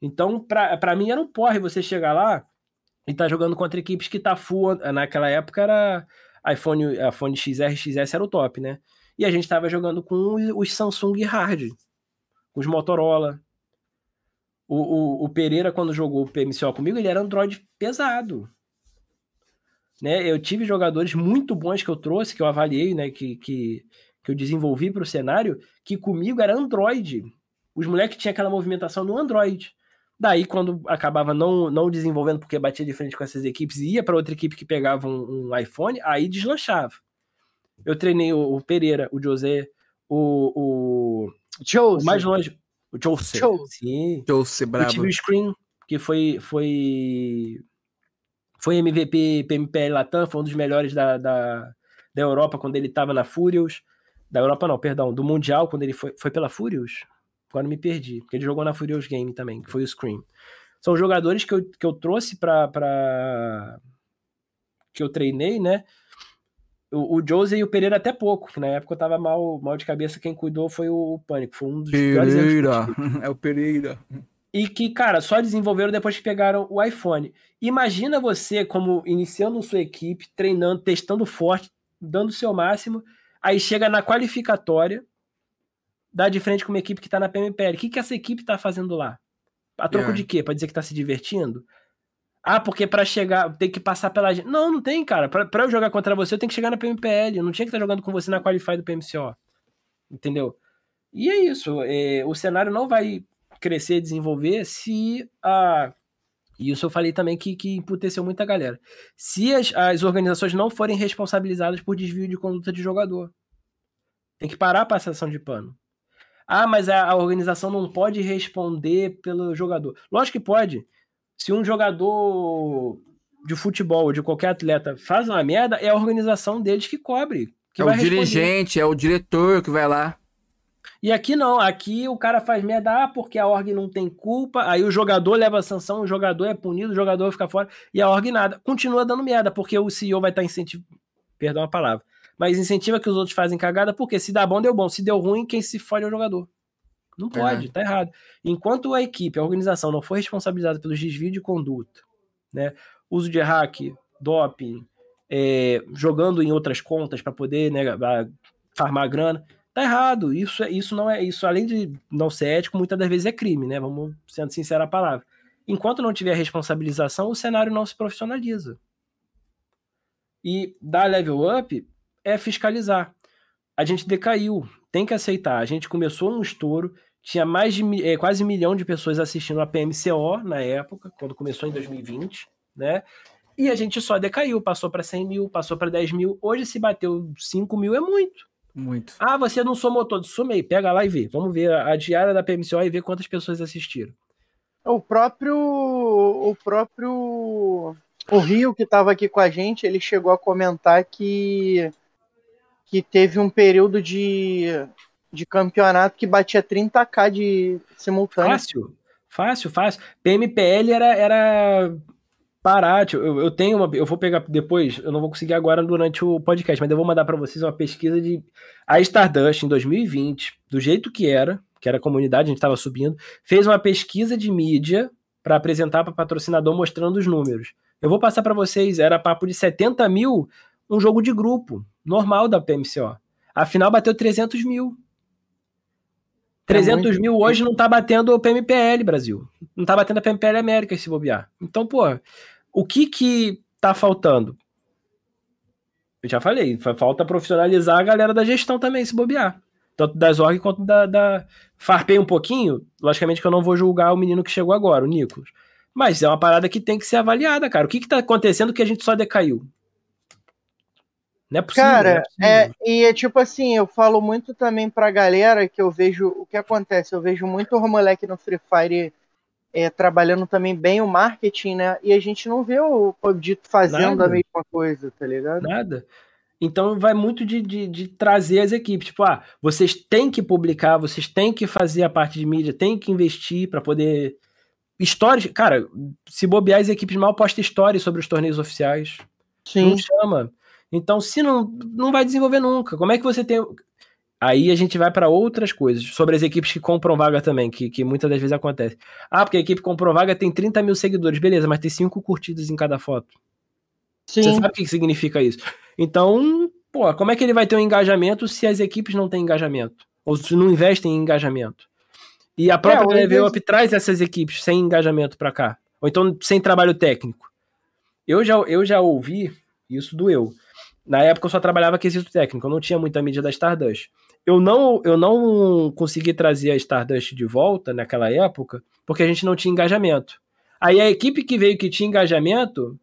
Então, para mim era um porre você chegar lá e tá jogando contra equipes que tá full. Naquela época era iPhone, iPhone XR, XS era o top, né? E a gente estava jogando com os Samsung Hard, com os Motorola. O, o, o, Pereira, quando jogou o PMCO comigo, ele era Android pesado. Né? Eu tive jogadores muito bons que eu trouxe, que eu avaliei, né? que, que, que eu desenvolvi para o cenário, que comigo era Android. Os moleques tinham aquela movimentação no Android. Daí, quando acabava não, não desenvolvendo porque batia de frente com essas equipes e ia para outra equipe que pegava um, um iPhone, aí deslanchava. Eu treinei o, o Pereira, o José, o, o, Jose. o mais longe, o Jose. Jose. Sim. Jose, brabo. Eu tive o Screen, que foi, foi, foi MVP PMPL Latam, foi um dos melhores da, da, da Europa quando ele estava na Furious. Da Europa não, perdão, do Mundial, quando ele foi, foi pela Furious? Agora me perdi, porque ele jogou na Furious Game também, que foi o Scream. São jogadores que eu, que eu trouxe para pra... que eu treinei, né? O, o Jose e o Pereira até pouco. Na época eu tava mal, mal de cabeça, quem cuidou foi o Pânico. Foi um dos Pereira. É o Pereira. E que, cara, só desenvolveram depois que pegaram o iPhone. Imagina você como iniciando sua equipe, treinando, testando forte, dando o seu máximo, aí chega na qualificatória, dá de frente com uma equipe que tá na PMPL. O que, que essa equipe tá fazendo lá? A troco yeah. de quê? Pra dizer que tá se divertindo? Ah, porque para chegar tem que passar pela. Não, não tem, cara. Para eu jogar contra você, eu tenho que chegar na PMPL. Eu não tinha que estar jogando com você na Qualify do PMCO. Entendeu? E é isso. É, o cenário não vai crescer, desenvolver se a. E isso eu falei também que, que emputeceu muita galera. Se as, as organizações não forem responsabilizadas por desvio de conduta de jogador. Tem que parar a passação de pano. Ah, mas a, a organização não pode responder pelo jogador. Lógico que pode. Se um jogador de futebol ou de qualquer atleta faz uma merda, é a organização deles que cobre. Que é o dirigente, é o diretor que vai lá. E aqui não, aqui o cara faz merda ah, porque a org não tem culpa, aí o jogador leva a sanção, o jogador é punido, o jogador fica fora, e a org nada. Continua dando merda, porque o CEO vai estar tá incentivando. Perdão a palavra. Mas incentiva que os outros fazem cagada, porque se dá bom, deu bom. Se deu ruim, quem se fode é o jogador. Não pode, é. tá errado. Enquanto a equipe, a organização não for responsabilizada pelos desvios de conduta, né, uso de hack, doping, é, jogando em outras contas para poder né, farmar grana, tá errado. Isso, é, isso não é isso, além de não ser ético, muitas das vezes é crime, né? Vamos sendo sincero a palavra. Enquanto não tiver responsabilização, o cenário não se profissionaliza. E dar level up é fiscalizar. A gente decaiu tem que aceitar. A gente começou num estouro, tinha mais de é, quase um milhão de pessoas assistindo a PMCO na época, quando começou em 2020, né? E a gente só decaiu, passou para 100 mil, passou para 10 mil. Hoje, se bateu 5 mil, é muito. Muito. Ah, você não somou todo. Sumei, pega lá e vê. Vamos ver a diária da PMCO e ver quantas pessoas assistiram. O próprio. O próprio. O Rio, que estava aqui com a gente, ele chegou a comentar que que teve um período de, de campeonato que batia 30k de simultâneo. Fácil. Fácil, fácil. PMPL era, era parar. Eu, eu tenho uma. Eu vou pegar depois, eu não vou conseguir agora durante o podcast, mas eu vou mandar para vocês uma pesquisa de. A Stardust, em 2020, do jeito que era, que era comunidade, a gente estava subindo, fez uma pesquisa de mídia para apresentar para patrocinador mostrando os números. Eu vou passar para vocês, era papo de 70 mil um jogo de grupo, normal da PMCO. Afinal, bateu 300 mil. 300 é mil hoje não tá batendo o PMPL Brasil. Não tá batendo a PMPL América se bobear. Então, pô, o que que tá faltando? Eu já falei, falta profissionalizar a galera da gestão também se bobear. Tanto das org quanto da, da... Farpei um pouquinho, logicamente que eu não vou julgar o menino que chegou agora, o Nicolas. Mas é uma parada que tem que ser avaliada, cara. O que que tá acontecendo que a gente só decaiu? Não é possível. Cara, é, é, e é tipo assim, eu falo muito também pra galera que eu vejo o que acontece. Eu vejo muito o moleque no Free Fire é, trabalhando também bem o marketing, né? E a gente não vê o Dito fazendo Nada. a mesma coisa, tá ligado? Nada. Então vai muito de, de, de, trazer as equipes. Tipo, ah, vocês têm que publicar, vocês têm que fazer a parte de mídia, têm que investir para poder. Histórias. Cara, se bobear, as equipes mal postam histórias sobre os torneios oficiais. Sim. Não chama. Então, se não, não vai desenvolver nunca. Como é que você tem. Aí a gente vai para outras coisas, sobre as equipes que compram vaga também, que, que muitas das vezes acontece. Ah, porque a equipe comprou vaga tem 30 mil seguidores, beleza, mas tem 5 curtidas em cada foto. Sim. Você sabe o que significa isso? Então, pô, como é que ele vai ter um engajamento se as equipes não têm engajamento? Ou se não investem em engajamento? E a própria é, Level Up traz essas equipes sem engajamento para cá. Ou então sem trabalho técnico. Eu já, eu já ouvi, isso doeu. Na época eu só trabalhava quesito técnico, eu não tinha muita mídia da Stardust. Eu não, eu não consegui trazer a Stardust de volta naquela época, porque a gente não tinha engajamento. Aí a equipe que veio que tinha engajamento,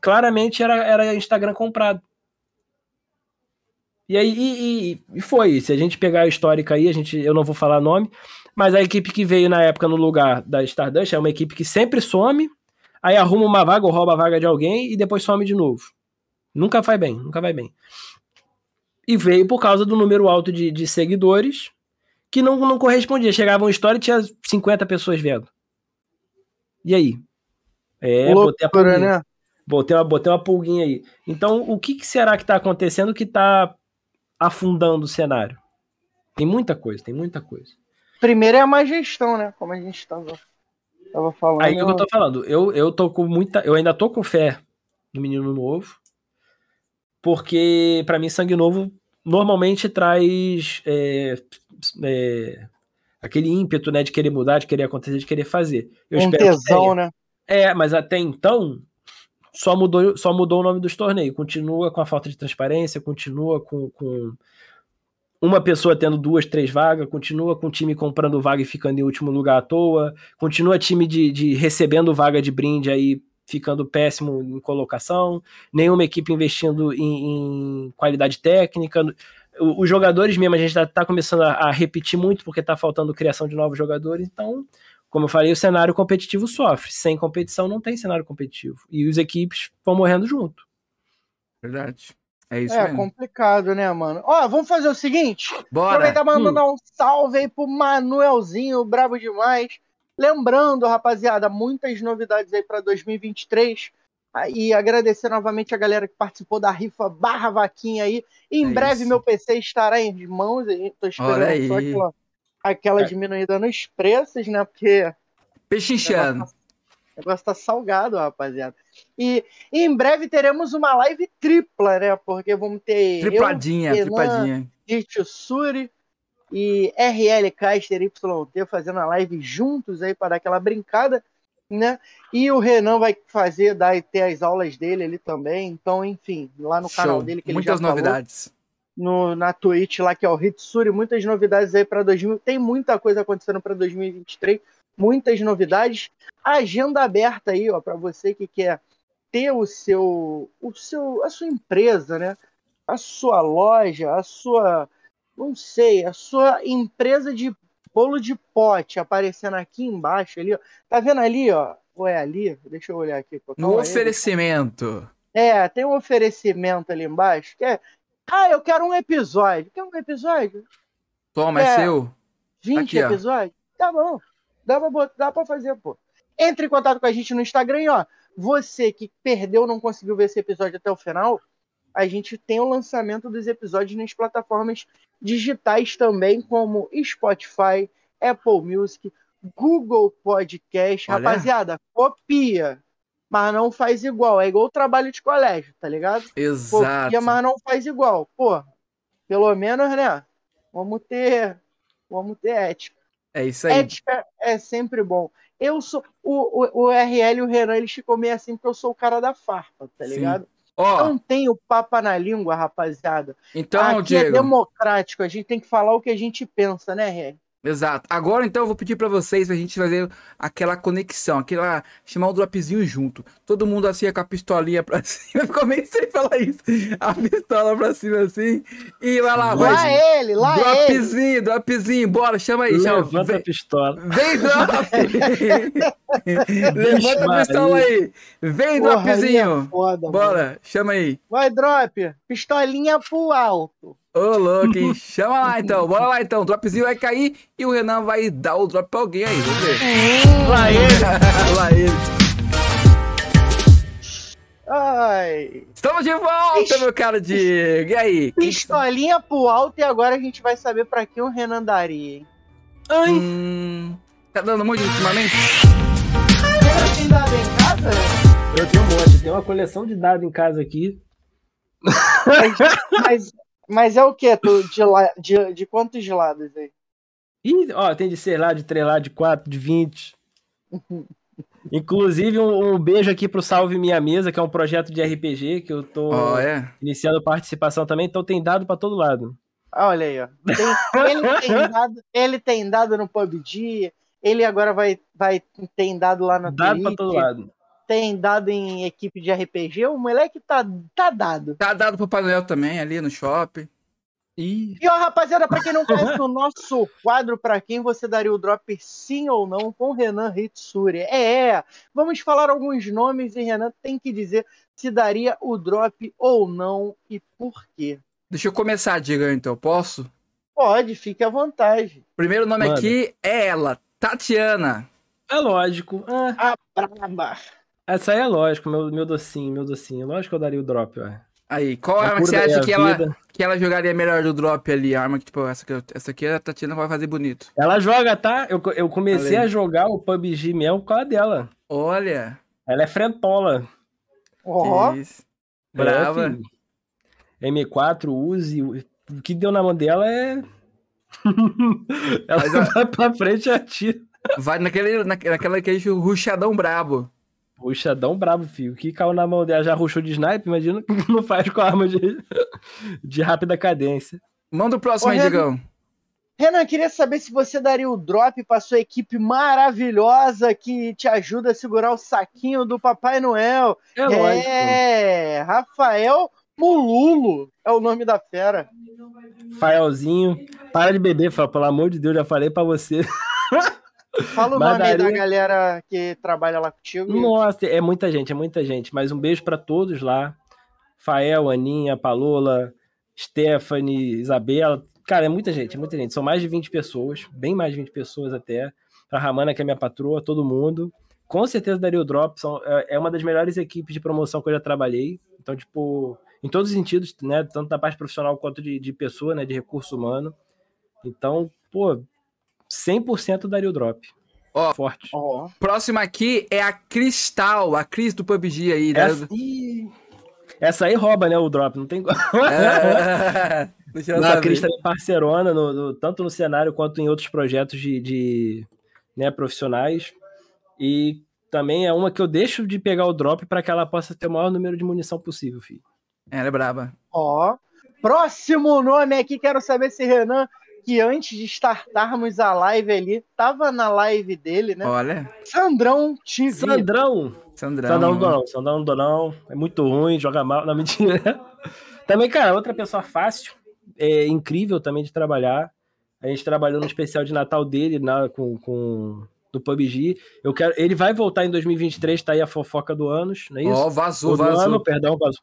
claramente era, era Instagram comprado. E aí e, e, foi. Se a gente pegar a histórica aí, a gente, eu não vou falar nome, mas a equipe que veio na época no lugar da Stardust é uma equipe que sempre some, aí arruma uma vaga ou rouba a vaga de alguém e depois some de novo. Nunca vai bem, nunca vai bem. E veio por causa do número alto de, de seguidores que não, não correspondia. Chegava uma história e tinha 50 pessoas vendo. E aí? É, Loucura, botei a pulguinha. Né? Botei uma, botei uma pulguinha aí. Então, o que, que será que está acontecendo que está afundando o cenário? Tem muita coisa, tem muita coisa. Primeiro é a má gestão, né? Como a gente estava falando. Aí é eu tô falando, eu, eu tô com muita. Eu ainda tô com fé no menino novo porque para mim sangue novo normalmente traz é, é, aquele ímpeto né, de querer mudar, de querer acontecer, de querer fazer. Eu um tesão, né? É, mas até então só mudou, só mudou o nome dos torneios. Continua com a falta de transparência, continua com, com uma pessoa tendo duas, três vagas, continua com o time comprando vaga e ficando em último lugar à toa, continua time de, de recebendo vaga de brinde aí ficando péssimo em colocação, nenhuma equipe investindo em, em qualidade técnica. Os jogadores mesmo, a gente está tá começando a, a, repetir muito porque está faltando criação de novos jogadores, então, como eu falei, o cenário competitivo sofre. Sem competição não tem cenário competitivo. E as equipes vão morrendo junto. Verdade. É isso É mesmo. complicado, né, mano? Ó, vamos fazer o seguinte. Bora. Aproveitar mandando hum. um salve aí pro Manuelzinho, brabo demais. Lembrando, rapaziada, muitas novidades aí para 2023. E agradecer novamente a galera que participou da rifa barra vaquinha aí. Em é breve isso. meu PC estará em mãos. Tô esperando só aquela, aquela é. diminuída nos preços, né? Porque. Pechinchando. O negócio tá salgado, rapaziada. E, e, em breve teremos uma live tripla, né? Porque vamos ter. Tripladinha, eu, tripladinha. Suri, e RL Caster YT fazendo a live juntos aí para dar aquela brincada, né? E o Renan vai fazer, dar ter as aulas dele ali também. Então, enfim, lá no Show. canal dele que Muitas ele já novidades. no, na Twitch lá que é o Hitsuri, muitas novidades aí para 2000. Tem muita coisa acontecendo para 2023, muitas novidades. Agenda aberta aí, ó, para você que quer ter o seu, o seu, a sua empresa, né? A sua loja, a sua não sei, a sua empresa de bolo de pote aparecendo aqui embaixo ali, ó. Tá vendo ali, ó? Ou é ali? Deixa eu olhar aqui. No oferecimento. É, tem um oferecimento ali embaixo que é. Ah, eu quero um episódio. Quer um episódio? Toma, é, é seu. 20 aqui, episódios? Tá bom. Dá pra, botar, dá pra fazer, pô. Entre em contato com a gente no Instagram e, ó, você que perdeu, não conseguiu ver esse episódio até o final, a gente tem o lançamento dos episódios nas plataformas digitais também, como Spotify, Apple Music, Google Podcast. Olha. Rapaziada, copia, mas não faz igual. É igual o trabalho de colégio, tá ligado? Exato. Copia, mas não faz igual. Pô, pelo menos, né? Vamos ter, vamos ter ética. É isso aí. Ética é sempre bom. Eu sou. O, o, o RL e o Renan, eles ficam meio assim porque eu sou o cara da farpa, tá Sim. Ó, Não tenho papa na língua, rapaziada. então, Aqui é Diego. democrático, a gente tem que falar o que a gente pensa, né, RL? Exato. Agora então eu vou pedir pra vocês pra gente fazer aquela conexão, aquela chamar o dropzinho junto. Todo mundo assim com a pistolinha pra cima. Ficou meio sem falar isso. A pistola pra cima assim. E vai lá, Lá vai. ele, lá ele. Dropzinho, dropzinho, bora, chama aí, chama. Levanta a Vem, pistola. vem drop! Levanta a pistola aí. Vem, Porra, aí é dropzinho. foda, mano. Bora, chama aí. Vai, drop. Pistolinha pro alto. Ô, louco, hein? Chama lá então, bora lá então. O dropzinho vai cair e o Renan vai dar o drop pra alguém aí, vamos ver. Lá ele. lá ele. Ai. Estamos de volta, meu caro Diego. E aí? Que Pistolinha pro alto e agora a gente vai saber pra quem o Renan daria, hein? Ai, Hum, tá dando muito ultimamente? Renan tem dado em casa? eu tenho um monte. Tem uma coleção de dados em casa aqui. Mas, mas, mas é o que? De, la- de, de quantos lados aí? Ih, ó, tem de sei lá, de 3 lá, de 4, de 20. Inclusive, um, um beijo aqui pro Salve Minha Mesa, que é um projeto de RPG que eu tô Ó, é. iniciando participação também, então tem dado pra todo lado. Olha aí, ó. Tem- ele, tem dado, ele tem dado no PUBG, ele agora vai, vai tem dado lá na Dado pra Twitch, todo lado. Tem dado em equipe de RPG, o moleque tá, tá dado. Tá dado pro Papai Noel também ali no shopping. Ih, E ó, rapaziada, pra quem não conhece o nosso quadro, pra quem você daria o drop sim ou não com Renan Hitsuri. É, vamos falar alguns nomes e Renan tem que dizer se daria o drop ou não e por quê. Deixa eu começar, Diego, então. Posso? Pode, fique à vontade. Primeiro nome Manda. aqui é ela, Tatiana. é lógico. Ah, A braba. Essa aí é lógico, meu, meu docinho, meu docinho. Lógico que eu daria o drop, ó. Aí, qual A arma que você é acha a que ela, que ela jogaria melhor do drop ali? A arma que, tipo, essa aqui, essa aqui a Tatiana vai fazer bonito. Ela joga, tá? Eu, eu comecei Valeu. a jogar o PUBG mesmo por causa dela. Olha. Ela é frentola. Ó, isso. Brava. É, filho. M4, use. O que deu na mão dela é. ela Mas, ó, vai pra frente e atira. Vai naquele, naque- naquela aquele ruchadão brabo. Puxadão brabo, filho. O que caiu na mão dela já ruxou de snipe, imagina o que não faz com a arma de, de rápida cadência. Manda o próximo Ô, aí, Renan. Diegão. Renan, queria saber se você daria o drop para sua equipe maravilhosa que te ajuda a segurar o saquinho do Papai Noel. É lógico. É, Rafael Mululo é o nome da fera. Faelzinho. Para de beber, Fael, pelo amor de Deus, já falei pra você. Fala o Mas nome aí da galera que trabalha lá contigo. Nossa, é muita gente, é muita gente. Mas um beijo pra todos lá. Fael, Aninha, Palola, Stephanie, Isabela. Cara, é muita gente, é muita gente. São mais de 20 pessoas, bem mais de 20 pessoas até. Pra Ramana, que é minha patroa, todo mundo. Com certeza daria o drop. São, é é uma das melhores equipes de promoção que eu já trabalhei. Então, tipo, em todos os sentidos, né? Tanto da parte profissional quanto de, de pessoa, né? De recurso humano. Então, pô, 100% daria o drop. Ó. Forte. Ó, Próxima aqui é a Cristal, a Cris do PUBG aí. né? Essa, Ih, essa aí rouba, né, o drop, não tem É. Não, a. Cris também é parceirona, no, no- tanto no cenário quanto em outros projetos de, de, né, profissionais. E também é uma que eu deixo de pegar o drop para que ela possa ter o maior número de munição possível, filho. Ela é braba. ó. Próximo nome aqui, quero saber se Renan, que antes de startarmos a live ali, tava na live dele, né? Olha. Sandrão TV. Sandrão! Sandrão. Sandrão do não, Sandrão do não. É muito ruim, joga mal. Não, mentira. Também, cara, outra pessoa fácil, é incrível também de trabalhar. A gente trabalhou no especial de Natal dele na, com, com do PUBG. Eu quero, ele vai voltar em 2023, tá aí a fofoca do anos, não é isso? Ó, vazou, Ou do vazou. ano, perdão, vazou.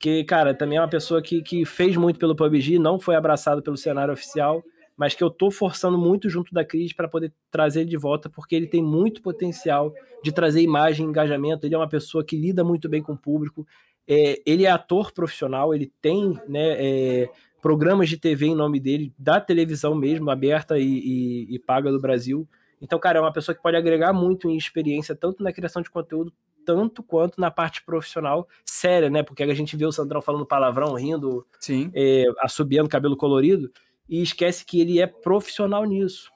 Que, cara, também é uma pessoa que, que fez muito pelo PUBG, não foi abraçado pelo cenário oficial, mas que eu tô forçando muito junto da Cris para poder trazer ele de volta, porque ele tem muito potencial de trazer imagem, engajamento. Ele é uma pessoa que lida muito bem com o público. É, ele é ator profissional, ele tem né, é, programas de TV em nome dele, da televisão mesmo, aberta e, e, e paga do Brasil. Então, cara, é uma pessoa que pode agregar muito em experiência, tanto na criação de conteúdo, tanto quanto na parte profissional séria, né? Porque a gente vê o Sandrão falando palavrão, rindo, Sim. É, assobiando cabelo colorido, e esquece que ele é profissional nisso.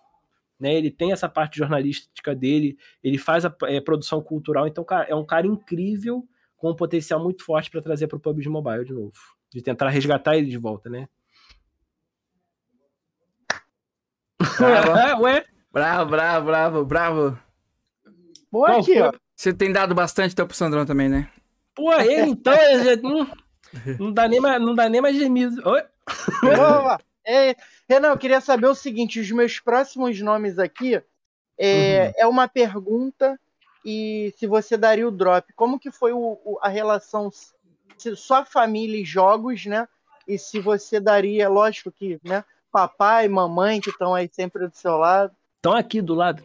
Né, ele tem essa parte jornalística dele, ele faz a é, produção cultural, então cara, é um cara incrível com um potencial muito forte para trazer para o PUBG Mobile de novo, de tentar resgatar ele de volta, né? Ué? Bravo, bravo, bravo, bravo. Boa aqui, ó. Você tem dado bastante tempo pro Sandrão também, né? Pô, ele então, ele, não, não, dá nem mais, não dá nem mais gemido. Oi? Boa. É, Renan, eu queria saber o seguinte: os meus próximos nomes aqui é, uhum. é uma pergunta e se você daria o drop. Como que foi o, o, a relação se, só família e jogos, né? E se você daria, lógico que, né? Papai, mamãe que estão aí sempre do seu lado. Estão aqui do lado.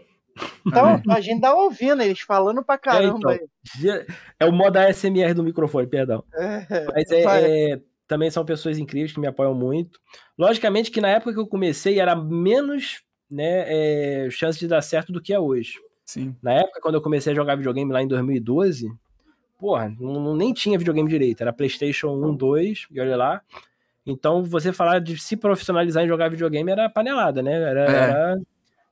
Então, a gente tá ouvindo eles falando pra caramba. É, então, é o modo ASMR do microfone, perdão. É, Mas é, é, também são pessoas incríveis que me apoiam muito. Logicamente que na época que eu comecei era menos né, é, chance de dar certo do que é hoje. Sim. Na época, quando eu comecei a jogar videogame lá em 2012, porra, não, nem tinha videogame direito. Era PlayStation 1, 2, e olha lá. Então, você falar de se profissionalizar em jogar videogame era panelada, né? Era, é. era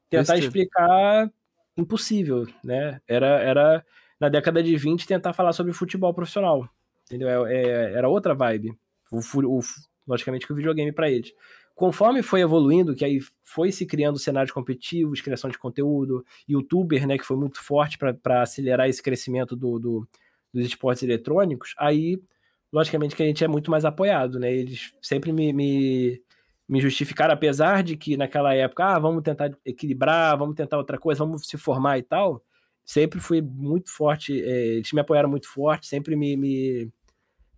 tentar explicar impossível, né? Era, era na década de 20 tentar falar sobre futebol profissional, entendeu? É, é, era outra vibe, o, o, logicamente que o videogame para eles. Conforme foi evoluindo, que aí foi se criando cenários competitivos, criação de conteúdo, youtuber, né, que foi muito forte para acelerar esse crescimento do, do, dos esportes eletrônicos, aí logicamente que a gente é muito mais apoiado, né? Eles sempre me, me, me justificaram, apesar de que naquela época, ah, vamos tentar equilibrar, vamos tentar outra coisa, vamos se formar e tal. Sempre fui muito forte, é, eles me apoiaram muito forte, sempre me, me,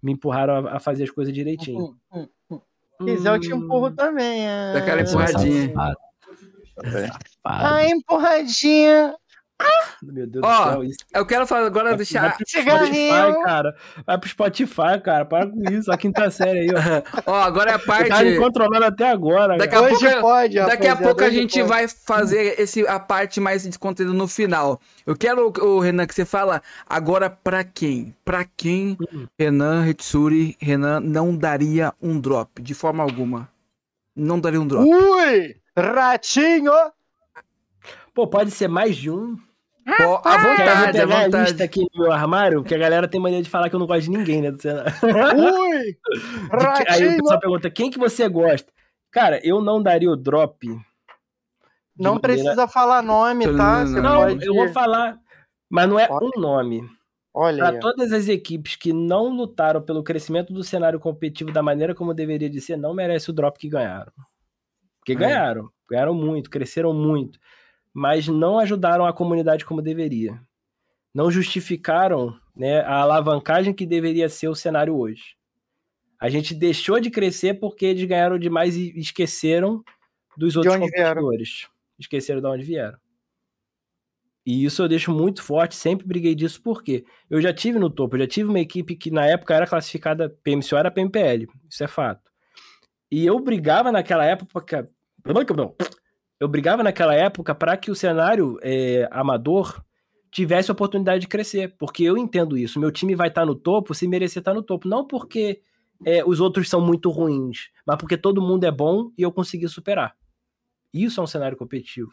me empurraram a, a, fazer as coisas direitinho. Hum, hum, hum. quiser, eu te empurro também. É... Daquela empurradinha. A empurradinha. Meu Deus Ó, do céu, isso. Eu quero falar agora deixar. Vai pro Spotify, cara. Vai pro Spotify, cara. Para com isso. A quinta série aí, ó. ó, agora é a parte. Tá me controlando até agora. Daqui a hoje pouco, pode, Daqui a pouco a gente pode. vai fazer esse, a parte mais de conteúdo no final. Eu quero, o Renan, que você fala agora pra quem? Pra quem uhum. Renan Hitsuri, Renan não daria um drop, de forma alguma. Não daria um drop. Ui! Ratinho! Pô, pode ser mais de um. Pô, à vontade, à vontade. A lista aqui no meu armário, que a galera tem maneira de falar que eu não gosto de ninguém, né? Do Ui! Aí o pessoal pergunta, quem que você gosta? Cara, eu não daria o drop. Não maneira... precisa falar nome, tá? Você não, pode... eu vou falar, mas não é Olha. um nome. Olha Para todas as equipes que não lutaram pelo crescimento do cenário competitivo da maneira como deveria de ser, não merece o drop que ganharam. Porque é. ganharam, ganharam muito, cresceram muito mas não ajudaram a comunidade como deveria. Não justificaram né, a alavancagem que deveria ser o cenário hoje. A gente deixou de crescer porque eles ganharam demais e esqueceram dos outros competidores. Vieram. Esqueceram de onde vieram. E isso eu deixo muito forte, sempre briguei disso, porque eu já tive no topo, eu já tive uma equipe que na época era classificada PMCO, era PMPL, isso é fato. E eu brigava naquela época, eu brigava naquela época para que o cenário é, amador tivesse a oportunidade de crescer, porque eu entendo isso. Meu time vai estar tá no topo se merecer estar tá no topo, não porque é, os outros são muito ruins, mas porque todo mundo é bom e eu consegui superar. Isso é um cenário competitivo.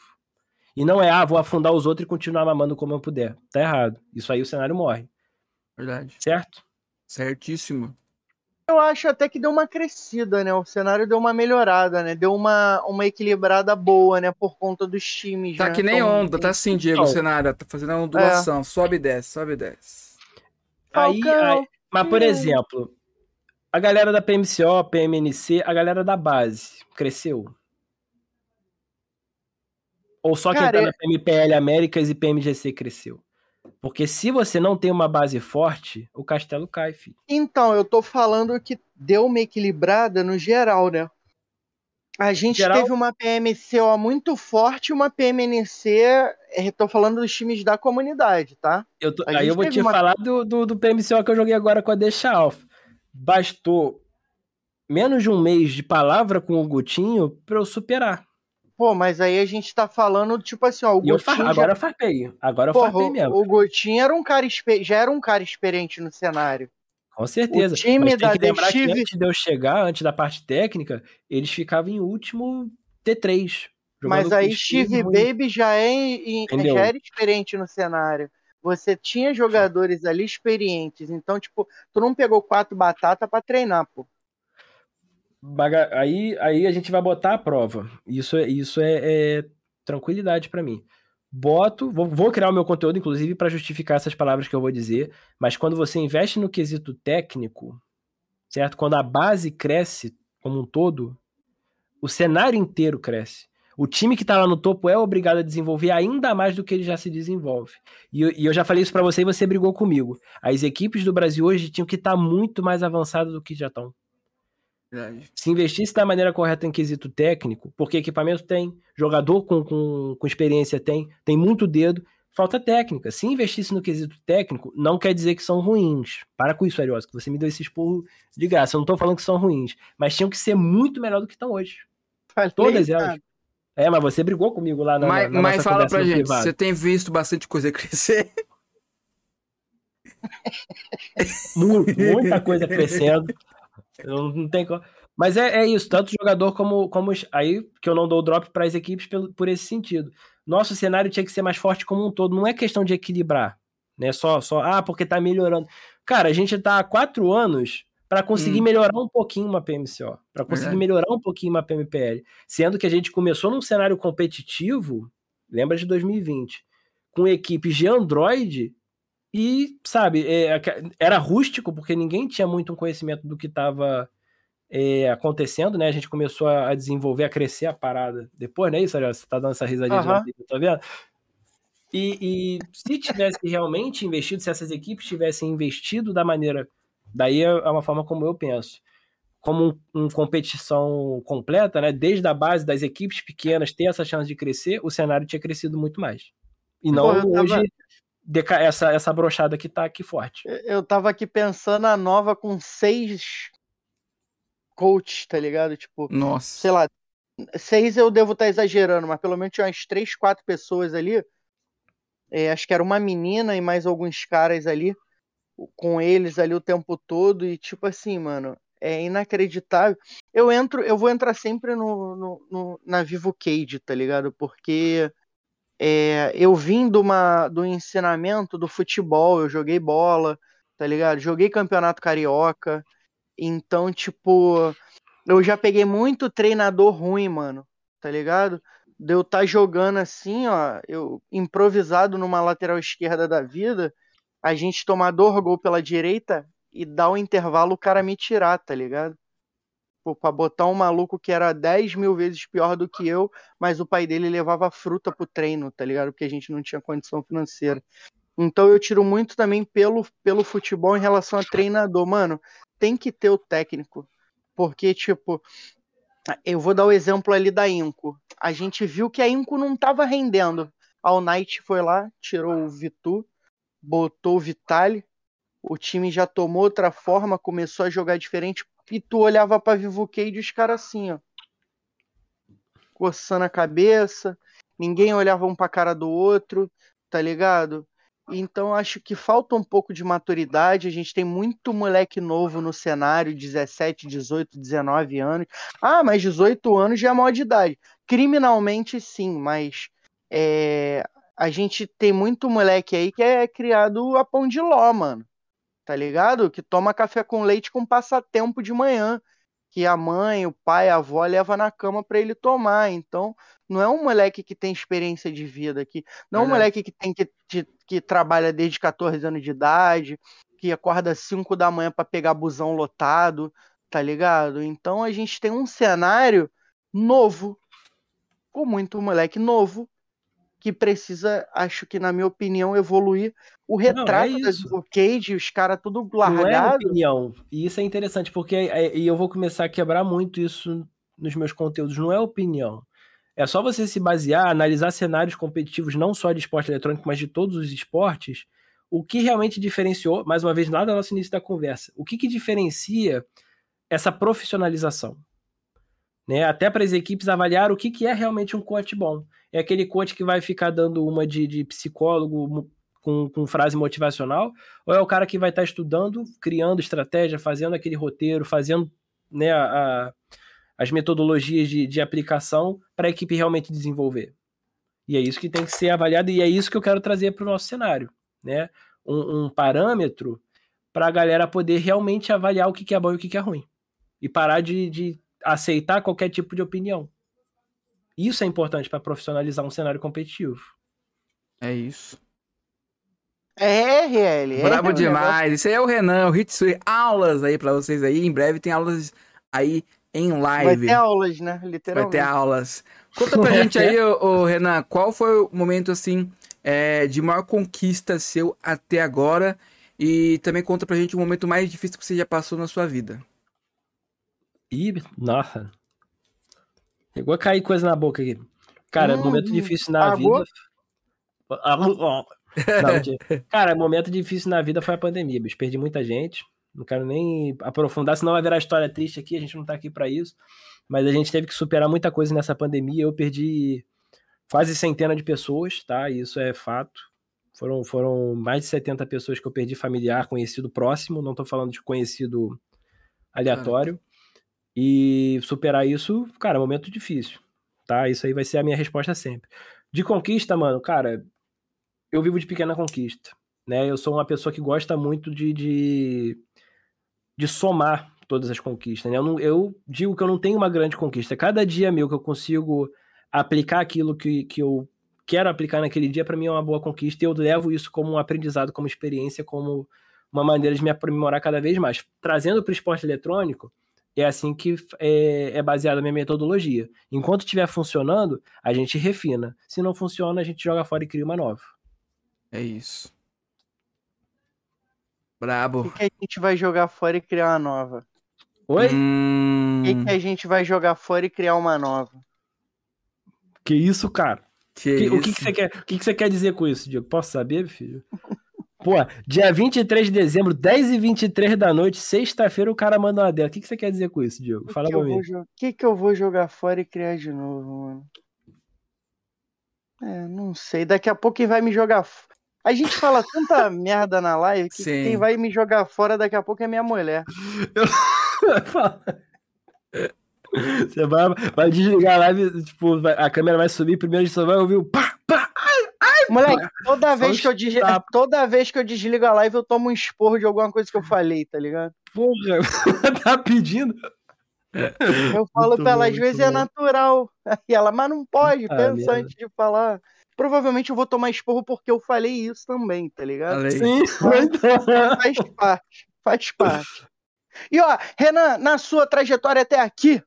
E não é, ah, vou afundar os outros e continuar mamando como eu puder. Tá errado. Isso aí o cenário morre. Verdade. Certo? Certíssimo eu acho até que deu uma crescida, né? O cenário deu uma melhorada, né? Deu uma, uma equilibrada boa, né? Por conta dos times. Tá né? que nem então, onda, tá assim, Diego, o cenário. Tá fazendo uma ondulação. É. Sobe e desce, sobe e desce. Aí, aí, mas, por exemplo, a galera da PMCO, PMNC, a galera da base, cresceu? Ou só Cara, quem tá na PMPL Américas e PMGC cresceu? Porque se você não tem uma base forte, o castelo cai, filho. Então, eu tô falando que deu uma equilibrada no geral, né? A gente geral... teve uma PMCO muito forte e uma PMNC. Estou falando dos times da comunidade, tá? Eu tô, aí eu vou te uma... falar do, do, do, PMCO que eu joguei agora com a Deixa Alpha. Bastou menos de um mês de palavra com o Gutinho para eu superar. Pô, mas aí a gente tá falando, tipo assim, ó, o Gutinho. Far... Agora já... eu farpei. Agora eu Porra, farpei mesmo. O Gutinho era um cara já era um cara experiente no cenário. Com certeza. O time Mas da tem que lembrar que antes de eu chegar, antes da parte técnica, eles ficavam em último T3. Mas aí Steve Baby já, é, já era experiente no cenário. Você tinha jogadores ali experientes. Então, tipo, tu não pegou quatro batatas para treinar, pô. Aí, aí a gente vai botar a prova. Isso é, isso é, é tranquilidade para mim boto, vou, vou, criar o meu conteúdo, inclusive, para justificar essas palavras que eu vou dizer, mas quando você investe no quesito técnico, certo? Quando a base cresce como um todo, o cenário inteiro cresce. O time que está lá no topo é obrigado a desenvolver ainda mais do que ele já se desenvolve. E eu, e eu já falei isso para você e você brigou comigo. As equipes do Brasil hoje tinham que estar tá muito mais avançadas do que já estão. Verdade. Se investisse da maneira correta em quesito técnico, porque equipamento tem, jogador com, com, com experiência tem, tem muito dedo, falta técnica. Se investisse no quesito técnico, não quer dizer que são ruins. Para com isso, Arios, que você me deu esse esporro de graça. Eu não estou falando que são ruins, mas tinham que ser muito melhor do que estão hoje. Falei, Todas elas. Cara. É, mas você brigou comigo lá na. Mas, na mas fala pra gente, privado. você tem visto bastante coisa crescer? Muito, muita coisa crescendo. Não, não tem como. Mas é, é isso, tanto jogador como, como. Aí que eu não dou drop para as equipes por, por esse sentido. Nosso cenário tinha que ser mais forte como um todo. Não é questão de equilibrar. Né? Só, só, ah, porque tá melhorando. Cara, a gente tá há quatro anos para conseguir hum. melhorar um pouquinho uma PMCO, para conseguir melhorar um pouquinho uma PMPL. Sendo que a gente começou num cenário competitivo, lembra de 2020, com equipes de Android e, sabe, é, era rústico, porque ninguém tinha muito um conhecimento do que estava é, acontecendo, né? A gente começou a, desenvolver, a crescer a parada depois, né? Isso, você tá dando essa risadinha uhum. de tá vendo? E, e, se tivesse realmente investido, se essas equipes tivessem investido da maneira. Daí é, é uma forma como eu penso. Como um, um competição completa, né? Desde a base das equipes pequenas ter essa chance de crescer, o cenário tinha crescido muito mais. E não Pô, hoje. Tava essa, essa brochada que tá aqui forte. Eu tava aqui pensando a nova com seis coaches, tá ligado? Tipo, Nossa. sei lá, seis eu devo estar tá exagerando, mas pelo menos tinha umas três, quatro pessoas ali. É, acho que era uma menina e mais alguns caras ali, com eles ali o tempo todo, e tipo assim, mano, é inacreditável. Eu entro, eu vou entrar sempre no, no, no na Vivo Cage, tá ligado? Porque é, eu vim do, uma, do ensinamento do futebol, eu joguei bola, tá ligado? Joguei campeonato carioca. Então, tipo, eu já peguei muito treinador ruim, mano, tá ligado? De eu estar tá jogando assim, ó, eu improvisado numa lateral esquerda da vida, a gente tomar dois gol pela direita e dar o intervalo o cara me tirar, tá ligado? Pô, pra botar um maluco que era 10 mil vezes pior do que eu, mas o pai dele levava fruta pro treino, tá ligado? Porque a gente não tinha condição financeira. Então eu tiro muito também pelo, pelo futebol em relação a treinador. Mano, tem que ter o técnico. Porque, tipo, eu vou dar o exemplo ali da Inco. A gente viu que a Inco não tava rendendo. A Knight foi lá, tirou o Vitu, botou o Vitali. O time já tomou outra forma, começou a jogar diferente e tu olhava pra Vivo Cage e os caras assim, ó. Coçando a cabeça. Ninguém olhava um pra cara do outro, tá ligado? Então acho que falta um pouco de maturidade. A gente tem muito moleque novo no cenário, 17, 18, 19 anos. Ah, mas 18 anos já é maior de idade. Criminalmente sim, mas é, a gente tem muito moleque aí que é criado a pão de ló, mano tá ligado? Que toma café com leite com passatempo de manhã, que a mãe, o pai, a avó leva na cama para ele tomar. Então, não é um moleque que tem experiência de vida aqui, não é um moleque que tem que, que, que trabalha desde 14 anos de idade, que acorda às 5 da manhã para pegar busão lotado, tá ligado? Então a gente tem um cenário novo, com muito moleque novo, que precisa, acho que na minha opinião, evoluir o retrato não, é das Cage, os caras tudo largado. Não é opinião. E isso é interessante, porque e eu vou começar a quebrar muito isso nos meus conteúdos, não é opinião. É só você se basear, analisar cenários competitivos não só de esporte eletrônico, mas de todos os esportes. O que realmente diferenciou, mais uma vez, lá no nosso início da conversa, o que, que diferencia essa profissionalização? Né? Até para as equipes avaliar o que, que é realmente um coach bom. É aquele coach que vai ficar dando uma de, de psicólogo com, com, frase motivacional, ou é o cara que vai estar estudando, criando estratégia, fazendo aquele roteiro, fazendo né, a, a as metodologias de, de aplicação para a equipe realmente desenvolver. E é isso que tem que ser avaliado e é isso que eu quero trazer para o nosso cenário, né? Um, um parâmetro para a galera poder realmente avaliar o que, que é bom e o que, que é ruim. E parar de, de aceitar qualquer tipo de opinião. Isso é importante para profissionalizar um cenário competitivo. É isso. É, RL. É, Bravo demais. Isso aí é o Renan, o Hitsui. Aulas aí para vocês aí. Em breve tem aulas aí em live. Vai ter aulas, né? Literalmente. Vai ter aulas. Conta pra gente aí, ô, ô, Renan, qual foi o momento, assim, é, de maior conquista seu até agora? E também conta pra gente o momento mais difícil que você já passou na sua vida. Ih, nossa. Chegou a cair coisa na boca aqui. Cara, hum, momento difícil na vida. Não, cara, momento difícil na vida foi a pandemia, bicho. Perdi muita gente. Não quero nem aprofundar, senão vai virar história triste aqui, a gente não tá aqui para isso. Mas a gente teve que superar muita coisa nessa pandemia. Eu perdi quase centena de pessoas, tá? Isso é fato. Foram, foram mais de 70 pessoas que eu perdi familiar, conhecido próximo, não tô falando de conhecido aleatório. E superar isso, cara, é um momento difícil, tá? Isso aí vai ser a minha resposta sempre. De conquista, mano, cara, eu vivo de pequena conquista, né? Eu sou uma pessoa que gosta muito de, de de somar todas as conquistas. Né? Eu, não, eu, digo que eu não tenho uma grande conquista. Cada dia meu que eu consigo aplicar aquilo que, que eu quero aplicar naquele dia, para mim é uma boa conquista e eu levo isso como um aprendizado, como experiência, como uma maneira de me aprimorar cada vez mais. Trazendo para o esporte eletrônico, é assim que é, é baseada a minha metodologia. Enquanto estiver funcionando, a gente refina. Se não funciona, a gente joga fora e cria uma nova. É isso. Brabo. O que, que, a gente vai jogar fora e criar uma nova? Oi? Hum... O que, que, a gente vai jogar fora e criar uma nova? Que isso, cara? Que, que isso? O que, que você quer? O que, que você quer dizer com isso, Diego? Posso saber, filho? Pô, dia 23 de dezembro, 10 e 23 da noite, sexta-feira, o cara manda uma dela. O que, que você quer dizer com isso, Diego? Fala pra mim. O que, que eu vou jogar fora e criar de novo, mano? É, não sei. Daqui a pouco quem vai me jogar. A gente fala tanta merda na live que Sim. quem vai me jogar fora daqui a pouco é minha mulher. Você vai, vai desligar a live, tipo, vai, a câmera vai subir, primeiro você vai ouvir o pá, Moleque, toda vez, que eu desligo, toda vez que eu desligo a live, eu tomo um esporro de alguma coisa que eu falei, tá ligado? Porra, tá pedindo. Eu falo muito pra ela, às vezes é natural. E ela, mas não pode, ah, pensa antes de falar provavelmente eu vou tomar esporro porque eu falei isso também, tá ligado? Sim, faz parte, faz parte. E ó, Renan, na sua trajetória até aqui,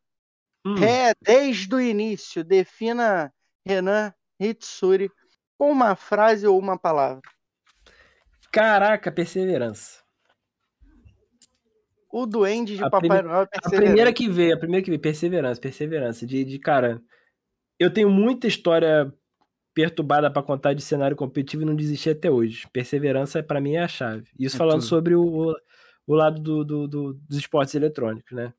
hum. é desde o início, defina Renan Hitsuri com uma frase ou uma palavra. Caraca, perseverança. O duende de a Papai. Noel é A primeira que veio, a primeira que veio, perseverança, perseverança. De, de cara, eu tenho muita história perturbada para contar de cenário competitivo e não desistir até hoje. Perseverança, para mim, é a chave. Isso é falando tudo. sobre o, o lado do, do, do, dos esportes eletrônicos, né?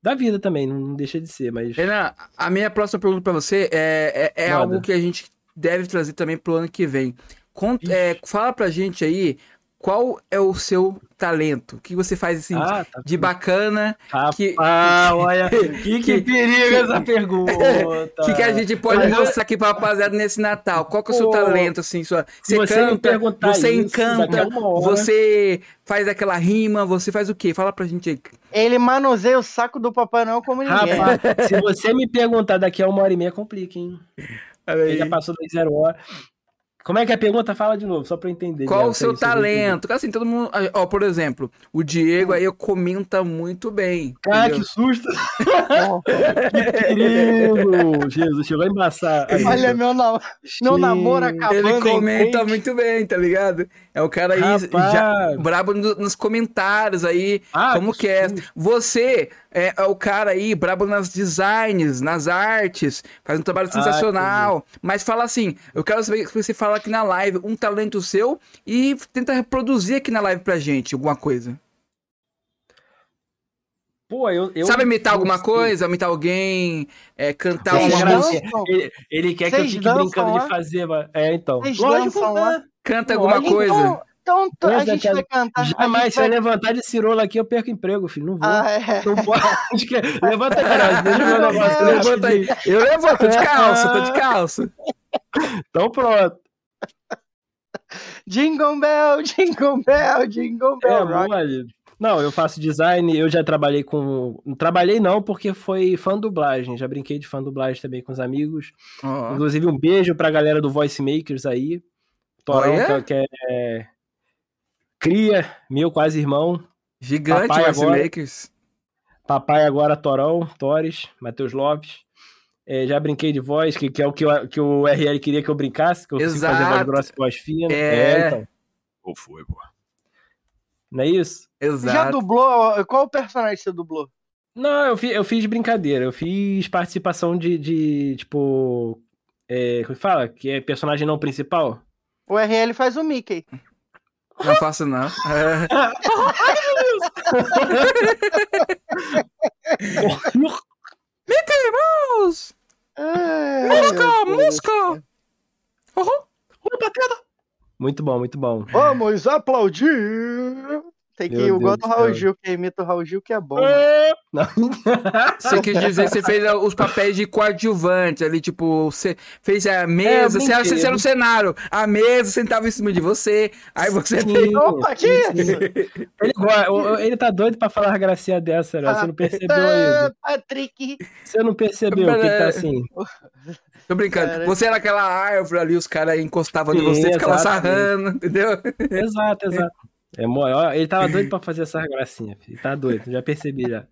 Da vida também, não deixa de ser, mas. Renan, a minha próxima pergunta para você é, é, é algo que a gente deve trazer também pro ano que vem. Conta, é, fala pra gente aí qual é o seu talento? O que você faz assim ah, tá de bacana? Ah, que, ah, olha, que, que, perigo essa pergunta. que, que a gente pode mostrar aqui pra rapaziada nesse Natal? Qual que é o seu talento, assim? Sua, você, você canta, você isso, encanta, você faz aquela rima, você faz o quê? Fala pra gente aí. Ele manuseia o saco do Papai Noel como ninguém. Rapaz, se você me perguntar daqui a uma hora e meia, complica, hein? Ele já passou das zero hora. Como é que é a pergunta? Fala de novo, só pra eu entender. Qual o seu talento? Assim, todo mundo. Ó, por exemplo, o Diego aí comenta muito bem. Cara, que susto! que querido! Jesus, chegou a embaçar. Olha, meu, nam... meu namoro acabando. Ele comenta muito bem, tá ligado? É o cara aí Rapaz. já brabo no, nos comentários aí. Ah, como que, que é? Você é, é, o cara aí brabo nas designs, nas artes, faz um trabalho sensacional. Ah, mas fala assim: eu quero saber se você fala aqui na live um talento seu e tenta reproduzir aqui na live pra gente alguma coisa. Pô, eu, eu Sabe imitar alguma coisa? Imitar alguém? É, cantar uma música? Ele, ele, quer Vocês que eu fique brincando lá? de fazer. É, então. Vocês Lógico, lá? Canta alguma coisa. Então, então, então a gente vai cantar. Jamais, se vai... eu levantar de cirola aqui, eu perco emprego, filho. Não vou. Ah, é. Não pode. Levanta aí, cara. Deixa eu ver o negócio. Levanta aí. Eu levanto, tô de calça, tô de calça. Então pronto. Jingle Bell, Jingle Bell, Jingle Bell. É, mole. Não, eu faço design, eu já trabalhei com. Não trabalhei não, porque foi fã dublagem. Já brinquei de fã dublagem também com os amigos. Oh. Inclusive, um beijo pra galera do Voice Makers aí. Torão, oh, que é. Cria, meu quase irmão. Gigante Papai Voice agora, Makers. Papai agora Torão, Torres, Matheus Lopes. É, já brinquei de voz, que, que é o que, eu, que o RL queria que eu brincasse, que eu Exato. fazer voz grossa e voz fina. É, é então. Ou foi, pô. Não é isso? Exato. Já dublou? Qual o personagem você dublou? Não, eu fiz, eu fiz brincadeira. Eu fiz participação de, de tipo. É, como fala? Que é personagem não principal. O RL faz o Mickey. Não faço, não. É... Mickey Mouse! É, música, música! Uhum. Muito bom, muito bom. Vamos aplaudir! Tem que ir igual do Raul Gil, que imita o Raul Gil, que é bom. É. Você quis dizer que você fez os papéis de coadjuvante ali, tipo, você fez a mesa, é, você, você era no cenário, a mesa sentava em cima de você, aí você Sim, fez... Opa, que isso? Ele, ele tá doido pra falar a gracinha dessa, né? Você não percebeu ainda. Patrick! Você não percebeu que tá assim... Tô brincando. Cara, você era aquela árvore ali, os caras encostavam em você, ficavam sarrando, entendeu? Exato, exato. É maior. Ele tava doido pra fazer essa gracinha, filho. Tá doido, já percebi já.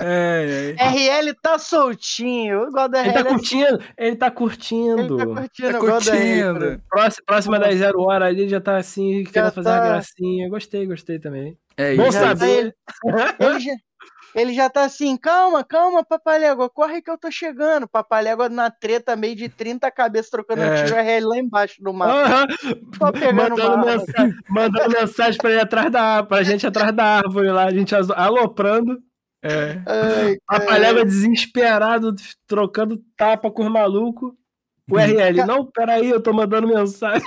é, é. RL tá soltinho. Igual da ele tá curtindo. Ele tá curtindo. Ele tá curtindo. Tá curtindo. Próxima, próxima das zero hora ali já tá assim, querendo fazer tá... uma gracinha. Gostei, gostei também. É Bom saber. Ele, ele, já, ele já tá assim, calma, calma, Papalégua, corre que eu tô chegando. Papalégua na treta, meio de 30 cabeças trocando é. tiro RL lá embaixo do mapa. Só pegando mandando, mensagem, mandando mensagem pra, ir atrás da, pra gente atrás da árvore lá, a gente aloprando. É. Papalégua desesperado, trocando tapa com os malucos. O RL, não, peraí, eu tô mandando mensagem.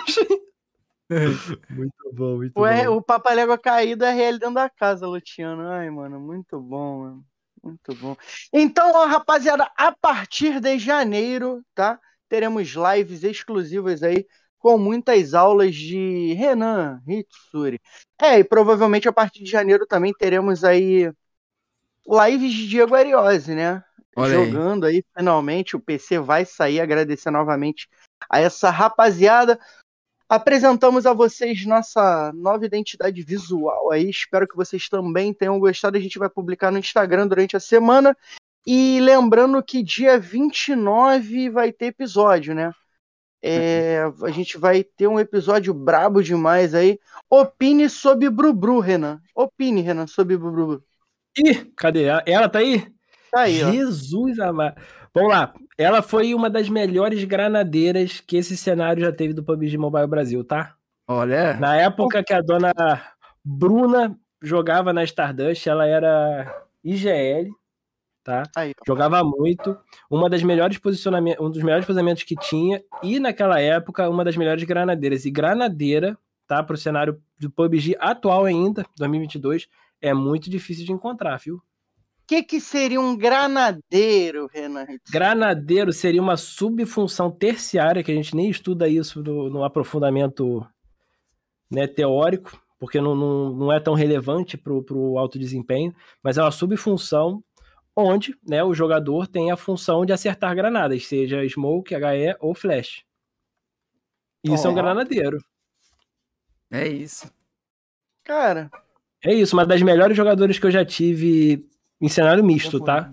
muito bom, muito o, bom. O Papalégua caído é RL dentro da casa, Luciano. Ai, mano, muito bom, mano. Muito bom. Então, ó, rapaziada, a partir de janeiro, tá? Teremos lives exclusivas aí com muitas aulas de Renan Hitsuri. É, e provavelmente a partir de janeiro também teremos aí lives de Diego Ariose, né? Olha Jogando aí. aí, finalmente, o PC vai sair. Agradecer novamente a essa rapaziada apresentamos a vocês nossa nova identidade visual aí. Espero que vocês também tenham gostado. A gente vai publicar no Instagram durante a semana. E lembrando que dia 29 vai ter episódio, né? É, a gente vai ter um episódio brabo demais aí. Opine sobre Brubru, Renan. Opine, Renan, sobre Brubru. Ih, cadê? Ela tá aí? Tá aí, Jesus amado. Vamos lá. Ela foi uma das melhores granadeiras que esse cenário já teve do PUBG Mobile Brasil, tá? Olha. Na época que a dona Bruna jogava na Stardust, ela era IGL, tá? Aí, jogava muito. Uma das melhores posicionamentos, um dos melhores posicionamentos que tinha e naquela época uma das melhores granadeiras. E granadeira, tá, para o cenário do PUBG atual ainda, 2022, é muito difícil de encontrar, viu? Que, que seria um granadeiro, Renan? Granadeiro seria uma subfunção terciária, que a gente nem estuda isso no, no aprofundamento né, teórico, porque não, não, não, é tão relevante para o alto desempenho, mas é uma subfunção onde né, o jogador tem a função de acertar granadas, seja smoke, HE ou flash. Isso é um granadeiro. É isso. Cara, É isso, uma das melhores jogadores que eu já tive em cenário misto, tá?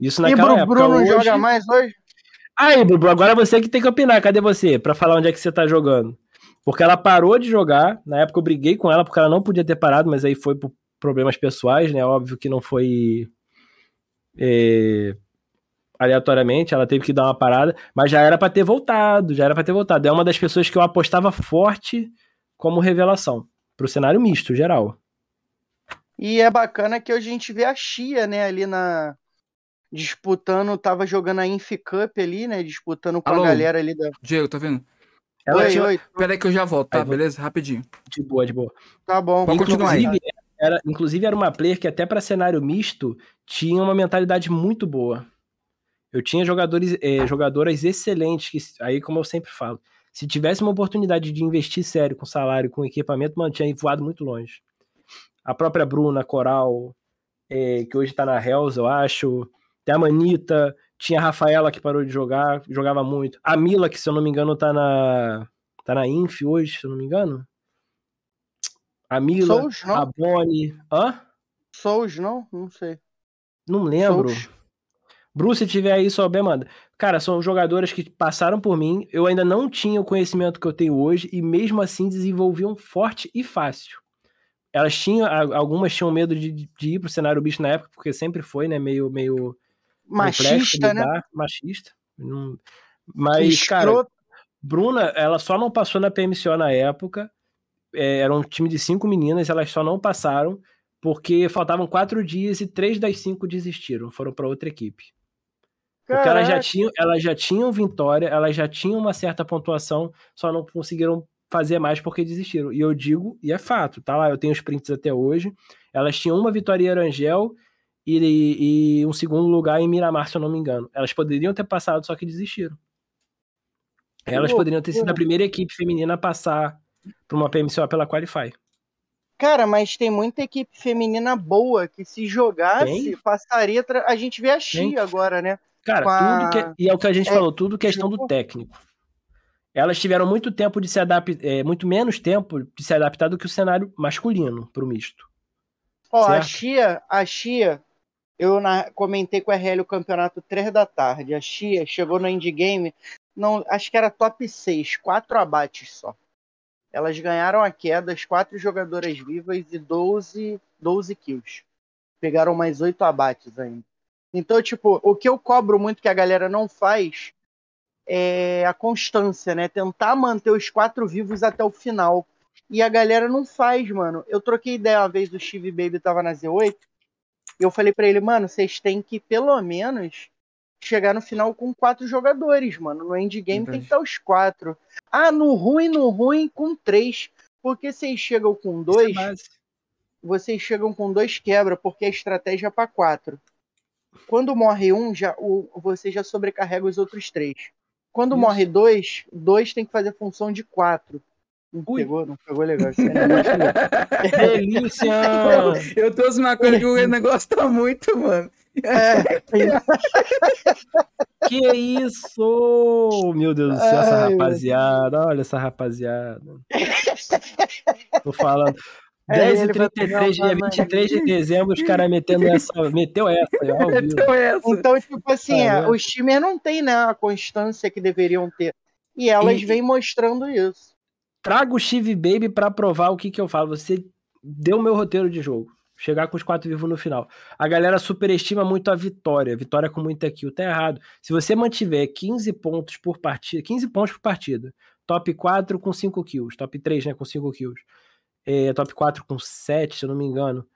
Isso e naquela Bru, época. Bruno Hoje... joga mais hoje? Aí, Bruno, agora você que tem que opinar. Cadê você? Pra falar onde é que você tá jogando. Porque ela parou de jogar. Na época eu briguei com ela porque ela não podia ter parado, mas aí foi por problemas pessoais, né? Óbvio que não foi é, aleatoriamente. Ela teve que dar uma parada, mas já era pra ter voltado. Já era pra ter voltado. É uma das pessoas que eu apostava forte como revelação pro cenário misto geral. E é bacana que hoje a gente vê a Chia, né, ali na. Disputando, tava jogando a Inf Cup ali, né? Disputando com Alô? a galera ali da. Diego, tá vendo? Ela oi, tinha oi, Pera aí que eu já volto, tá? Aí, vou- Beleza? Rapidinho. de boa, de boa. tá bom. Pode continuar aí. Inclusive, era, inclusive, era uma player que até para cenário misto tinha uma mentalidade muito boa. Eu tinha jogadores, eh, jogadoras excelentes, que, aí como eu sempre falo, se tivesse uma oportunidade de investir sério com salário, com equipamento, mano, tinha voado muito longe. A própria Bruna Coral, eh, que hoje tá na Hells, eu acho. Tem a Manita, tinha a Rafaela que parou de jogar, jogava muito. A Mila, que se eu não me engano tá na tá na Inf hoje, se eu não me engano. A Mila, Souls, não? a Bonnie. Hã? Souls, não? Não sei. Não lembro. Souls. Bruce, se tiver aí, souber, manda. Cara, são jogadoras que passaram por mim. Eu ainda não tinha o conhecimento que eu tenho hoje e mesmo assim desenvolviam forte e fácil. Elas tinham, algumas tinham medo de, de ir pro cenário bicho na época, porque sempre foi, né, meio, meio Machista, né? Machista. Não- Mas, cara. Bruna, ela só não passou na PMCO na época. É, era um time de cinco meninas, elas só não passaram porque faltavam quatro dias e três das cinco desistiram, foram para outra equipe. Porque elas já, tinham, elas já tinham vitória, elas já tinham uma certa pontuação, só não conseguiram fazer mais porque desistiram. E eu digo, e é fato, tá lá, eu tenho os prints até hoje. Elas tinham uma vitória em Arangel e, e um segundo lugar em Miramar, se eu não me engano. Elas poderiam ter passado, só que desistiram. Elas poderiam ter sido a primeira equipe feminina a passar para uma PMCO pela Qualify. Cara, mas tem muita equipe feminina boa que se jogasse, Tem? passaria. tra- A gente vê a Chia Tem. agora, né? Cara, a- tudo que. E é o que a gente É, falou, tudo questão do técnico. Elas tiveram muito tempo de se adaptar, muito menos tempo de se adaptar do que o cenário masculino pro misto. Ó, a Certo. Chia, a Chia, eu na- comentei com a RL o campeonato 3 da tarde. A Chia chegou no endgame, não, acho que era top 6, quatro abates só. Elas ganharam a queda, as quatro jogadoras vivas e 12, 12 kills. Pegaram mais oito abates ainda. Então, tipo, o que eu cobro muito que a galera não faz é a constância, né? Tentar manter os quatro vivos até o final. E a galera não faz, mano. Eu troquei ideia uma vez, o Steve Baby tava na Z8. E eu falei pra ele, mano, vocês têm que pelo menos chegar no final com quatro jogadores, mano. No endgame tem que estar os quatro. Ah, no ruim, no ruim, com três. Porque vocês chegam com dois, é base. vocês chegam com dois quebra, porque a estratégia é pra quatro. Quando morre um, já, o, você já sobrecarrega os outros três. Quando Isso. morre dois, dois tem que fazer função de quatro. Não Ui. pegou? Não pegou legal. Delícia! Eu trouxe uma coisa que o negócio tá muito, mano. É, que isso! Meu Deus do céu, essa rapaziada. Olha essa rapaziada. Tô falando. É, ele vai 10h33, pegar um dia 23 de dezembro, os caras metendo essa. Meteu essa. Então é essa. Então, tipo assim, é, os times não têm né, a constância que deveriam ter. E elas E- vêm mostrando isso. Traga o Steve Baby pra provar o que que eu falo. Você deu o meu roteiro de jogo. Chegar com os quatro vivos no final. A galera superestima muito a vitória. Vitória com muita kill. Tá errado. Se você mantiver 15 pontos por partida, 15 pontos por partida, top 4 com 5 kills, top 3, né, com 5 kills, é, top 4 com 7, se eu não me engano,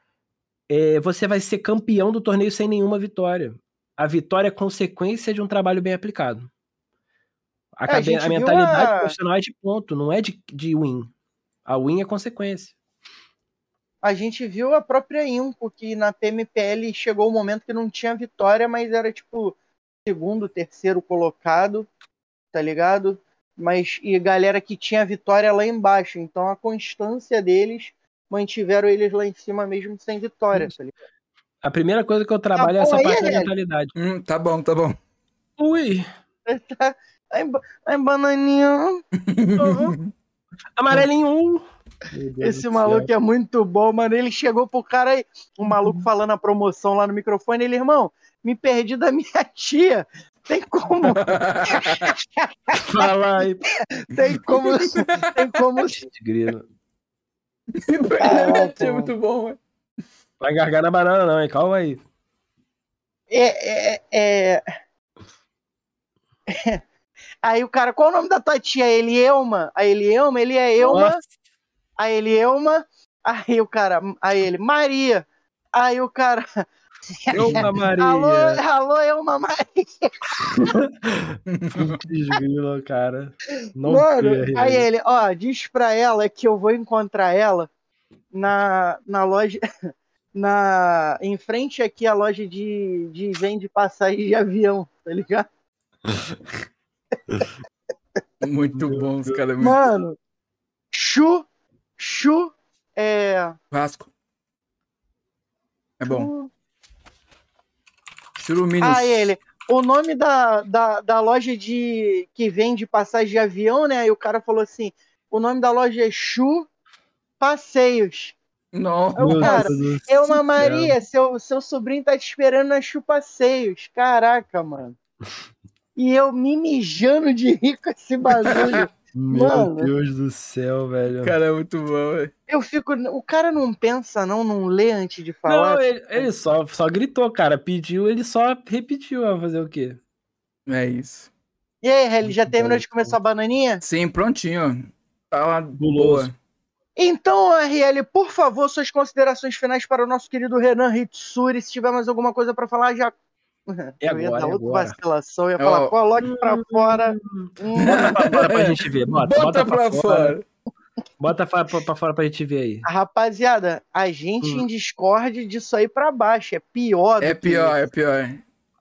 é, você vai ser campeão do torneio sem nenhuma vitória. A vitória é consequência de um trabalho bem aplicado. A, É, a a mentalidade a- profissional é de ponto, não é de, de win. A win é consequência. A gente viu a própria Impo, que na PMPL chegou o momento que não tinha vitória, mas era tipo segundo, terceiro colocado, tá ligado? Mas e galera que tinha vitória lá embaixo. Então a constância deles mantiveram eles lá em cima mesmo sem vitória, tá ligado? A primeira coisa que eu trabalho é bom essa aí, parte da Hélio? mentalidade. Hum, tá bom, tá bom. Ui! Tá- Ai, ai bananinha. Amarelinho. Esse maluco é muito bom, mano. Ele chegou pro cara aí, o maluco falando a promoção lá no microfone. Ele, irmão, me perdi da minha tia. Tem como. Fala aí. Tem como. Tem como. Grilo. É muito bom, mano. Vai gargar na banana, não, hein? Calma aí. É, é, é... Aí o cara, qual o nome da tua tia? Elielma. A Elielma, ele é Elma. Nossa. A Elielma. Aí o cara, aí ele, Maria. Aí o cara, Elma Maria. alô, alô, Elma Maria. Desgrila, cara. Não Mano, quer, aí ele, ó, diz pra ela que eu vou encontrar ela na, na loja, na, em frente aqui a loja de, de vende passagem de avião, tá ligado? Muito bom, os caras. Muito... Mano, Chu, Chu, é... Vasco. É bom. Chu- Churuminos. Ah, ele. O nome da, da, da loja de que vende passagem de avião, né? Aí o cara falou assim: o nome da loja é Chu Passeios. Cara, do é uma. Maria, seu, seu sobrinho tá te esperando na Chu Passeios. Caraca, mano. E eu me mijando de rir com esse bagulho. Meu Mano. Deus do céu, velho. Cara, é muito bom, velho. Eu fico. O cara não pensa, não, não lê antes de falar. Não, ele, ele só, só gritou, cara. Pediu, ele só repetiu. Vai fazer o quê? É isso. E aí, Helly, já terminou de comer sua bananinha? Sim, prontinho. Tá Guloso. boa. Então, RL, por favor, suas considerações finais para o nosso querido Renan Hitsuri. Se tiver mais alguma coisa para falar, já. É eu ia dar é outra agora. vacilação, ia falar, coloque pra fora. Hum, Bota pra fora pra gente ver. Bota, Bota, pra, fora. Bota pra, pra, pra fora pra gente ver aí. Rapaziada, a gente Hum. em Discord disso aí pra baixo. É pior do É que pior, é pior.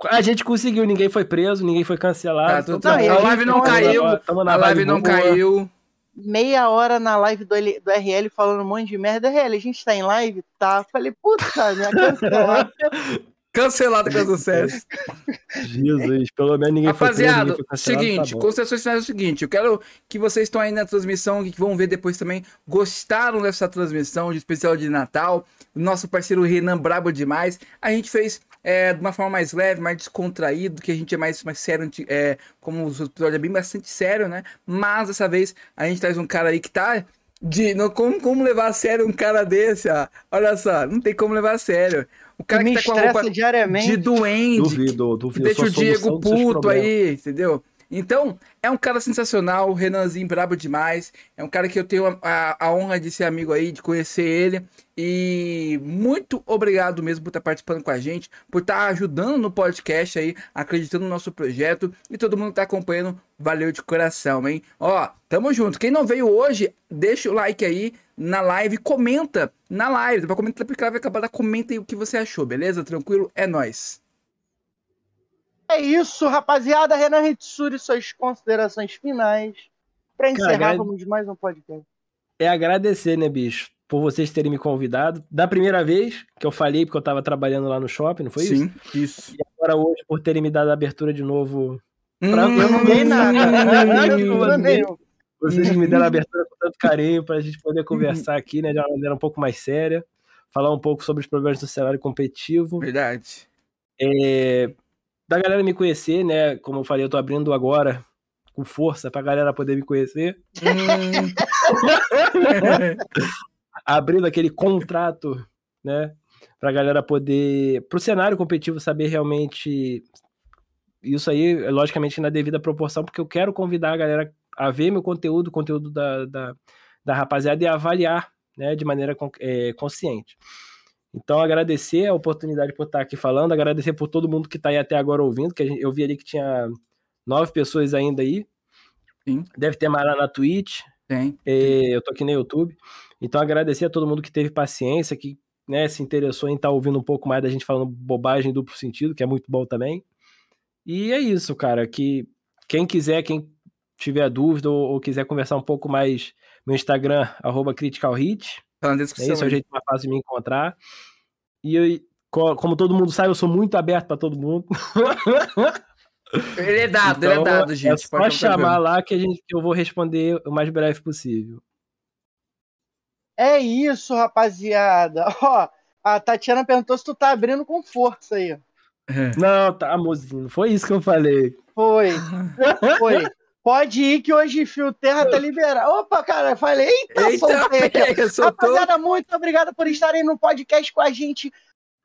A gente conseguiu, ninguém foi preso, ninguém foi cancelado. Tá, tudo Não, a aí, live não caiu. na A live não boa. caiu. Meia hora na live do, L- do RL falando um monte de merda. RL, a gente tá em live? Tá. Falei, puta, minha cancelada. Cancelado com sucesso. Jesus, pelo menos ninguém Rapaziada, foi cancelado, seguinte, tá considerações finais é o seguinte, eu quero que vocês estão aí na transmissão, que vão ver depois também, gostaram dessa transmissão de especial de Natal, o nosso parceiro Renan brabo demais, a gente fez é, de uma forma mais leve, mais descontraído, que a gente é mais, mais sério, é, como os episódios é bem bastante sério, né, mas dessa vez a gente traz um cara aí que tá de, não, como, como levar a sério um cara desse, ó, olha só, não tem como levar a sério, o cara me que tá com a estressa roupa diariamente. de duende, Duvido, que duvido. deixa o Diego puto aí, entendeu? Então, é um cara sensacional, o Renanzinho brabo demais. É um cara que eu tenho a, a- a honra de ser amigo aí, de conhecer ele. E muito obrigado mesmo por estar participando com a gente, por estar ajudando no podcast aí, acreditando no nosso projeto. E todo mundo que tá acompanhando, valeu de coração, hein? Ó, tamo junto. Quem não veio hoje, deixa o like aí na live, comenta na live. Pra comentar porque ela vai acabar, comenta aí o que você achou, beleza? Tranquilo? É nóis. É isso, rapaziada. Renan Hitsuri, suas considerações finais. Pra encerrar, Cara, vamos mais um podcast. É agradecer, né, bicho, por vocês terem me convidado. Da primeira vez que eu falei, porque eu tava trabalhando lá no shopping, não foi isso? Sim, isso. E agora hoje, por terem me dado a abertura de novo. Pra- eu não ganhei nada. Eu não ganhei. Vocês que me deram a abertura com tanto carinho pra gente poder conversar aqui, né, de uma maneira um pouco mais séria. Falar um pouco sobre os problemas do cenário competitivo. Verdade. É, da galera me conhecer, né? Como eu falei, eu tô abrindo agora com força pra galera poder me conhecer. Hum. Abrindo aquele contrato, né? Pra galera poder. Pro cenário competitivo saber realmente. Isso aí, logicamente, na devida proporção, porque eu quero convidar a galera a ver meu conteúdo, o conteúdo da, da, da rapaziada e avaliar, né? De maneira é, consciente. Então, agradecer a oportunidade por estar aqui falando, agradecer por todo mundo que está aí até agora ouvindo, que gente- eu vi ali que tinha nove pessoas ainda aí. Sim. Deve ter mais lá na Twitch, Tem. é, eu tô aqui no YouTube. Então, agradecer a todo mundo que teve paciência, que né, se interessou em estar ouvindo um pouco mais da gente falando bobagem em duplo sentido, que é muito bom também. E é isso, cara. Que quem quiser, quem tiver dúvida ou, ou quiser conversar um pouco mais, meu Instagram, arroba criticalhit. Tá na É esse é o jeito mais fácil de me encontrar. E eu- co- como todo mundo sabe, eu sou muito aberto para todo mundo. Ele é dado, então, ele é então, dado, gente. É só chamar lá que, a gente, que eu vou responder o mais breve possível. É isso, rapaziada. Ó, a Tatiana perguntou se tu tá abrindo com força aí. É. Não, tá, mozinho. Foi isso que eu falei. Foi. Foi. Pode ir que hoje Fio Terra tá liberado. Opa, cara, falei, eita, eita. Rapaziada, muito obrigado por estarem no podcast com a gente,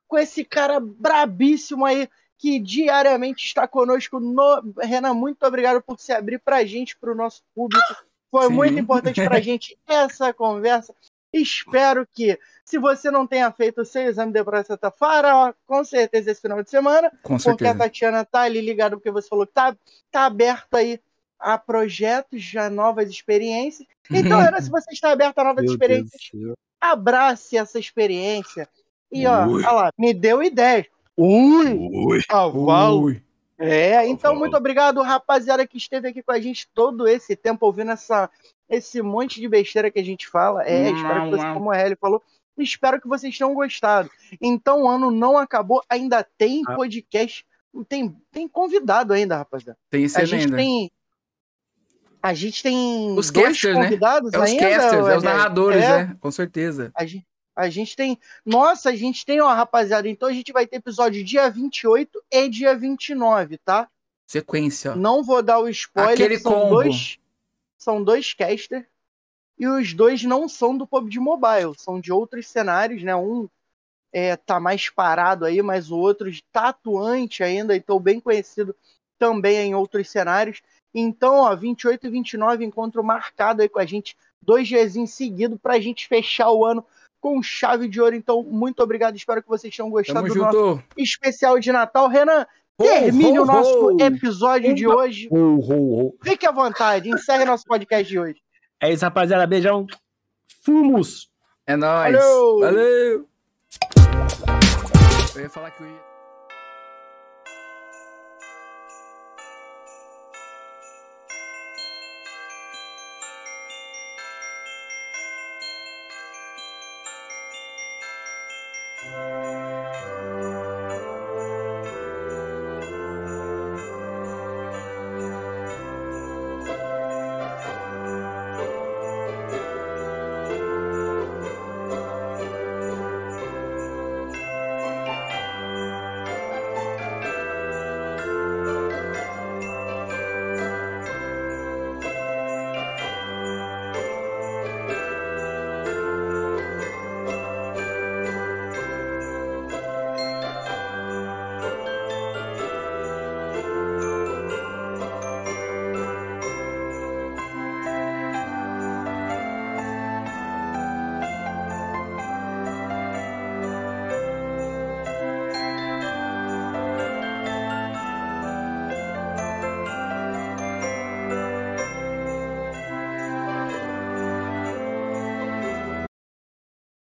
com esse cara brabíssimo aí, que diariamente está conosco. No... Renan, muito obrigado por se abrir pra gente, pro nosso público. Foi Sim. muito importante pra gente essa conversa. Espero que, se você não tenha feito o seu exame de próstata, fará com certeza esse final de semana. Com porque a Tatiana tá ali ligada, porque você falou que tá, tá aberto aí a projetos, a novas experiências. Então, era se você está aberto a novas Meu experiências, abrace essa experiência. E, ó, olha lá, me deu ideia. Ui! Ui! Cavalo! Ui. É, então muito obrigado, rapaziada, que esteve aqui com a gente todo esse tempo ouvindo essa, esse monte de besteira que a gente fala. É, não, espero que você, como a Ellie falou, espero que vocês tenham gostado. Então o ano não acabou, ainda tem ah. podcast, tem, tem convidado ainda, rapaziada. Tem isso a gente ainda. tem a gente tem os dois casters, né? convidados né? É os ainda, casters, é os narradores, é, né? Com certeza. A gente, a gente tem. Nossa, a gente tem, ó, rapaziada. Então a gente vai ter episódio dia 28 e dia 29, tá? Sequência. Não vou dar o spoiler. Aquele são combo. dois. São dois casters. E os dois não são do PUBG Mobile, são de outros cenários, né? Um é, tá mais parado aí, mas o outro tá atuante ainda, então bem conhecido também em outros cenários. Então, ó, 28 e 29, encontro marcado aí com a gente, dois dias em seguida, pra gente fechar o ano com chave de ouro. Então, muito obrigado. Espero que vocês tenham gostado Tamo do junto. nosso especial de Natal. Renan, termine oh, oh, o nosso oh. episódio de hoje. Fique à vontade, encerre nosso podcast de hoje. É isso, rapaziada. Beijão. Fumos. É nóis. Valeu. Valeu. Eu ia falar que eu ia...